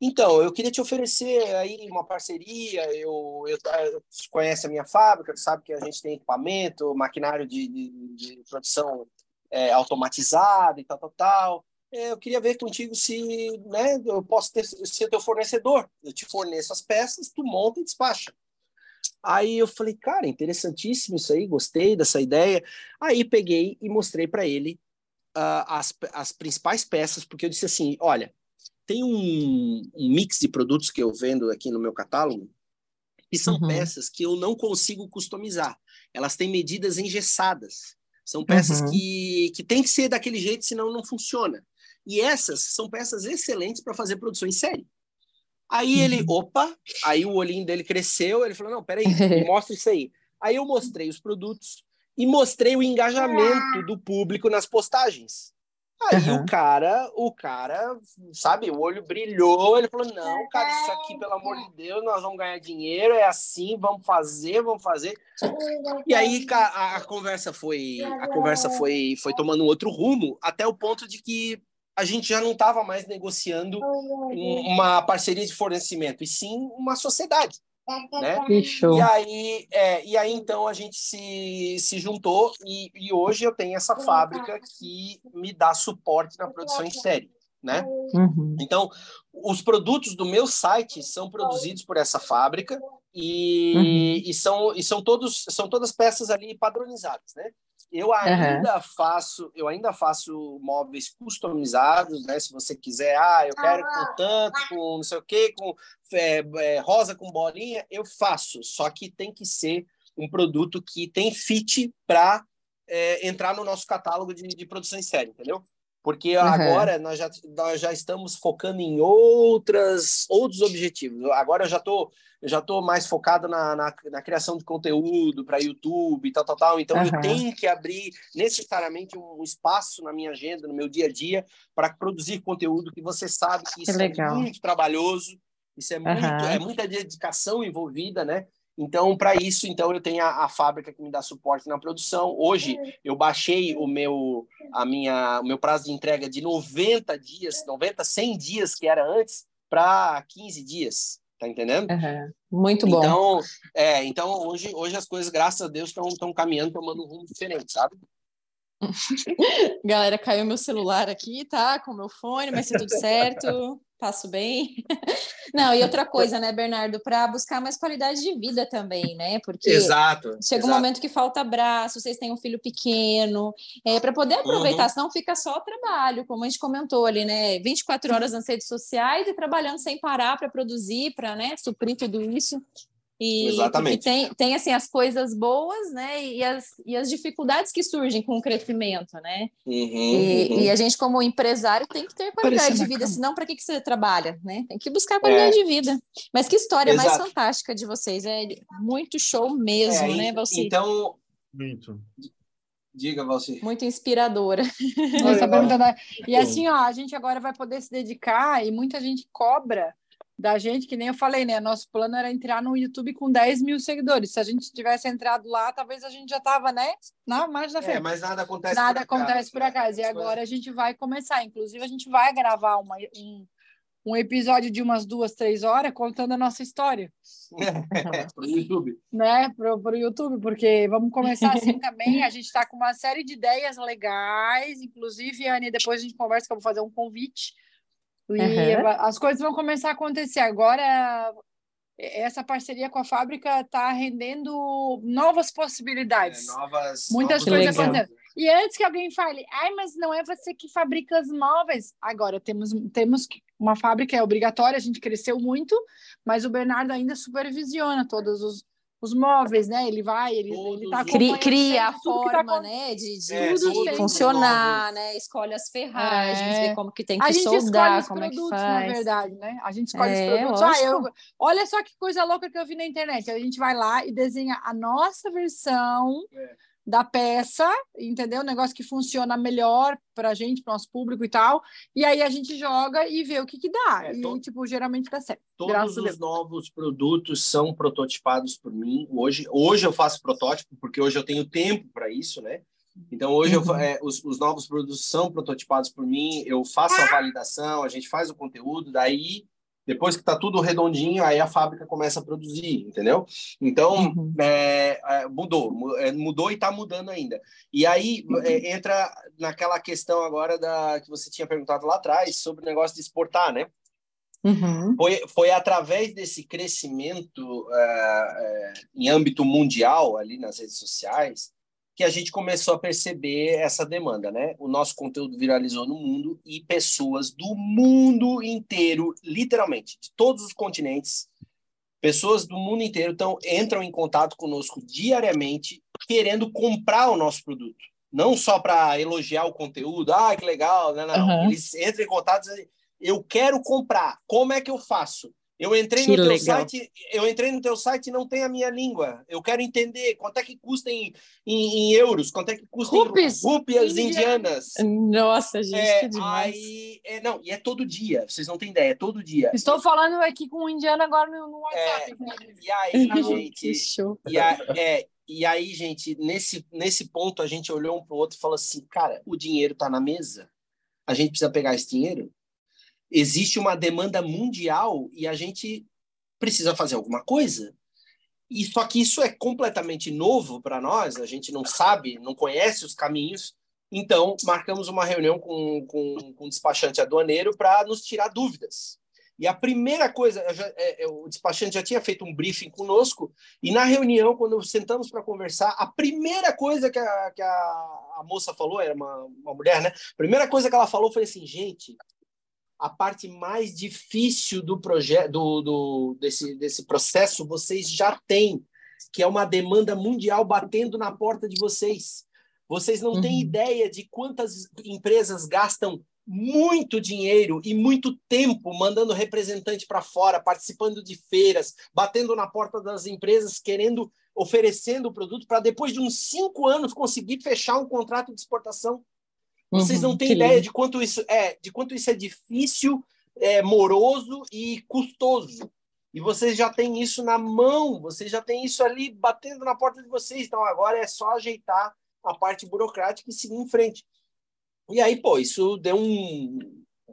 Então, eu queria te oferecer aí uma parceria. Eu, eu, eu conhece a minha fábrica, sabe que a gente tem equipamento, maquinário de, de, de produção é, automatizado e tal, tal, tal. É, eu queria ver contigo se né, eu posso ter, ser teu fornecedor. Eu te forneço as peças, tu monta e despacha. Aí eu falei, cara, interessantíssimo isso aí, gostei dessa ideia. Aí peguei e mostrei para ele uh, as, as principais peças, porque eu disse assim: olha, tem um, um, mix de produtos que eu vendo aqui no meu catálogo que são uhum. peças que eu não consigo customizar. Elas têm medidas engessadas. São peças uhum. que, que tem que ser daquele jeito, senão não funciona. E essas são peças excelentes para fazer produção em série. Aí ele, uhum. opa, aí o olhinho dele cresceu, ele falou, não, peraí, me mostra isso aí. Aí eu mostrei os produtos e mostrei o engajamento do público nas postagens. Aí uhum. o cara, o cara, sabe, o olho brilhou, ele falou: "Não, cara, isso aqui, pelo amor de Deus, nós vamos ganhar dinheiro, é assim, vamos fazer, vamos fazer". E aí a, a conversa foi, a conversa foi foi tomando um outro rumo, até o ponto de que a gente já não estava mais negociando uma parceria de fornecimento, e sim uma sociedade. Né? E aí, é, e aí então a gente se, se juntou e, e hoje eu tenho essa fábrica que me dá suporte na produção em série, né? Uhum. Então, os produtos do meu site são produzidos por essa fábrica e, uhum. e, são, e são, todos, são todas peças ali padronizadas, né? Eu ainda uhum. faço, eu ainda faço móveis customizados, né? Se você quiser, ah, eu quero com tanto, com não sei o quê, com é, é, rosa com bolinha, eu faço. Só que tem que ser um produto que tem fit para é, entrar no nosso catálogo de, de produção em série, entendeu? Porque uhum. agora nós já, nós já estamos focando em outras, outros objetivos. Agora eu já estou já tô mais focado na, na, na criação de conteúdo para YouTube e tal, tal, tal. Então uhum. eu tenho que abrir necessariamente um espaço na minha agenda, no meu dia a dia, para produzir conteúdo que você sabe que isso que é muito trabalhoso, isso é, muito, uhum. é muita dedicação envolvida, né? Então, para isso, então eu tenho a, a, fábrica que me dá suporte na produção. Hoje eu baixei o meu a minha o meu prazo de entrega de 90 dias, 90, 100 dias que era antes para 15 dias. Tá entendendo? Uhum. Muito bom. Então, é, então hoje, hoje as coisas, graças a Deus, estão caminhando, tomando um rumo diferente, sabe? Galera, caiu meu celular aqui, tá? Com meu fone, mas tá tudo certo passo bem. Não, e outra coisa, né, Bernardo, para buscar mais qualidade de vida também, né? Porque exato, chega exato. um momento que falta braço, vocês têm um filho pequeno, é, para poder aproveitar, uhum. senão fica só trabalho, como a gente comentou ali, né? 24 horas nas redes sociais e trabalhando sem parar para produzir, para né, suprir tudo isso. E, Exatamente. Tem, tem assim as coisas boas, né? E as, e as dificuldades que surgem com o crescimento, né? Uhum, e, uhum. e, a gente, como empresário, tem que ter qualidade de vida, senão para que, que você trabalha, né? Tem que buscar qualidade é. de vida. Mas que história Exato. mais fantástica de vocês, é muito show mesmo, é, né, Valci? Então. Muito. Diga, Valci. Muito inspiradora. Nossa, e assim, ó, a gente agora vai poder se dedicar e muita gente cobra da gente, que nem eu falei, né? Nosso plano era entrar no YouTube com 10 mil seguidores. Se a gente tivesse entrado lá, talvez a gente já tava, né? Na margem da frente. É, mas nada acontece Nada por acontece por acaso. E agora a gente vai começar. Inclusive, a gente vai gravar uma, um, um episódio de umas duas, três horas contando a nossa história. É, para o YouTube. Né? Para o YouTube, porque vamos começar assim também. A gente está com uma série de ideias legais. Inclusive, Anne, depois a gente conversa que eu vou fazer um convite e uhum. as coisas vão começar a acontecer. Agora, essa parceria com a fábrica está rendendo novas possibilidades. É, novas, Muitas coisas acontecendo. E antes que alguém fale, ai, mas não é você que fabrica os móveis. Agora, temos, temos uma fábrica, é obrigatória, a gente cresceu muito, mas o Bernardo ainda supervisiona todos os, os móveis, né? Ele vai, ele, ele tá cria, cria a tá forma, tá... né, de, de, é, de funcionar, né? Escolhe as ferragens, é. vê como que tem que a gente soldar, escolhe como os produtos, é que faz. na verdade, né? A gente escolhe é, os produtos. Ah, eu, olha só que coisa louca que eu vi na internet. A gente vai lá e desenha a nossa versão. É. da peça, entendeu? Um negócio que funciona melhor para a gente, para o nosso público e tal. E aí a gente joga e vê o que, que dá. É, e, to- tipo, geralmente dá certo. Todos os novos produtos são prototipados por mim. Hoje, hoje eu faço protótipo porque hoje eu tenho tempo para isso, né? Então hoje eu Uhum. é, os, os novos produtos são prototipados por mim. Eu faço a validação, a gente faz o conteúdo, daí depois que está tudo redondinho, aí a fábrica começa a produzir, entendeu? Então Uhum. é, é, mudou, mu- é, mudou e está mudando ainda. E aí é, entra naquela questão agora da que você tinha perguntado lá atrás sobre o negócio de exportar, né? Uhum. Foi, foi através desse crescimento eh, eh, em âmbito mundial, ali nas redes sociais, que a gente começou a perceber essa demanda, né? O nosso conteúdo viralizou no mundo e pessoas do mundo inteiro, literalmente, de todos os continentes, pessoas do mundo inteiro tão, entram em contato conosco diariamente, querendo comprar o nosso produto. Não só para elogiar o conteúdo, ah, que legal, não, não. Uhum. Eles entram em contato e dizem, eu quero comprar, como é que eu faço? Eu entrei Que no teu legal. site, eu entrei no teu site e não tem a minha língua. Eu quero entender quanto é que custa em, em, em euros, quanto é que custa Rupees. em rúpias Indianas. Nossa, gente, É, que demais. aí, é, não, e é todo dia, vocês não têm ideia, é todo dia. Estou falando aqui com o indiano agora no, no WhatsApp. E aí, gente, e, a- é, e aí, gente, nesse, nesse ponto a gente olhou um para o outro e falou assim, cara, o dinheiro está na mesa, a gente precisa pegar esse dinheiro. Existe uma demanda mundial e a gente precisa fazer alguma coisa. E só que isso é completamente novo para nós, a gente não sabe, não conhece os caminhos. Então, marcamos uma reunião com, com, com o despachante aduaneiro para nos tirar dúvidas. E a primeira coisa, já- é, é, o despachante já tinha feito um briefing conosco, e na reunião, quando sentamos para conversar, a primeira coisa que a, que a, a moça falou, era uma, uma mulher, né? A primeira coisa que ela falou foi assim, gente, a parte mais difícil do projeto, do, do, desse, desse processo, vocês já têm, que é uma demanda mundial batendo na porta de vocês. Vocês não têm Uhum. ideia de quantas empresas gastam muito dinheiro e muito tempo mandando representante para fora, participando de feiras, batendo na porta das empresas, querendo, oferecendo o produto para depois de uns cinco anos conseguir fechar um contrato de exportação. Vocês Uhum, não têm que ideia lindo. de quanto isso é, de quanto isso é difícil, é, moroso e custoso. E vocês já têm isso na mão, vocês já têm isso ali batendo na porta de vocês. Então agora é só ajeitar a parte burocrática e seguir em frente. E aí, pô, isso deu um,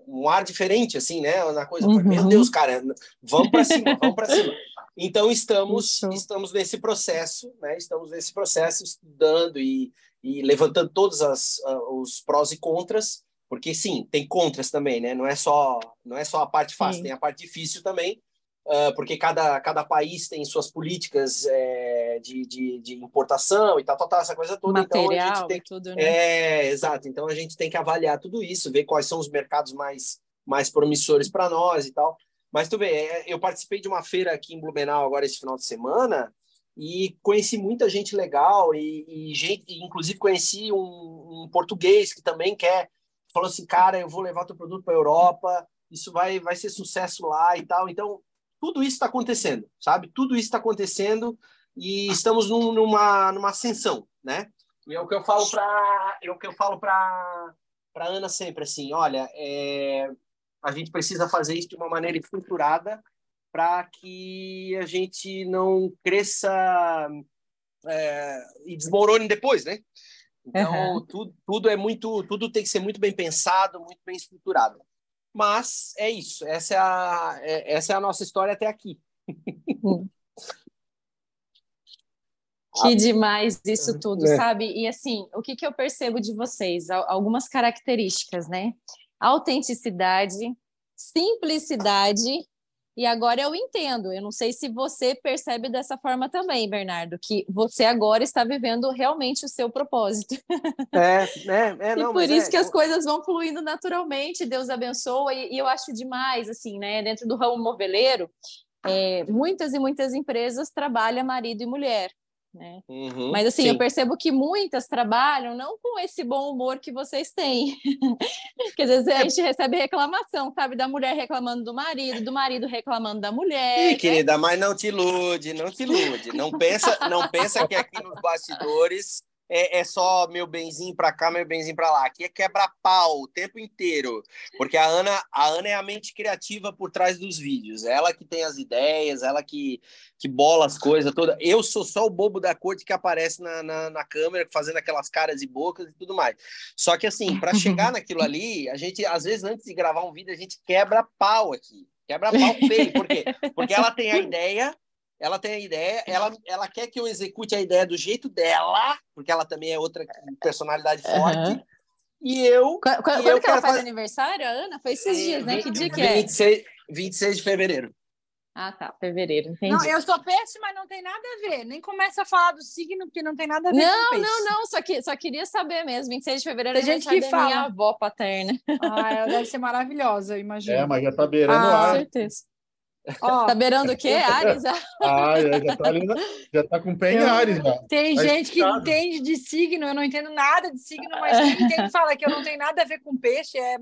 um ar diferente, assim, né? Na coisa, Uhum. meu Deus, cara, vamos para cima, vamos para cima. Então estamos Isso. estamos nesse processo, né? Estamos nesse processo estudando e, e levantando todos as, ah, os prós e contras, porque sim, tem contras também, né? Não é só não é só a parte fácil, Sim. tem a parte difícil também, ah, porque cada, cada país tem suas políticas eh, de, de, de importação e tal, tal, tal, essa coisa toda. então a Material gente tem e tudo, né? é, exato. Então a gente tem que avaliar tudo isso, ver quais são os mercados mais, mais promissores para nós e tal. Mas tu vê, é, eu participei de uma feira aqui em Blumenau agora esse final de semana e conheci muita gente legal e, e gente, inclusive conheci um, um português que também quer, falou assim, cara, eu vou levar teu produto para Europa, isso vai, vai ser sucesso lá e tal. Então tudo isso está acontecendo, sabe? Tudo isso está acontecendo e estamos num- numa, numa ascensão, né? E é o que eu falo para é o que eu falo para para Ana sempre assim, olha, é, a gente precisa fazer isso de uma maneira estruturada para que a gente não cresça é, e desmorone depois, né? Então Uhum. tudo, tudo é muito tudo tem que ser muito bem pensado, muito bem estruturado. Mas é isso, essa é a é- essa é a nossa história até aqui. Que demais isso tudo, É. sabe? E assim, o que, que eu percebo de vocês? Al- Algumas características, né? Autenticidade, simplicidade, e agora eu entendo. Eu não sei se você percebe dessa forma também, Bernardo, que você agora está vivendo realmente o seu propósito. É, é, é e não, por mas isso é, que as coisas vão fluindo naturalmente, Deus abençoa, e, e eu acho demais, assim, né? Dentro do ramo moveleiro, é, muitas e muitas empresas trabalham marido e mulher. Né? Uhum, Mas assim, sim. eu percebo que muitas trabalham não com esse bom humor que vocês têm. que às vezes É. a gente recebe reclamação, sabe? Da mulher reclamando do marido, do marido reclamando da mulher. Ih, né? querida, mas não te ilude, não te ilude. Não pensa, não pensa que aqui nos bastidores é, é só meu benzinho pra cá, meu benzinho pra lá. Aqui é quebra-pau o tempo inteiro. Porque a Ana, a Ana é a mente criativa por trás dos vídeos. Ela que tem as ideias, ela que, que bola as coisas todas. Eu sou só o bobo da corte que aparece na, na, na câmera, fazendo aquelas caras e bocas e tudo mais. Só que assim, para chegar naquilo ali, a gente, às vezes, antes de gravar um vídeo, a gente quebra pau aqui. Quebra pau feio. Por quê? Porque ela tem a ideia, ela tem a ideia, ela, ela quer que eu execute a ideia do jeito dela, porque ela também é outra personalidade forte. Uhum. E eu. Quando, quando e eu que ela quero faz fazer- aniversário, a Ana? Foi esses dias, né? Que dia que 26, é? 26 de fevereiro. Ah, tá. Fevereiro, entendi. Não, eu sou péssima, não tem nada a ver. Nem começa a falar do signo, porque não tem nada a ver Não, com peixe. não, não, só, que, só queria saber mesmo. 26 de fevereiro Tem é gente que da minha fala. avó paterna. Ah, ela deve ser maravilhosa, eu imagino. É, mas já tá beirando Ah, o Com certeza. Ó, Tá beirando o quê, Ares? Ah, já tá ali, já tá com o pé em Ares, já. tem Tá gente que entende de signo, eu não entendo nada de signo, mas quem entende fala que eu não tenho nada a ver com peixe. É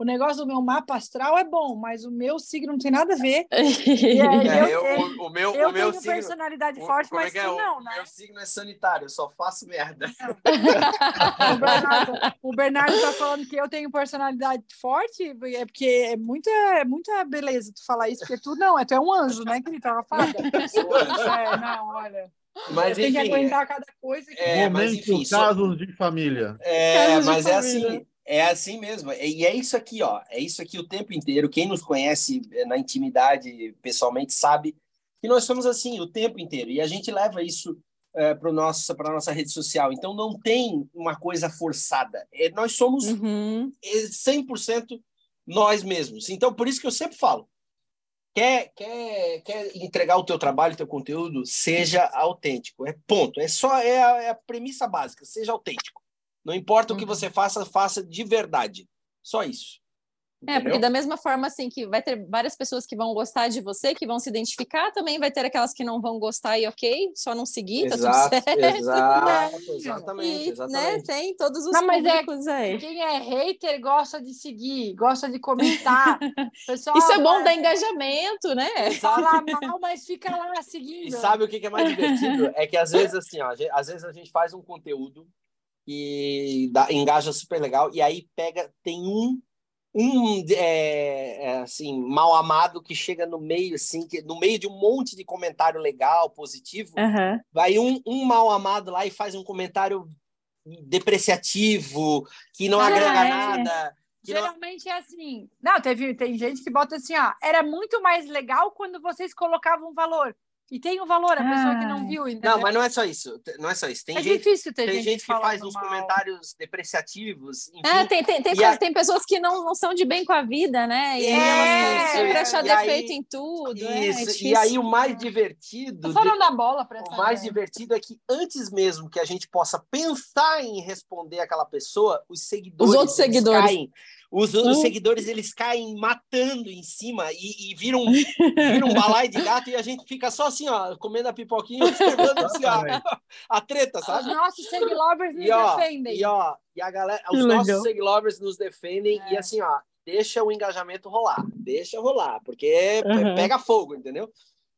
O negócio do meu mapa astral é bom, mas o meu signo não tem nada a ver. E aí, É, eu, eu- eu, o, o meu, eu o meu tenho signo. personalidade o- forte, é mas que é? tu não, o né? Meu signo é sanitário, eu só faço merda. O Bernardo, o Bernardo tá falando que eu tenho personalidade forte, é porque é muita, é muita beleza tu falar isso, porque tu não, é, tu é um anjo, né, que ele tava falando. É, não, olha. Mas tem que enfim, aguentar cada coisa. Que... É, mas Momento enfim, só- casos de família. É, Casos mas é família. assim, é assim mesmo. E é isso aqui, ó. É isso aqui o tempo inteiro. Quem nos conhece eh, na intimidade, pessoalmente, sabe que nós somos assim o tempo inteiro. E a gente leva isso para nossa para nossa rede social. Então não tem uma coisa forçada. É, nós somos Uhum. é 100% nós mesmos. Então por isso que eu sempre falo. Quer, quer, quer entregar o teu trabalho, o teu conteúdo, seja autêntico. É ponto. É só é a, é a premissa básica. Seja autêntico. Não importa o que Uhum. você faça, faça de verdade. Só isso. É, porque Entendeu? da mesma forma, assim, que vai ter várias pessoas que vão gostar de você, que vão se identificar, também vai ter aquelas que não vão gostar e ok, só não seguir, tá Exato, tudo certo. exato, exatamente, E, né, exatamente. tem todos os Não, mas é- públicos aí. Quem é hater gosta de seguir, gosta de comentar. Pessoal, Isso é bom vai- dar engajamento, né? Fala mal, mas fica lá seguindo. E sabe o que é mais divertido? É que às vezes assim, ó, às vezes a gente faz um conteúdo e dá, engaja super legal e aí pega tem um um é, é, assim mal amado que chega no meio assim que no meio de um monte de comentário legal positivo Aham. vai um, um mal amado lá e faz um comentário depreciativo que não Ah, agrega é. nada que não- Geralmente é assim. Não, teve, tem gente que bota assim, ó. Era muito mais legal quando vocês colocavam valor. E tem o valor, a pessoa que não viu, entendeu? não mas não é só isso não é só isso tem é gente difícil ter tem gente, gente que faz uns mal. comentários depreciativos enfim, É, tem, tem, tem, E coisa- a- tem pessoas que não, não são de bem com a vida, né? E aí É, elas sempre achar e aí- defeito em tudo. é, é Isso, e difícil. aí o mais divertido, Tô falando da bola pra o mais divertido é que antes mesmo que a gente possa pensar em responder aquela pessoa, os seguidores, Os outros seguidores. caem. Os, os Hum. seguidores eles caem matando em cima e, e viram, viram um balai de gato e a gente fica só assim, ó, comendo a pipoquinha, observando assim, ó, a treta, Os sabe? nossos seguidores nos E ó, defendem. e ó, e a galera, os legal. nossos seguidores nos defendem É. e assim, ó, deixa o engajamento rolar, deixa rolar, porque Uhum. pega fogo, entendeu?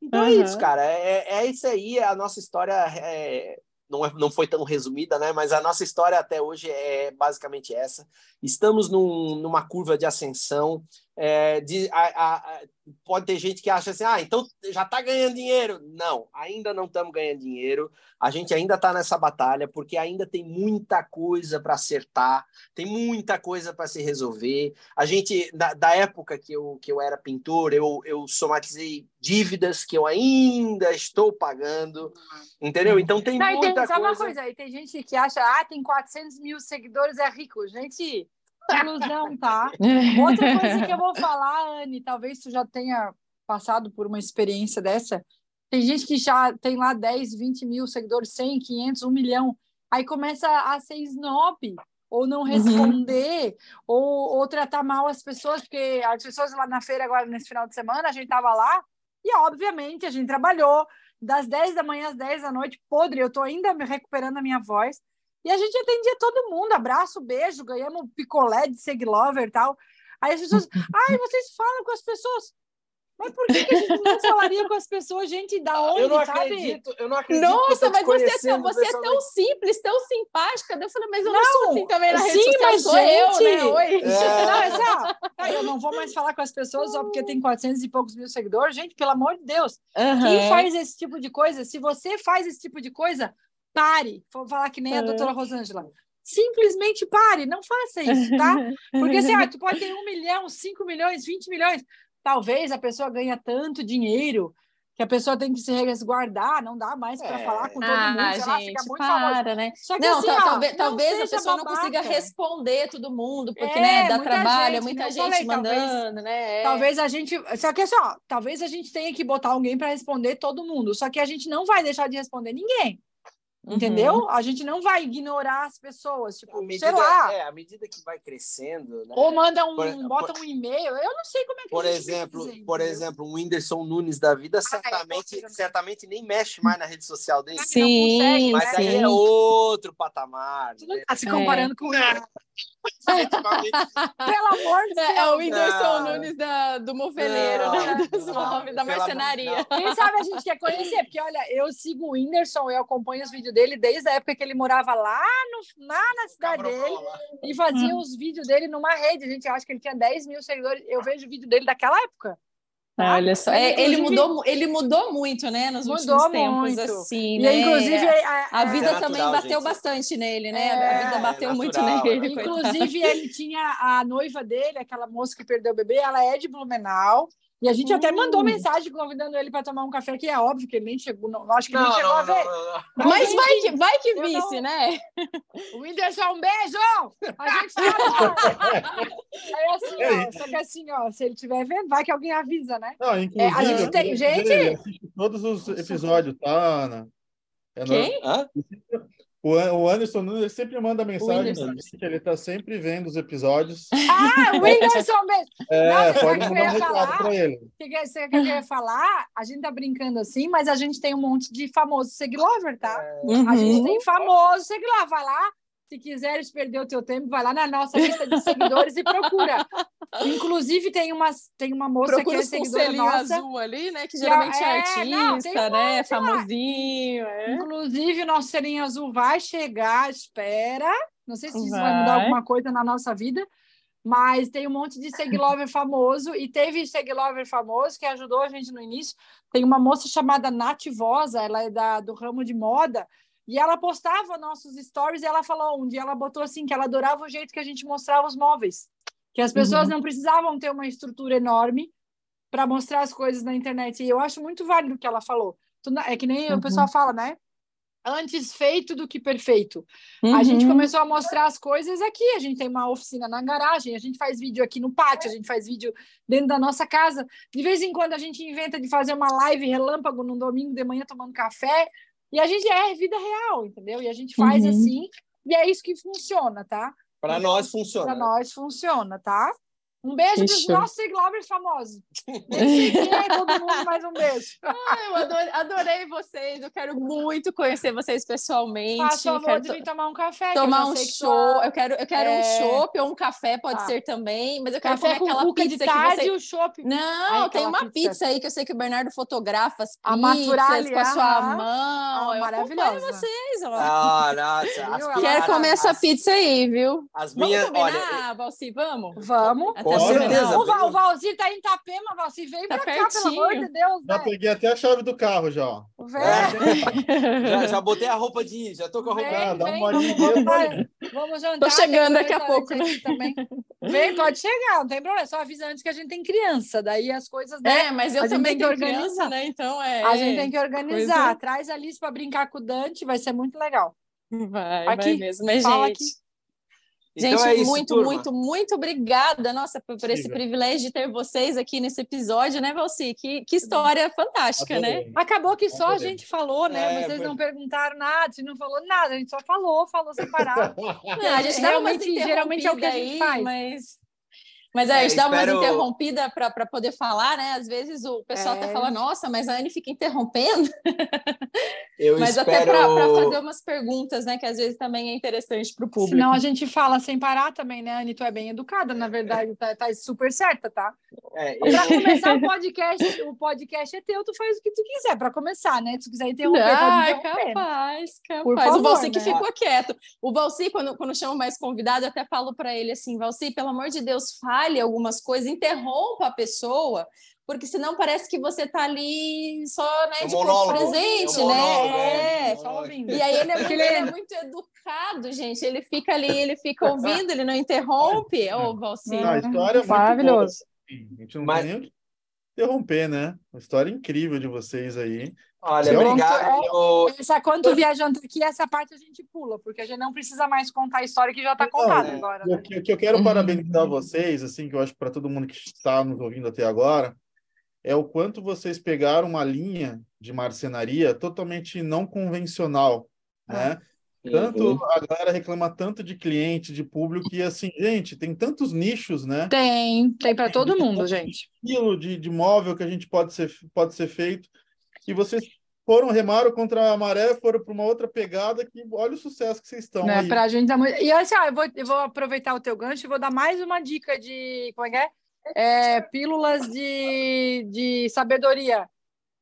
Então é Uhum. isso, cara, é, é isso aí, a nossa história é, não, é, não foi tão resumida, né? Mas a nossa história até hoje é basicamente essa. Estamos num, numa curva de ascensão. É, de, a- a- pode ter gente que acha assim, ah, então já está ganhando dinheiro. Não, ainda não estamos ganhando dinheiro. A gente ainda está nessa batalha porque ainda tem muita coisa para acertar, tem muita coisa para se resolver. A gente, da, da época que eu, que eu era pintor, eu, eu somatizei dívidas que eu ainda estou pagando, entendeu? Então tem Não, e tem, muita sabe uma coisa. coisa? Aí tem gente que acha, ah, tem 400 mil seguidores, é rico. Gente, ilusão, tá? Outra coisa que eu vou falar, Anne, talvez tu já tenha passado por uma experiência dessa. Tem gente que já tem lá 10, 20 mil seguidores, 100, 500, 1 milhão. Aí começa a ser snob, ou não responder, ou, ou tratar mal as pessoas, porque as pessoas lá na feira, agora nesse final de semana, a gente tava lá, e obviamente a gente trabalhou das 10 da manhã às 10 da noite, podre, eu tô ainda me recuperando a minha voz. E a gente atendia todo mundo, abraço, beijo, ganhamos picolé de Seglover e tal. Aí as pessoas, ai, vocês falam com as pessoas. Mas por que, que a gente não falaria com as pessoas, gente, da onde, eu não sabe? acredito, eu não acredito Nossa, mas você, é você é tão pessoalmente. simples, tão simpática. Eu falei, mas eu não, Não, sou assim também na rede sim, social, mas, sou eu, né? Oi. É. Não, mas, ó, tá, eu não vou mais falar com as pessoas só porque tem 400 e poucos mil seguidores. Gente, pelo amor de Deus, quem Aham. faz esse tipo de coisa? Se você faz esse tipo de coisa, pare. Vou falar que nem a doutora Rosângela. Simplesmente pare, não faça isso, tá? Porque assim, ah, tu pode ter um milhão, cinco milhões, 20 milhões. Talvez a pessoa ganha tanto dinheiro que a pessoa tem que se resguardar, não dá mais para É. falar com todo Ah, mundo, sei lá, gente, fica muito para, né? Só que Não, assim, ó, talvez, não talvez a pessoa não babaca. consiga responder todo mundo, porque, É, né, dá muita trabalho, é gente, muita não gente falei, talvez- mandando, né? É. Talvez a gente. Só que assim, ó, talvez a gente tenha que botar alguém para responder todo mundo. Só que a gente não vai deixar de responder ninguém. Uhum. Entendeu? A gente não vai ignorar as pessoas. Tipo, À medida, sei lá. é, à medida que vai crescendo, né? Ou manda um, Por- bota por- um e-mail. Eu não sei como é que Por a gente vai exemplo, fazer, por entendeu? exemplo, um Whindersson Nunes da vida é, certamente, ser. certamente nem mexe mais na rede social dele. não Sim, consegue, Mas né? aí sim. é outro patamar. Você não né? tá se comparando com ele. Pelo amor de Deus. É, é o Whindersson Não. Nunes da, do moveleiro, Não, né? Dos da marcenaria. Quem sabe a gente quer conhecer, porque olha, eu sigo o Whindersson, eu acompanho os vídeos dele desde a época que ele morava lá, no, lá na cidade dele. E fazia os vídeos dele numa rede. Gente, eu acho que ele tinha 10 mil seguidores. Eu vejo o vídeo dele daquela época. Tá? Olha só, é, ele, Inclusive- mudou, mu- ele mudou muito, né, nos Mudou últimos tempos, muito. assim, E né? inclusive, a, A vida É natural, também bateu gente. bastante nele, né? É, a vida bateu é muito nele. é coitado. inclusive, ele tinha a noiva dele, aquela moça que perdeu o bebê, ela é de Blumenau. E a gente até Hum. mandou mensagem convidando ele para tomar um café, que é óbvio que ele nem chegou, não, acho que ele Não, nem chegou não, a ver. não, não, não. Mas vai que, vai que eu vice, não- né? O Whindersson, um beijo! A gente tá Aí assim, ó, só que assim, ó, se ele estiver vendo, vai que alguém avisa, né? Não, inclusive, a gente tem- gente- todos os episódios, tá, Ana? É Quem? Hã? O, An- o Anderson Nunes sempre manda mensagem que ele tá sempre vendo os episódios. Ah, o Whindersson, beijo! É, Não, pode mandar um recado ele. O que, que, você- que eu ia falar? A gente tá brincando assim, mas a gente tem um monte de famoso seguilover, tá? A gente Uhum. tem famoso seguilover. Vai lá, se quiseres perder o teu tempo, vai lá na nossa lista de seguidores e procura. Inclusive, tem uma, tem uma moça Procura que é seguidora selinho nossa. azul ali, né? Que geralmente é, é- artista, não, um né? monte. Famosinho. É. Inclusive, o nosso selinho azul vai chegar, espera. Não sei se isso vai, Vai. mudar alguma coisa na nossa vida, mas tem um monte de seguilover famoso e teve seguilover famoso que ajudou a gente no início. Tem uma moça chamada Nath Vosa, ela é da, do ramo de moda, e ela postava nossos stories e ela falou um dia, ela botou assim, que ela adorava o jeito que a gente mostrava os móveis, que as pessoas não precisavam ter uma estrutura enorme para mostrar as coisas na internet. E eu acho muito válido o que ela falou. É que nem Uhum. o pessoal fala, né? Antes feito do que perfeito. A gente Uhum. começou a mostrar as coisas aqui. A gente tem uma oficina na garagem, a gente faz vídeo aqui no pátio, a gente faz vídeo dentro da nossa casa. De vez em quando a gente inventa de fazer uma live relâmpago num domingo de manhã tomando café. E a gente é vida real, entendeu? E a gente faz Uhum. assim. E é isso que funciona, tá? Para nós Para funciona. né? nós funciona, tá? Um beijo para os nossos seguidores famosos. Quem é, todo mundo mais um beijo. Ah, eu adorei, adorei vocês. Eu quero muito conhecer vocês pessoalmente. Faça o favor quero de vir tomar um café. tomar um show. Eu quero, eu quero um É. chopp ou um café, pode Tá. ser também. Mas eu quero Café comer com aquela cuca de pizza tarde que e você. o chopp. Não, Aí, tem uma pizza. pizza aí que eu sei que o Bernardo fotografa as A pizzas com a sua mão. Ah, eu maravilhosa. vocês, ó. Ah, nossa. as Quero comer essa as- pizza aí, viu? As Vamos minhas, combinar, olha, Valci? Vamos? Vamos. Até Com certeza. O, Val, o Valzir tá em Itapema, Valzir veio Tá pra cá, pelo amor de pertinho. Deus, Já né? peguei até a chave do carro já. ó. Vem, já, já botei a roupa de ir, já tô com a roupa. vem, Ah, dá vem, uma vamos, jantar, vamos jantar. Tô chegando daqui a pouco, aqui Também. Vem, pode chegar, não tem problema. Só avisa antes que a gente tem criança, daí as coisas... né? É, mas eu A também tem que tenho organizar. criança, né? Então é. A gente tem que organizar. coisa- Traz a Alice para brincar com o Dante, vai ser muito legal. Vai, Aqui, vai mesmo. Mas, fala gente, aqui. Gente Então é isso, muito, turma. muito, muito obrigada, nossa, por, por esse privilégio de ter vocês aqui nesse episódio, né, Valci? Que, que história fantástica, né? Adorei. Acabou que só a Adorei. gente falou, né? É, Vocês foi- não perguntaram nada, a gente não falou nada, a gente só falou, falou separado. Não, a gente umas Realmente, geralmente é o que a gente faz. mas... Mas é, a É, gente dá umas espero- interrompidas para poder falar, né? Às vezes o pessoal até É. fala, nossa, mas a Anne fica interrompendo. Eu mas até espero. para fazer umas perguntas, né? Que às vezes também é interessante para o público. Senão a gente fala sem parar também, né, Anny? Tu é bem educada, na verdade, tá, tá super certa, tá? É, eu- começar o podcast, o podcast é teu, tu faz o que tu quiser, pra começar, né? Se tu quiser interromper, Ah, pode interromper. capaz, capaz. Por o favor, Valci que né? ficou quieto. O Valci, quando, quando chama mais convidado, eu até falo para ele assim, Valci, pelo amor de Deus, fale algumas coisas, interrompa a pessoa, porque senão parece que você tá ali só, né, É de monólogo, corpo presente, é né? monólogo, É. é. Só ouvindo. E aí ele é, muito, ele é muito educado, gente. Ele fica ali, ele fica ouvindo, ele não interrompe. Ô, Valci. Não, a história é assim. A gente não Mas- tem nem interromper, né? Uma história incrível de vocês aí. Olha, Pronto, obrigado. Eu- Essa, quando tu viajando aqui, essa parte a gente pula, porque a gente não precisa mais contar a história que já tá Não, contada é. agora. O Né? que, o que eu quero Uhum. parabenizar vocês, assim, que eu acho para todo mundo que está nos ouvindo até agora, é o quanto vocês pegaram uma linha de marcenaria totalmente não convencional, né? Tanto Uhum. a galera reclama tanto de cliente, de público, e assim, gente, tem tantos nichos, né? Tem, tem para todo mundo, gente. Estilo de, de móvel que a gente pode ser, pode ser feito. E vocês foram, remaram contra a maré, foram para uma outra pegada que olha o sucesso que vocês estão Né? aí. Pra gente tá muito... E assim, ó, eu, vou, eu vou aproveitar o teu gancho e vou dar mais uma dica de. Como é que é? É, pílulas de, de sabedoria.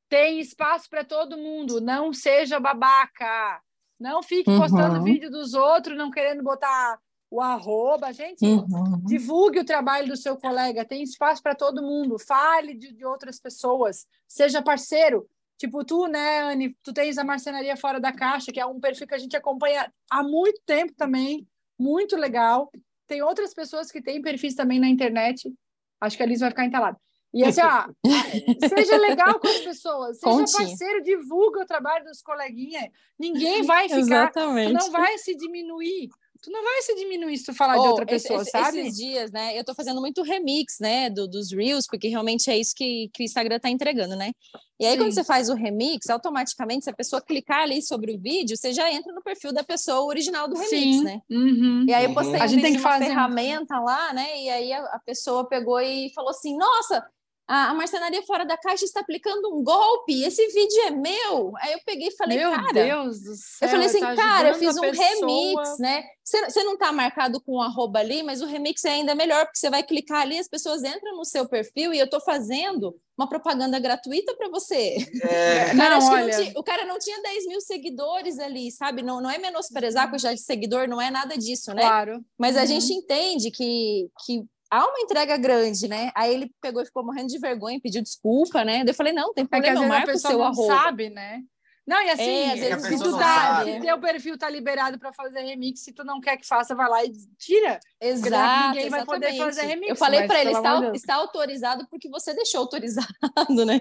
Tem espaço para todo mundo. Não seja babaca. Não fique postando Uhum. vídeo dos outros, não querendo botar o arroba. Gente, Uhum. divulgue o trabalho do seu colega. Tem espaço para todo mundo. Fale de, de outras pessoas. Seja parceiro. Tipo, tu, né, Anne? Tu tens a Marcenaria Fora da Caixa, que é um perfil que a gente acompanha há muito tempo também. Muito legal. Tem outras pessoas que têm perfis também na internet. Acho que a Liz vai ficar entalada. E assim, ó, seja legal com as pessoas, seja Continha. parceiro, divulga o trabalho dos coleguinhas. Ninguém vai ficar, Exatamente. não vai se diminuir. Tu não vai se diminuir se tu falar de Oh, outra esse- pessoa, esse- sabe? Esses dias, né? Eu tô fazendo muito remix, né? do- dos Reels, porque realmente é isso que, que o Instagram tá entregando, né? E aí, quando Sim. você faz o remix, automaticamente, se a pessoa clicar ali sobre o vídeo, você já entra no perfil da pessoa original do remix, Sim. né? Uhum. E aí eu Uhum. postei A um gente tem que de uma fazer ferramenta lá, né? E aí a, a pessoa pegou e falou assim: Nossa, a, a marcenaria fora da caixa está aplicando um golpe. Esse vídeo é meu. Aí eu peguei e falei, Meu cara. Deus do céu. Eu falei assim, tá cara, eu fiz a um pessoa. remix, né? Você não tá marcado com um arroba ali, mas o remix é ainda melhor, porque você vai clicar ali, as pessoas entram no seu perfil e eu tô fazendo uma propaganda gratuita para você. É, O cara, Não, que não olha. tinha- o cara não tinha 10 mil seguidores ali, sabe? Não, não é menosprezar a quantidade de seguidor, não é nada disso, né? Claro. Mas a Uhum. gente entende que, que há uma entrega grande, né? Aí ele pegou e ficou morrendo de vergonha e pediu desculpa, né? Daí Eu falei, não, tem É que às problema, a marca o seu não arroba. sabe, né? Não, e assim, É, às vezes se tu tá, se é. teu perfil tá liberado para fazer remix, se tu não quer que faça, vai lá e tira. Exato, ninguém vai poder exatamente. fazer remix, Eu falei para ele, está, Deus. está autorizado porque você deixou autorizado, né?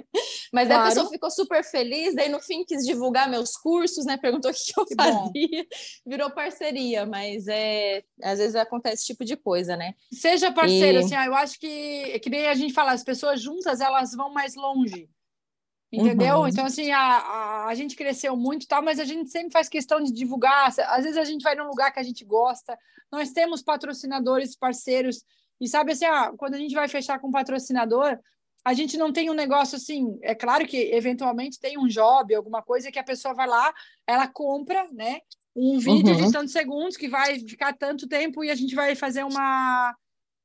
Mas daí a Claro. pessoa ficou super feliz, daí no fim quis divulgar meus cursos, né? Perguntou o que, eu fazia, virou parceria, mas é, às vezes acontece esse tipo de coisa, né? Seja parceiro, E- assim, ó, eu acho que, que nem a gente fala, as pessoas juntas, elas vão mais longe. Entendeu? Uhum. Então, assim, a, a, a gente cresceu muito e tal, mas a gente sempre faz questão de divulgar. Às vezes a gente vai num lugar que a gente gosta, nós temos patrocinadores, parceiros, e sabe assim, ah, quando a gente vai fechar com um patrocinador, a gente não tem um negócio assim. É claro que eventualmente tem um job, alguma coisa que a pessoa vai lá, ela compra, né? Um vídeo Uhum. de tantos segundos que vai ficar tanto tempo e a gente vai fazer uma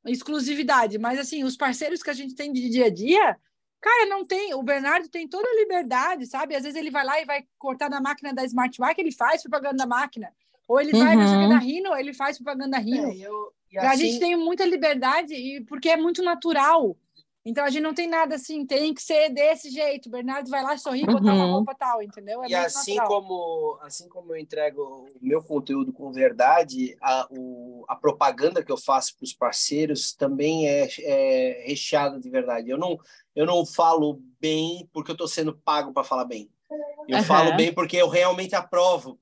exclusividade. Mas assim, os parceiros que a gente tem de dia a dia, cara, não tem. O Bernardo tem toda a liberdade, sabe? Às vezes ele vai lá e vai cortar na máquina da Smart Bike, ele faz propaganda da máquina. Ou ele vai, sei o que, Uhum. Rino, ele faz propaganda da Rino. é, eu- e A assim- gente tem muita liberdade e porque é muito natural. Então a gente não tem nada assim, tem que ser desse jeito. O Bernardo vai lá sorrir, botar uma Uhum. roupa tal, entendeu? É E assim natural. como, assim como eu entrego o meu conteúdo com verdade, a, o, a propaganda que eu faço para os parceiros também é, é recheada de verdade. Eu não, eu não falo bem porque eu estou sendo pago para falar bem. Eu Aham. falo bem porque eu realmente aprovo.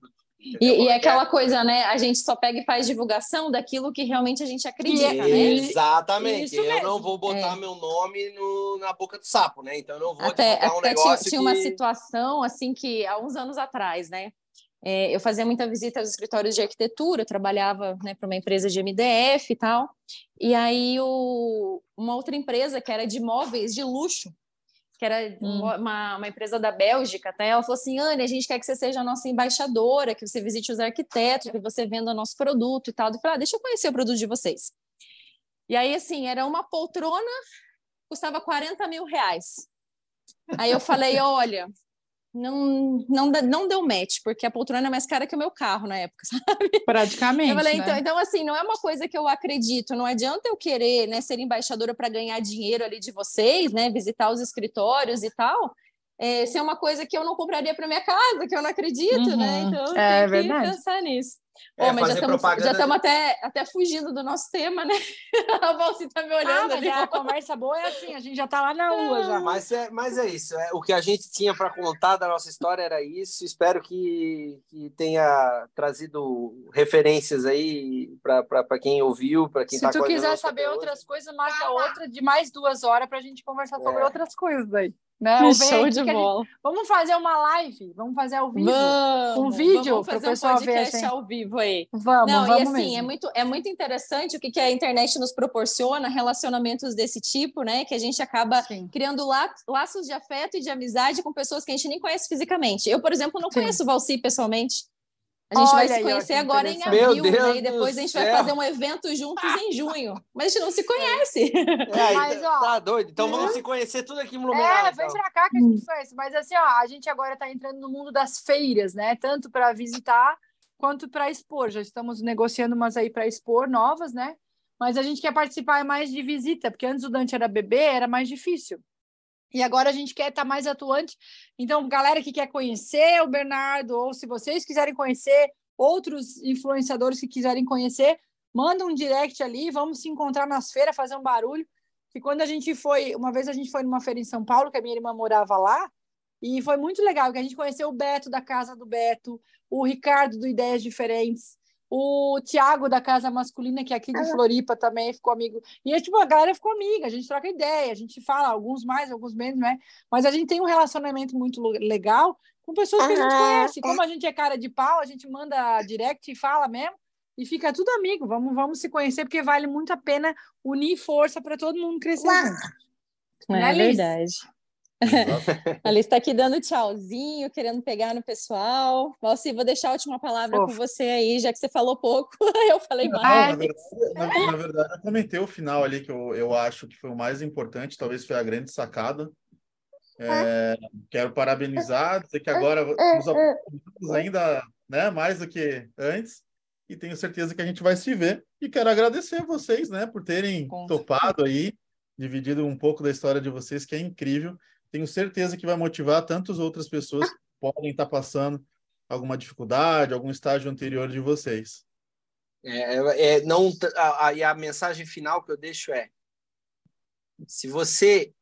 E, e é aquela coisa, né? A gente só pega e faz divulgação daquilo que realmente a gente acredita, é- né? Exatamente. Eu não vou botar É. meu nome no, na boca do sapo, né? Então eu não vou Até, divulgar um até tinha, negócio tinha uma que... situação assim que há uns anos atrás, né? É, eu fazia muita visita aos escritórios de arquitetura, eu trabalhava né, para uma empresa de MDF e tal. E aí o, uma outra empresa que era de móveis de luxo, que era Hum. uma, uma empresa da Bélgica, até ela falou assim: Anne, a gente quer que você seja a nossa embaixadora, que você visite os arquitetos, que você venda nosso produto e tal. Eu falei, ah, deixa eu conhecer o produto de vocês. E aí, assim, era uma poltrona custava 40 mil reais. Aí eu falei, olha, não, não, não deu match, porque a poltrona é mais cara que o meu carro na época, sabe? Praticamente. Falei, né? então, então, assim, não é uma coisa que eu acredito, não adianta eu querer né, ser embaixadora para ganhar dinheiro ali de vocês, né? Visitar os escritórios e tal. É, se é uma coisa que eu não compraria para minha casa, que eu não acredito, Uhum. né? Então É tem que verdade. pensar nisso. É, mas já estamos propaganda- já estamos até, até fugindo do nosso tema, né? A Valci tá me Ah, olhando mas ali. é, a conversa boa é assim, a gente já tá lá na rua já. Mas é, mas é isso. É, o que a gente tinha para contar da nossa história era isso. Espero que, que tenha trazido referências aí para quem ouviu, para quem Se está tu quiser saber outras coisas, marca outra de mais duas horas pra gente conversar sobre É. outras coisas daí. Né? Ou vem Show de que a gente- bola. Vamos fazer uma live, vamos fazer ao vivo. Vamos, Um vídeo vamos pro fazer um pessoal ver, podcast assim. ao vivo aí. Vamos, Não, vamos e assim, mesmo. é muito, é muito interessante o que, que a internet nos proporciona, relacionamentos desse tipo, né? Que a gente acaba Sim. criando la- laços de afeto e de amizade com pessoas que a gente nem conhece fisicamente. Eu, por exemplo, não Sim. conheço o Valci pessoalmente. A gente vai Olha se aí, ó, conhecer agora em abril, Meu Deus né? E depois a gente vai céu. fazer um evento juntos em junho. Mas a gente não se conhece. Mas, ó, tá doido. Então vamos se conhecer tudo aqui em Blumenau. É, vem então. pra cá que a gente conhece. Mas assim, ó, a gente agora tá entrando no mundo das feiras, né? Tanto para visitar quanto para expor. Já estamos negociando umas aí para expor novas, né? Mas a gente quer participar mais de visita, porque antes o Dante era bebê, era mais difícil. E agora a gente quer estar mais atuante. Então, galera que quer conhecer o Bernardo, ou se vocês quiserem conhecer outros influenciadores que quiserem conhecer, manda um direct ali, vamos se encontrar nas feiras, fazer um barulho. Que quando a gente foi, uma vez a gente foi numa feira em São Paulo, que a minha irmã morava lá, e foi muito legal, que a gente conheceu o Beto da Casa do Beto, o Ricardo do Ideias Diferentes, o Tiago da Casa Masculina, que é aqui de Floripa também ficou amigo. E tipo, a galera ficou amiga, a gente troca ideia, a gente fala, alguns mais, alguns menos, né? Mas a gente tem um relacionamento muito legal com pessoas que a gente conhece. Como a gente é cara de pau, a gente manda direct e fala mesmo. E fica tudo amigo. Vamos, vamos se conhecer, porque vale muito a pena unir força para todo mundo crescer junto. Né, É Liz? verdade. A Liz está aqui dando tchauzinho, querendo pegar no pessoal. Valci, vou deixar a última palavra com você aí, já que você falou pouco, eu falei Não, mais. na, verdade, na- na verdade, eu comentei o final ali que eu, eu acho que foi o mais importante, talvez foi a grande sacada. É, quero parabenizar, dizer que agora nos aproximamos ainda né, mais do que antes, e tenho certeza que a gente vai se ver. E quero agradecer a vocês né, por terem Com topado aí, dividido um pouco da história de vocês, que é incrível. Tenho certeza que vai motivar tantas outras pessoas que podem estar passando alguma dificuldade, algum estágio anterior de vocês. É, é, não, a, a, a mensagem final que eu deixo é: se você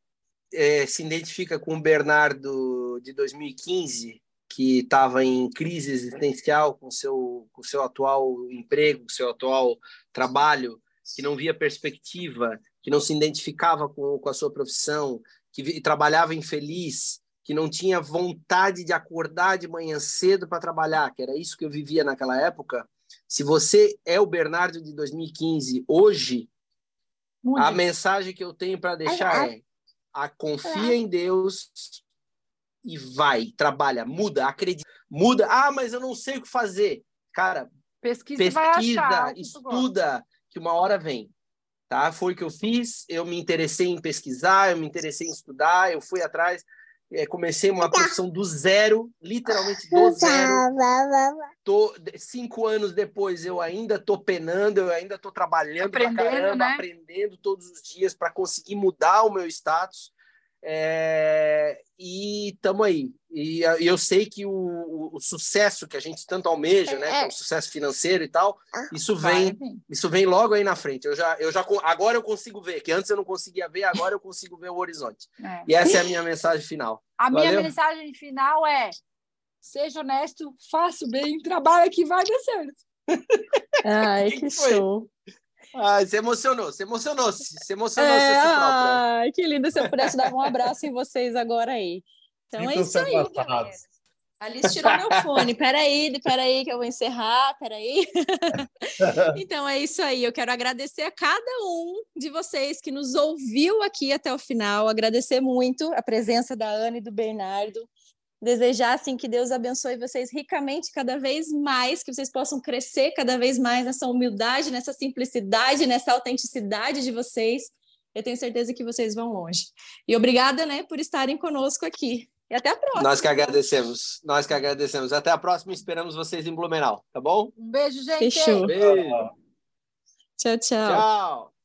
é, se identifica com o Bernardo de 2015, que estava em crise existencial com seu com seu atual emprego, com seu atual trabalho, que não via perspectiva, que não se identificava com, com a sua profissão, que trabalhava infeliz, que não tinha vontade de acordar de manhã cedo para trabalhar, que era isso que eu vivia naquela época. Se você é o Bernardo de 2015 hoje, Muito. a mensagem que eu tenho para deixar é: a confia em Deus e vai, trabalha, muda, acredita, muda. Ah, mas eu não sei o que fazer. Cara, Pesquisa, pesquisa, estuda, que uma hora vem. Tá? Foi o que eu fiz. Eu me interessei em pesquisar, eu me interessei em estudar, eu fui atrás, eh, comecei uma profissão do zero, literalmente do zero. Tô, cinco anos depois, eu ainda tô penando, eu ainda tô trabalhando pra Aprendendo, caramba, né? aprendendo todos os dias para conseguir mudar o meu status. É, e estamos aí. E e eu sei que o, o- o sucesso que a gente tanto almeja, né, que é o sucesso financeiro e tal, isso vem, Vai, isso vem logo aí na frente. Eu já, eu já, agora eu consigo ver, que antes eu não conseguia ver, agora eu consigo ver o horizonte. É. E essa é a minha mensagem final. A minha Valeu. mensagem final é: seja honesto, faça o bem, trabalha que vai dar certo. Ai, Que que que foi? Show. Ah, se emocionou, se emocionou, se emocionou É, ai, que lindo se eu pudesse dar um abraço em vocês agora aí. Então é Sintam-se isso aí, galera. Alice tirou meu fone. Peraí, peraí, que eu vou encerrar. Peraí. então é isso aí. Eu quero agradecer a cada um de vocês que nos ouviu aqui até o final. Agradecer muito a presença da Ana e do Bernardo. Desejar assim que Deus abençoe vocês ricamente cada vez mais, que vocês possam crescer cada vez mais nessa humildade, nessa simplicidade, nessa autenticidade de vocês eu tenho certeza que vocês vão longe. E obrigada, né, por estarem conosco aqui. E até a próxima. Nós que agradecemos. Nós que agradecemos. Até a próxima. Esperamos vocês em Blumenau, tá bom? Um beijo, gente. Fechou. Beijo. Tchau, tchau. Tchau.